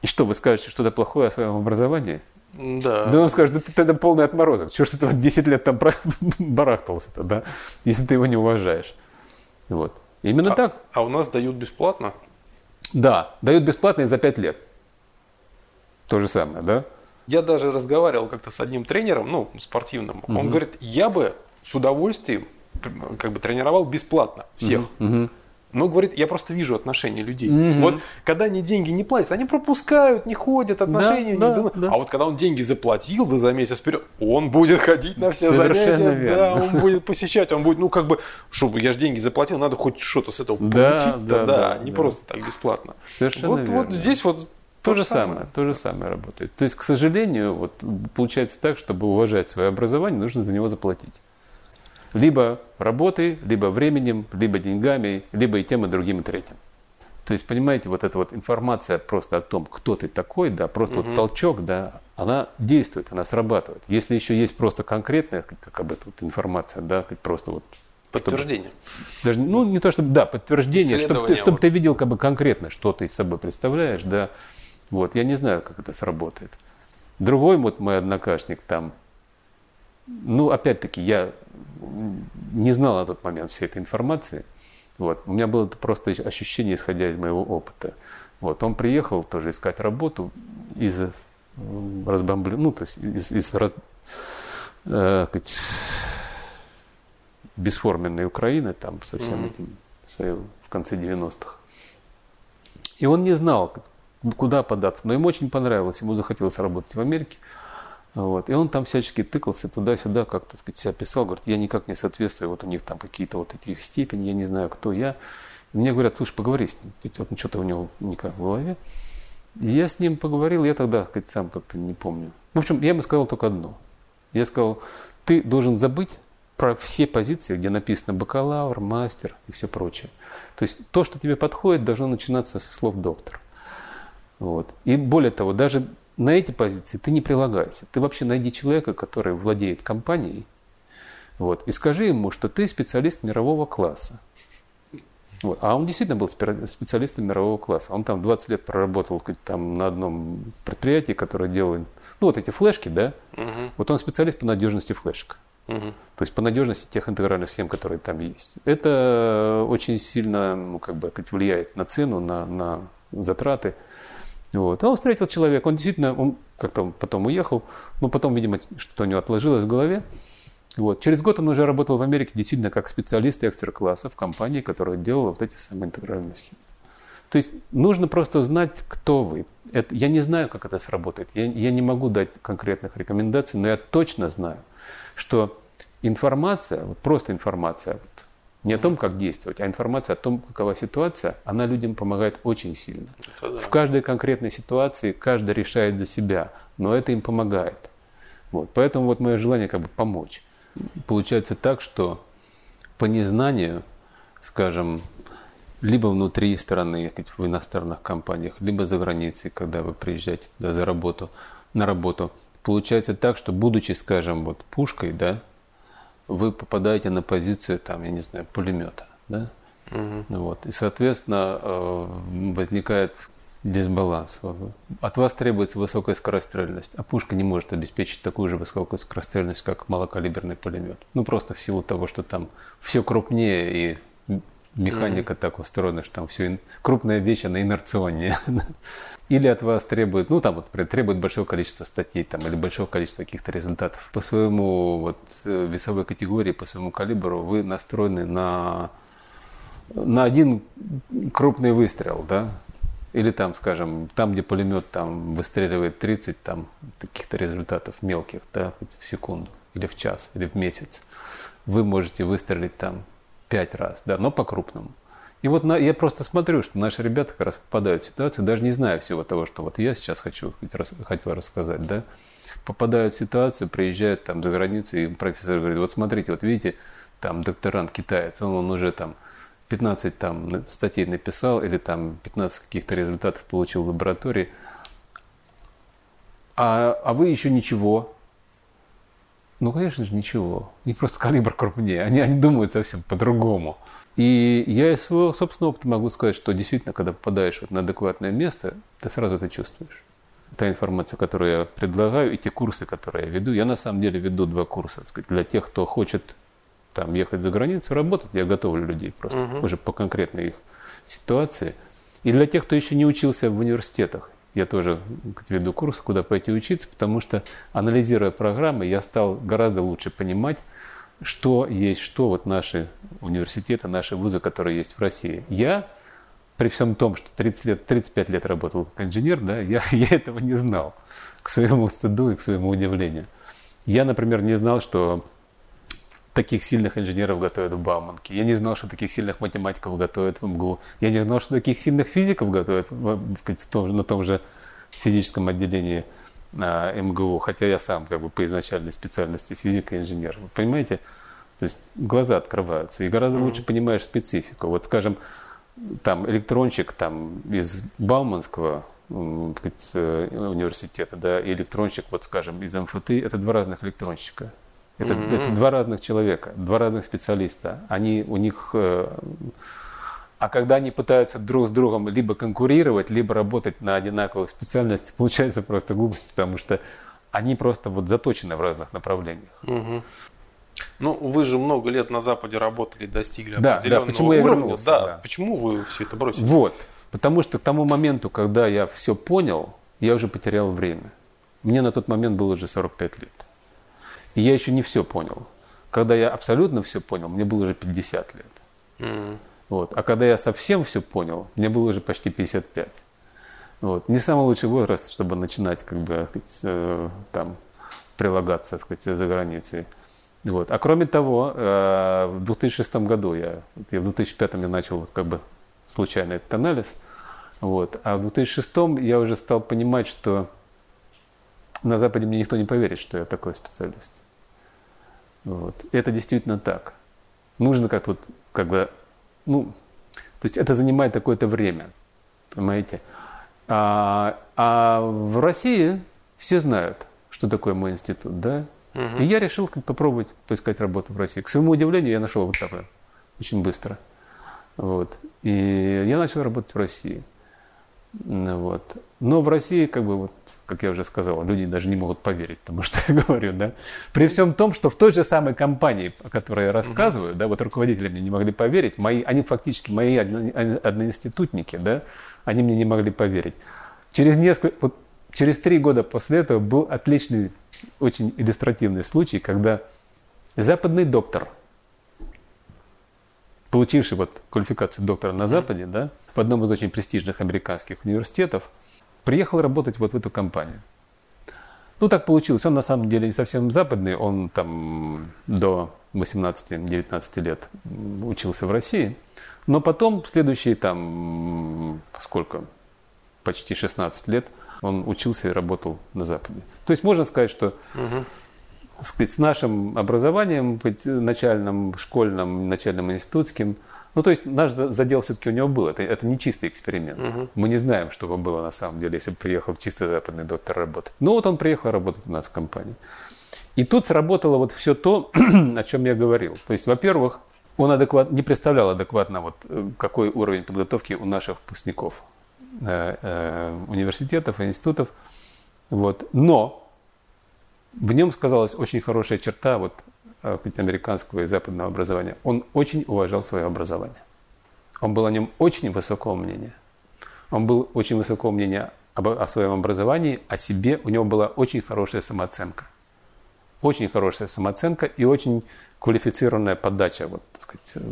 и что, вы скажете что-то плохое о своем образовании? Да. Да он скажет, да ты тогда полный отморозок. Чего ж ты 10 лет там барахтался-то, да, если ты его не уважаешь. Вот. Именно а, так. А у нас дают бесплатно? Да, дают бесплатно и за 5 лет. То же самое, да? Я даже разговаривал как-то с одним тренером, ну, спортивным. Угу. Он говорит, я бы с удовольствием как бы тренировал бесплатно всех. Угу. Но, говорит, я просто вижу отношения людей. Угу. Вот когда они деньги не платят, они пропускают, не ходят, отношения да, не да, да. А вот когда он деньги заплатил да, за месяц вперед, он будет ходить на все Совершенно занятия, верно. да, он будет посещать, он будет, ну как бы, чтобы я же деньги заплатил, надо хоть что-то с этого да, получить, да, да, да, не да. просто так бесплатно. Совершенно вот, верно. вот здесь вот то, же самое, самое, то же самое работает. То есть, к сожалению, вот получается так, чтобы уважать свое образование, нужно за него заплатить. Либо работой, либо временем, либо деньгами, либо и тем, и другим, и третьим. То есть, понимаете, вот эта вот информация просто о том, кто ты такой, да, просто угу. вот толчок, да, она действует, она срабатывает. Если еще есть просто конкретная, как об этом вот информация, да, просто вот Подтверждение. Чтобы, даже, ну, не то чтобы, да, подтверждение, чтобы ты, чтобы вот. ты видел как бы конкретно, что ты собой представляешь, да. Вот, я не знаю, как это сработает. Другой вот мой однокашник там, ну, опять-таки, я не знал на тот момент всей этой информации. Вот. У меня было просто ощущение, исходя из моего опыта. Вот. Он приехал тоже искать работу из разбомблен... ну, то есть из, из раз... э, сказать, бесформенной Украины, там, со всем mm-hmm. этим, своим, в конце 90-х. И он не знал, куда податься, но ему очень понравилось, ему захотелось работать в Америке. Вот. И он там всячески тыкался туда-сюда, как-то сказать, себя писал, говорит, я никак не соответствую, вот у них там какие-то вот эти их степени, я не знаю, кто я. И мне говорят, слушай, поговори с ним, вот что-то у него никак в голове. И я с ним поговорил, я тогда, сказать, сам как-то не помню. В общем, я ему сказал только одно. Я сказал, ты должен забыть про все позиции, где написано бакалавр, мастер и все прочее. То есть то, что тебе подходит, должно начинаться со слов доктор. Вот. И более того, даже на эти позиции ты не прилагайся. Ты вообще найди человека, который владеет компанией, вот, и скажи ему, что ты специалист мирового класса. Вот. А он действительно был специалистом мирового класса. Он там 20 лет проработал там, на одном предприятии, которое делает, ну вот эти флешки, да, угу. вот он специалист по надежности флешек. Угу. То есть по надежности тех интегральных схем, которые там есть. Это очень сильно ну, как бы, влияет на цену, на, на затраты. Вот. А он встретил человека, он действительно, он как-то потом уехал, но потом, видимо, что-то у него отложилось в голове. Вот. Через год он уже работал в Америке действительно как специалист экстра-класса в компании, которая делала вот эти самые интегральные схемы. То есть нужно просто знать, кто вы. Это, я не знаю, как это сработает. Я, я не могу дать конкретных рекомендаций, но я точно знаю, что информация, вот просто информация, вот, не о том, как действовать, а информация о том, какова ситуация, она людям помогает очень сильно. В каждой конкретной ситуации каждый решает за себя, но это им помогает. Вот. Поэтому вот мое желание как бы помочь. Получается так, что по незнанию, скажем, либо внутри страны, в иностранных компаниях, либо за границей, когда вы приезжаете туда за работу, на работу, получается так, что будучи, скажем, вот пушкой, да, вы попадаете на позицию, там, я не знаю, пулемета. Да? Угу. Вот. И, соответственно, э, возникает дисбаланс. От вас требуется высокая скорострельность, а пушка не может обеспечить такую же высокую скорострельность, как малокалиберный пулемет. Ну, просто в силу того, что там все крупнее и механика mm-hmm. так устроена, что там все крупная вещь, она инерционнее. Или от вас требует, ну там вот требует большого количества статей там, или большого количества каких-то результатов. По своему вот э, весовой категории, по своему калибру вы настроены на, на один крупный выстрел, да, или там, скажем, там, где пулемет там выстреливает 30 там каких-то результатов мелких, да, в секунду, или в час, или в месяц, вы можете выстрелить там 5 раз, да, но по-крупному. И вот на, я просто смотрю, что наши ребята как раз попадают в ситуацию, даже не зная всего того, что вот я сейчас хочу, хотел рассказать, да, попадают в ситуацию, приезжают там за границу, и профессор говорит, вот смотрите, вот видите, там докторант китаец, он, он уже там 15 там статей написал или там 15 каких-то результатов получил в лаборатории, а, а вы еще ничего. Ну, конечно же, ничего. Них просто калибр крупнее. Они, они думают совсем по-другому. И я из своего собственного опыта могу сказать, что действительно, когда попадаешь вот на адекватное место, ты сразу это чувствуешь. Та информация, которую я предлагаю, и те курсы, которые я веду, я на самом деле веду два курса сказать, для тех, кто хочет там ехать за границу, работать, я готовлю людей просто угу. уже по конкретной их ситуации. И для тех, кто еще не учился в университетах, я тоже веду курс, куда пойти учиться, потому что, анализируя программы, я стал гораздо лучше понимать, что есть что, вот наши университеты, наши вузы, которые есть в России. Я, при всем том, что 30 лет, 35 лет работал как инженер, да, я, я этого не знал, к своему стыду и к своему удивлению. Я, например, не знал, что таких сильных инженеров готовят в Бауманке. Я не знал, что таких сильных математиков готовят в МГУ. Я не знал, что таких сильных физиков готовят в, в том, на том же физическом отделении а, МГУ, хотя я сам как бы по изначальной специальности физик и инженер. Вы понимаете? То есть глаза открываются, и гораздо лучше понимаешь специфику. Вот, скажем, там электронщик там, из Бауманского сказать, э, университета, да, и электронщик, вот скажем, из МФТ, это два разных электронщика. Это, mm-hmm. это два разных человека, два разных специалиста. Они у них, э, а когда они пытаются друг с другом либо конкурировать, либо работать на одинаковых специальностях, получается просто глупость, потому что они просто вот заточены в разных направлениях. Ну, вы же много лет на Западе работали, достигли да, определенного да, почему уровня. Я вернулся, да, да. Почему вы все это бросили? Вот. Потому что к тому моменту, когда я все понял, я уже потерял время. Мне на тот момент было уже 45 лет. И я еще не все понял. Когда я абсолютно все понял, мне было уже 50 лет. Mm. Вот. А когда я совсем все понял, мне было уже почти 55. Вот. Не самый лучший возраст, чтобы начинать как бы, э, там, прилагаться сказать, за границей. Вот. А кроме того, э, в 2006 году я, я в 2005 я начал вот, как бы случайно этот анализ. Вот. А в 2006 я уже стал понимать, что на Западе мне никто не поверит, что я такой специалист. Вот. Это действительно так. Нужно как вот, как бы, ну, то есть это занимает какое-то время, понимаете? А, а в России все знают, что такое мой институт, да? Угу. И я решил попробовать поискать работу в России. К своему удивлению, я нашел вот так вот, очень быстро. Вот. И я начал работать в России. Вот. Но в России, как бы, вот, как я уже сказал, люди даже не могут поверить тому, что я говорю. Да? При всем том, что в той же самой компании, о которой я рассказываю, угу. да, вот руководители мне не могли поверить, мои, они фактически мои одноинститутники, да, они мне не могли поверить. Через несколько, вот, через три года после этого был отличный, очень иллюстративный случай, когда западный доктор, получивший вот квалификацию доктора на Западе, да, в одном из очень престижных американских университетов, приехал работать вот в эту компанию. Ну, так получилось. Он на самом деле не совсем западный. Он там до 18-19 лет учился в России. Но потом, следующие там, сколько, почти 16 лет, он учился и работал на Западе. То есть можно сказать, что угу. Сказать, с нашим образованием, начальным, школьным, начальным институтским, ну, то есть наш задел все-таки у него был. Это, это не чистый эксперимент. Угу. Мы не знаем, что бы было на самом деле, если бы приехал чисто западный доктор работать. Ну, вот он приехал работать у нас в компании. И тут сработало вот все то, о чем я говорил. То есть, во-первых, он адекват, не представлял адекватно, вот, э, какой уровень подготовки у наших выпускников э, э, университетов и институтов. Вот. Но в нем сказалась очень хорошая черта вот, э, американского и западного образования. Он очень уважал свое образование. Он был о нем очень высокого мнения. Он был очень высокого мнения об, о своем образовании, о себе. У него была очень хорошая самооценка. Очень хорошая самооценка и очень квалифицированная подача, вот, так сказать,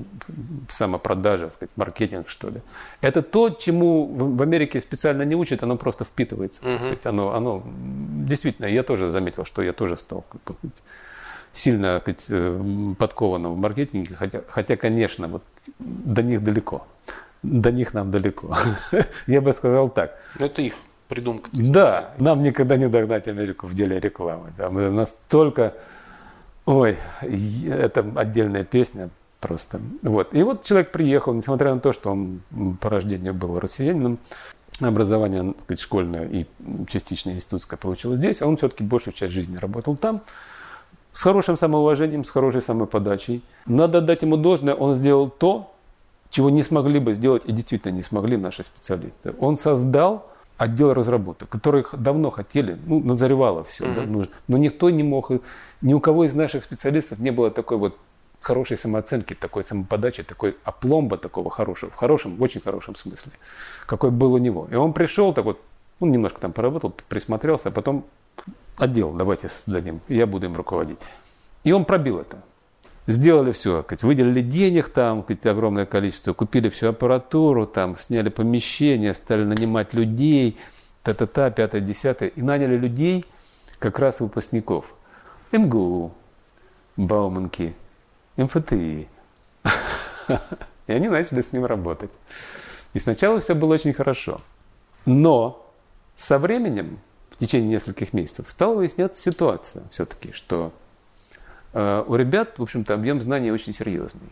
самопродажа, так сказать, маркетинг, что ли. Это то, чему в Америке специально не учат, оно просто впитывается. Так сказать, оно, оно, действительно, я тоже заметил, что я тоже стал сильно так сказать, э, подкованным в маркетинге, хотя, хотя, конечно, вот до них далеко. До них нам далеко. Я бы сказал так. Это их придумка. Да, нам никогда не догнать Америку в деле рекламы. Да, мы настолько Ой, это отдельная песня просто. Вот. И вот человек приехал, несмотря на то, что он по рождению был россиянином, образование сказать, школьное и частично институтское получил здесь, а он все-таки большую часть жизни работал там, с хорошим самоуважением, с хорошей самоподачей. Надо дать ему должное, он сделал то, чего не смогли бы сделать и действительно не смогли наши специалисты. Он создал отдел разработок, которых давно хотели, ну, назревало все, mm-hmm. да, нужно, но никто не мог, ни у кого из наших специалистов не было такой вот хорошей самооценки, такой самоподачи, такой опломба такого хорошего, в хорошем, в очень хорошем смысле, какой был у него. И он пришел, так вот, он немножко там поработал, присмотрелся, а потом отдел давайте создадим, я буду им руководить. И он пробил это сделали все, выделили денег там, огромное количество, купили всю аппаратуру, там, сняли помещение, стали нанимать людей, та-та-та, пятое, десятое, и наняли людей, как раз выпускников. МГУ, Бауманки, МФТИ. И они начали с ним работать. И сначала все было очень хорошо. Но со временем, в течение нескольких месяцев, стала выясняться ситуация все-таки, что у ребят, в общем-то, объем знаний очень серьезный.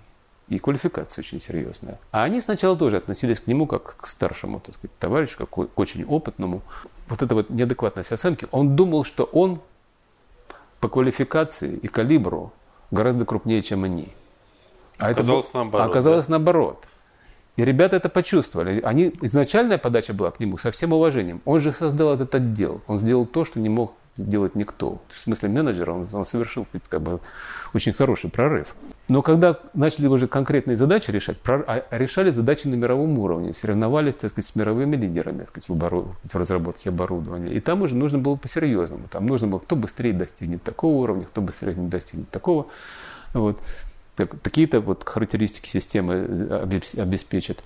И квалификация очень серьезная. А они сначала тоже относились к нему как к старшему, так сказать, товарищу, как к очень опытному. Вот эта вот неадекватность оценки. Он думал, что он по квалификации и калибру гораздо крупнее, чем они. А оказалось это, наоборот. Оказалось да? наоборот. И ребята это почувствовали. Они, изначальная подача была к нему со всем уважением. Он же создал этот отдел. Он сделал то, что не мог сделать никто. В смысле менеджера он, он совершил как бы, очень хороший прорыв. Но когда начали уже конкретные задачи решать, а решали задачи на мировом уровне, соревновались так сказать, с мировыми лидерами так сказать, в, обору, в разработке оборудования. И там уже нужно было по-серьезному. Там нужно было, кто быстрее достигнет такого уровня, кто быстрее достигнет такого. Вот. Так, такие-то вот характеристики системы э, обеспечат.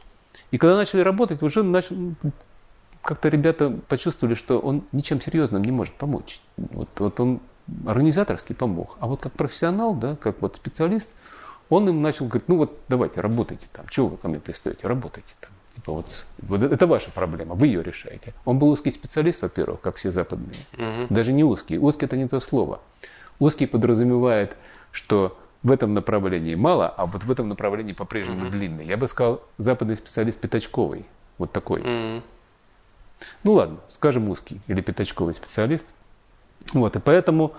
И когда начали работать, уже начали, как-то ребята почувствовали, что он ничем серьезным не может помочь. Вот, вот он организаторски помог. А вот как профессионал, да, как вот специалист, он им начал говорить, ну вот давайте, работайте там, чего вы ко мне пристаете, работайте там. Типа вот, вот это ваша проблема, вы ее решаете. Он был узкий специалист, во-первых, как все западные. Угу. Даже не узкий. Узкий это не то слово. Узкий подразумевает, что в этом направлении мало, а вот в этом направлении по-прежнему угу. длинный. Я бы сказал, западный специалист пятачковый. Вот такой. Угу. Ну ладно, скажем узкий или пятачковый специалист. Вот, и поэтому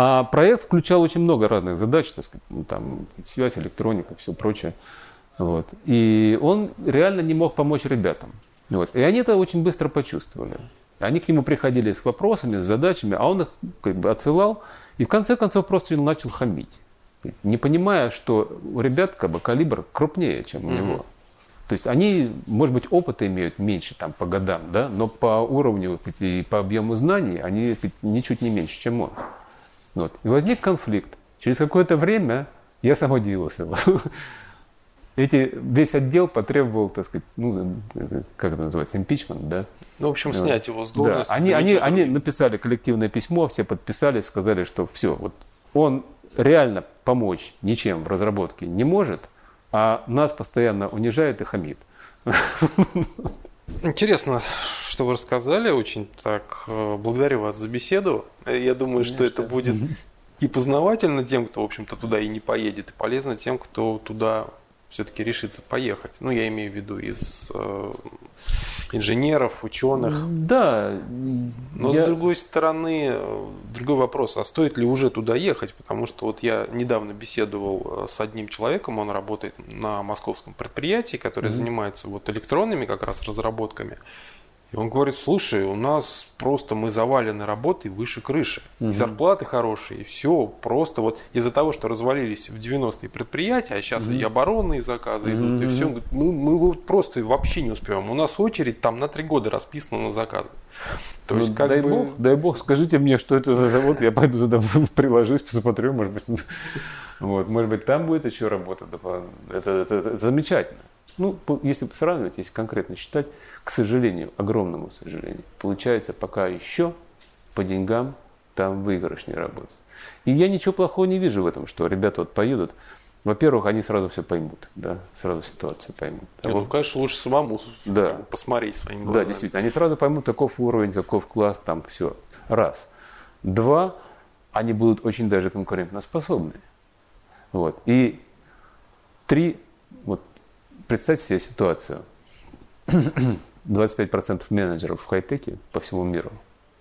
а проект включал очень много разных задач, так сказать, ну, там, связь, электроника, все прочее. Вот. И он реально не мог помочь ребятам. Вот. И они это очень быстро почувствовали. Они к нему приходили с вопросами, с задачами, а он их как бы отсылал. И в конце концов просто начал хамить. Не понимая, что у ребят как бы калибр крупнее, чем у него. То есть они, может быть, опыта имеют меньше там, по годам, да, но по уровню и по объему знаний они ничуть не меньше, чем он. Вот. И возник конфликт. Через какое-то время я сам удивился. Эти, весь отдел потребовал, так сказать, ну, как это называется, импичмент, да? Ну, в общем, снять его с должности. Да. Они, они, они написали коллективное письмо, все подписали, сказали, что все, вот он реально помочь ничем в разработке не может – а нас постоянно унижает и хамит. Интересно, что вы рассказали, очень так. Э, благодарю вас за беседу. Я думаю, Конечно. что это будет и познавательно тем, кто, в общем-то, туда и не поедет, и полезно тем, кто туда все-таки решится поехать. Ну, я имею в виду из э, инженеров, ученых. Да. Но я... с другой стороны, другой вопрос, а стоит ли уже туда ехать? Потому что вот я недавно беседовал э, с одним человеком, он работает на московском предприятии, которое mm-hmm. занимается вот электронными как раз разработками. И он говорит, слушай, у нас просто мы завалены работой выше крыши. Угу. И зарплаты хорошие, и все. Просто вот из-за того, что развалились в 90-е предприятия, а сейчас угу. и оборонные заказы угу. идут, и все. Мы, мы вот просто вообще не успеваем. У нас очередь там на три года расписана на заказы. То ну, есть, как дай бы... бог, дай бог, скажите мне, что это за завод, я пойду туда приложусь, посмотрю, может быть, вот, может быть, там будет еще работа. Это, это, это замечательно. Ну, если сравнивать, если конкретно считать, к сожалению, огромному сожалению, получается пока еще по деньгам там выигрыш не работает. И я ничего плохого не вижу в этом, что ребята вот поедут. Во-первых, они сразу все поймут, да, сразу ситуацию поймут. А ну, конечно, лучше самому да. посмотреть своими глазами. Да, действительно, они сразу поймут, каков уровень, каков класс, там все. Раз. Два, они будут очень даже конкурентоспособны. Вот. И три, вот представьте себе ситуацию. 25% менеджеров в хай-теке по всему миру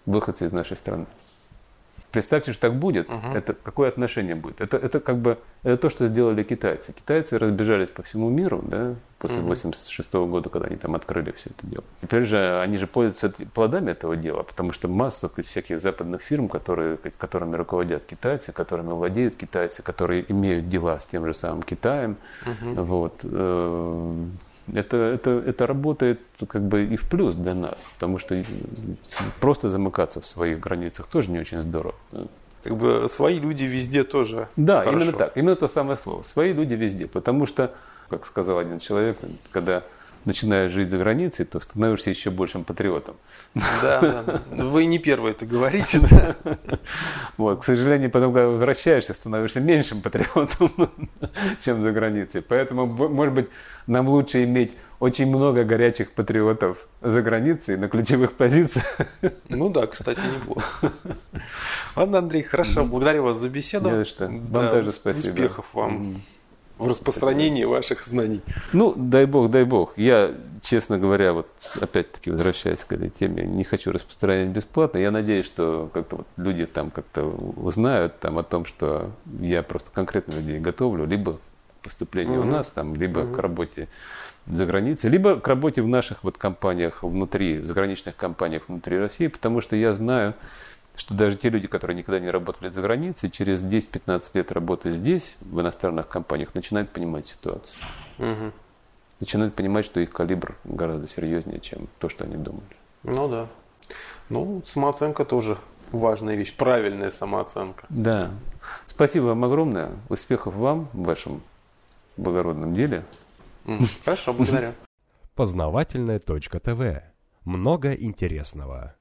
выходцы из нашей страны. Представьте, что так будет, угу. это какое отношение будет? Это, это как бы это то, что сделали китайцы. Китайцы разбежались по всему миру, да, после угу. 86 -го года, когда они там открыли все это дело. Теперь же они же пользуются плодами этого дела, потому что масса всяких западных фирм, которые, которыми руководят китайцы, которыми владеют китайцы, которые имеют дела с тем же самым Китаем, угу. вот, э, это, это, это работает как бы и в плюс для нас, потому что просто замыкаться в своих границах тоже не очень здорово. Как бы свои люди везде тоже. Да, хорошо. именно так, именно то самое слово. Свои люди везде, потому что, как сказал один человек, когда начинаешь жить за границей, то становишься еще большим патриотом. Да, да. Вы не первый это говорите, да. Вот, к сожалению, потом, когда возвращаешься, становишься меньшим патриотом, чем за границей. Поэтому, может быть, нам лучше иметь очень много горячих патриотов за границей на ключевых позициях. Ну да, кстати, неплохо. Ладно, Андрей, хорошо. Благодарю вас за беседу. Не за что. Вам да, тоже спасибо. Успехов вам в распространении ваших знаний. Ну, дай бог, дай бог. Я, честно говоря, вот опять-таки возвращаясь к этой теме, не хочу распространять бесплатно. Я надеюсь, что как-то вот люди там как-то узнают там о том, что я просто конкретно людей готовлю, либо поступление угу. у нас там, либо угу. к работе за границей, либо к работе в наших вот компаниях внутри, в заграничных компаниях внутри России, потому что я знаю, что даже те люди, которые никогда не работали за границей, через 10-15 лет работы здесь, в иностранных компаниях, начинают понимать ситуацию. Угу. Начинают понимать, что их калибр гораздо серьезнее, чем то, что они думали. Ну да. Ну, самооценка тоже важная вещь, правильная самооценка. Да. Спасибо вам огромное. Успехов вам в вашем благородном деле. Хорошо, благодарю. Познавательная точка ТВ. Много интересного.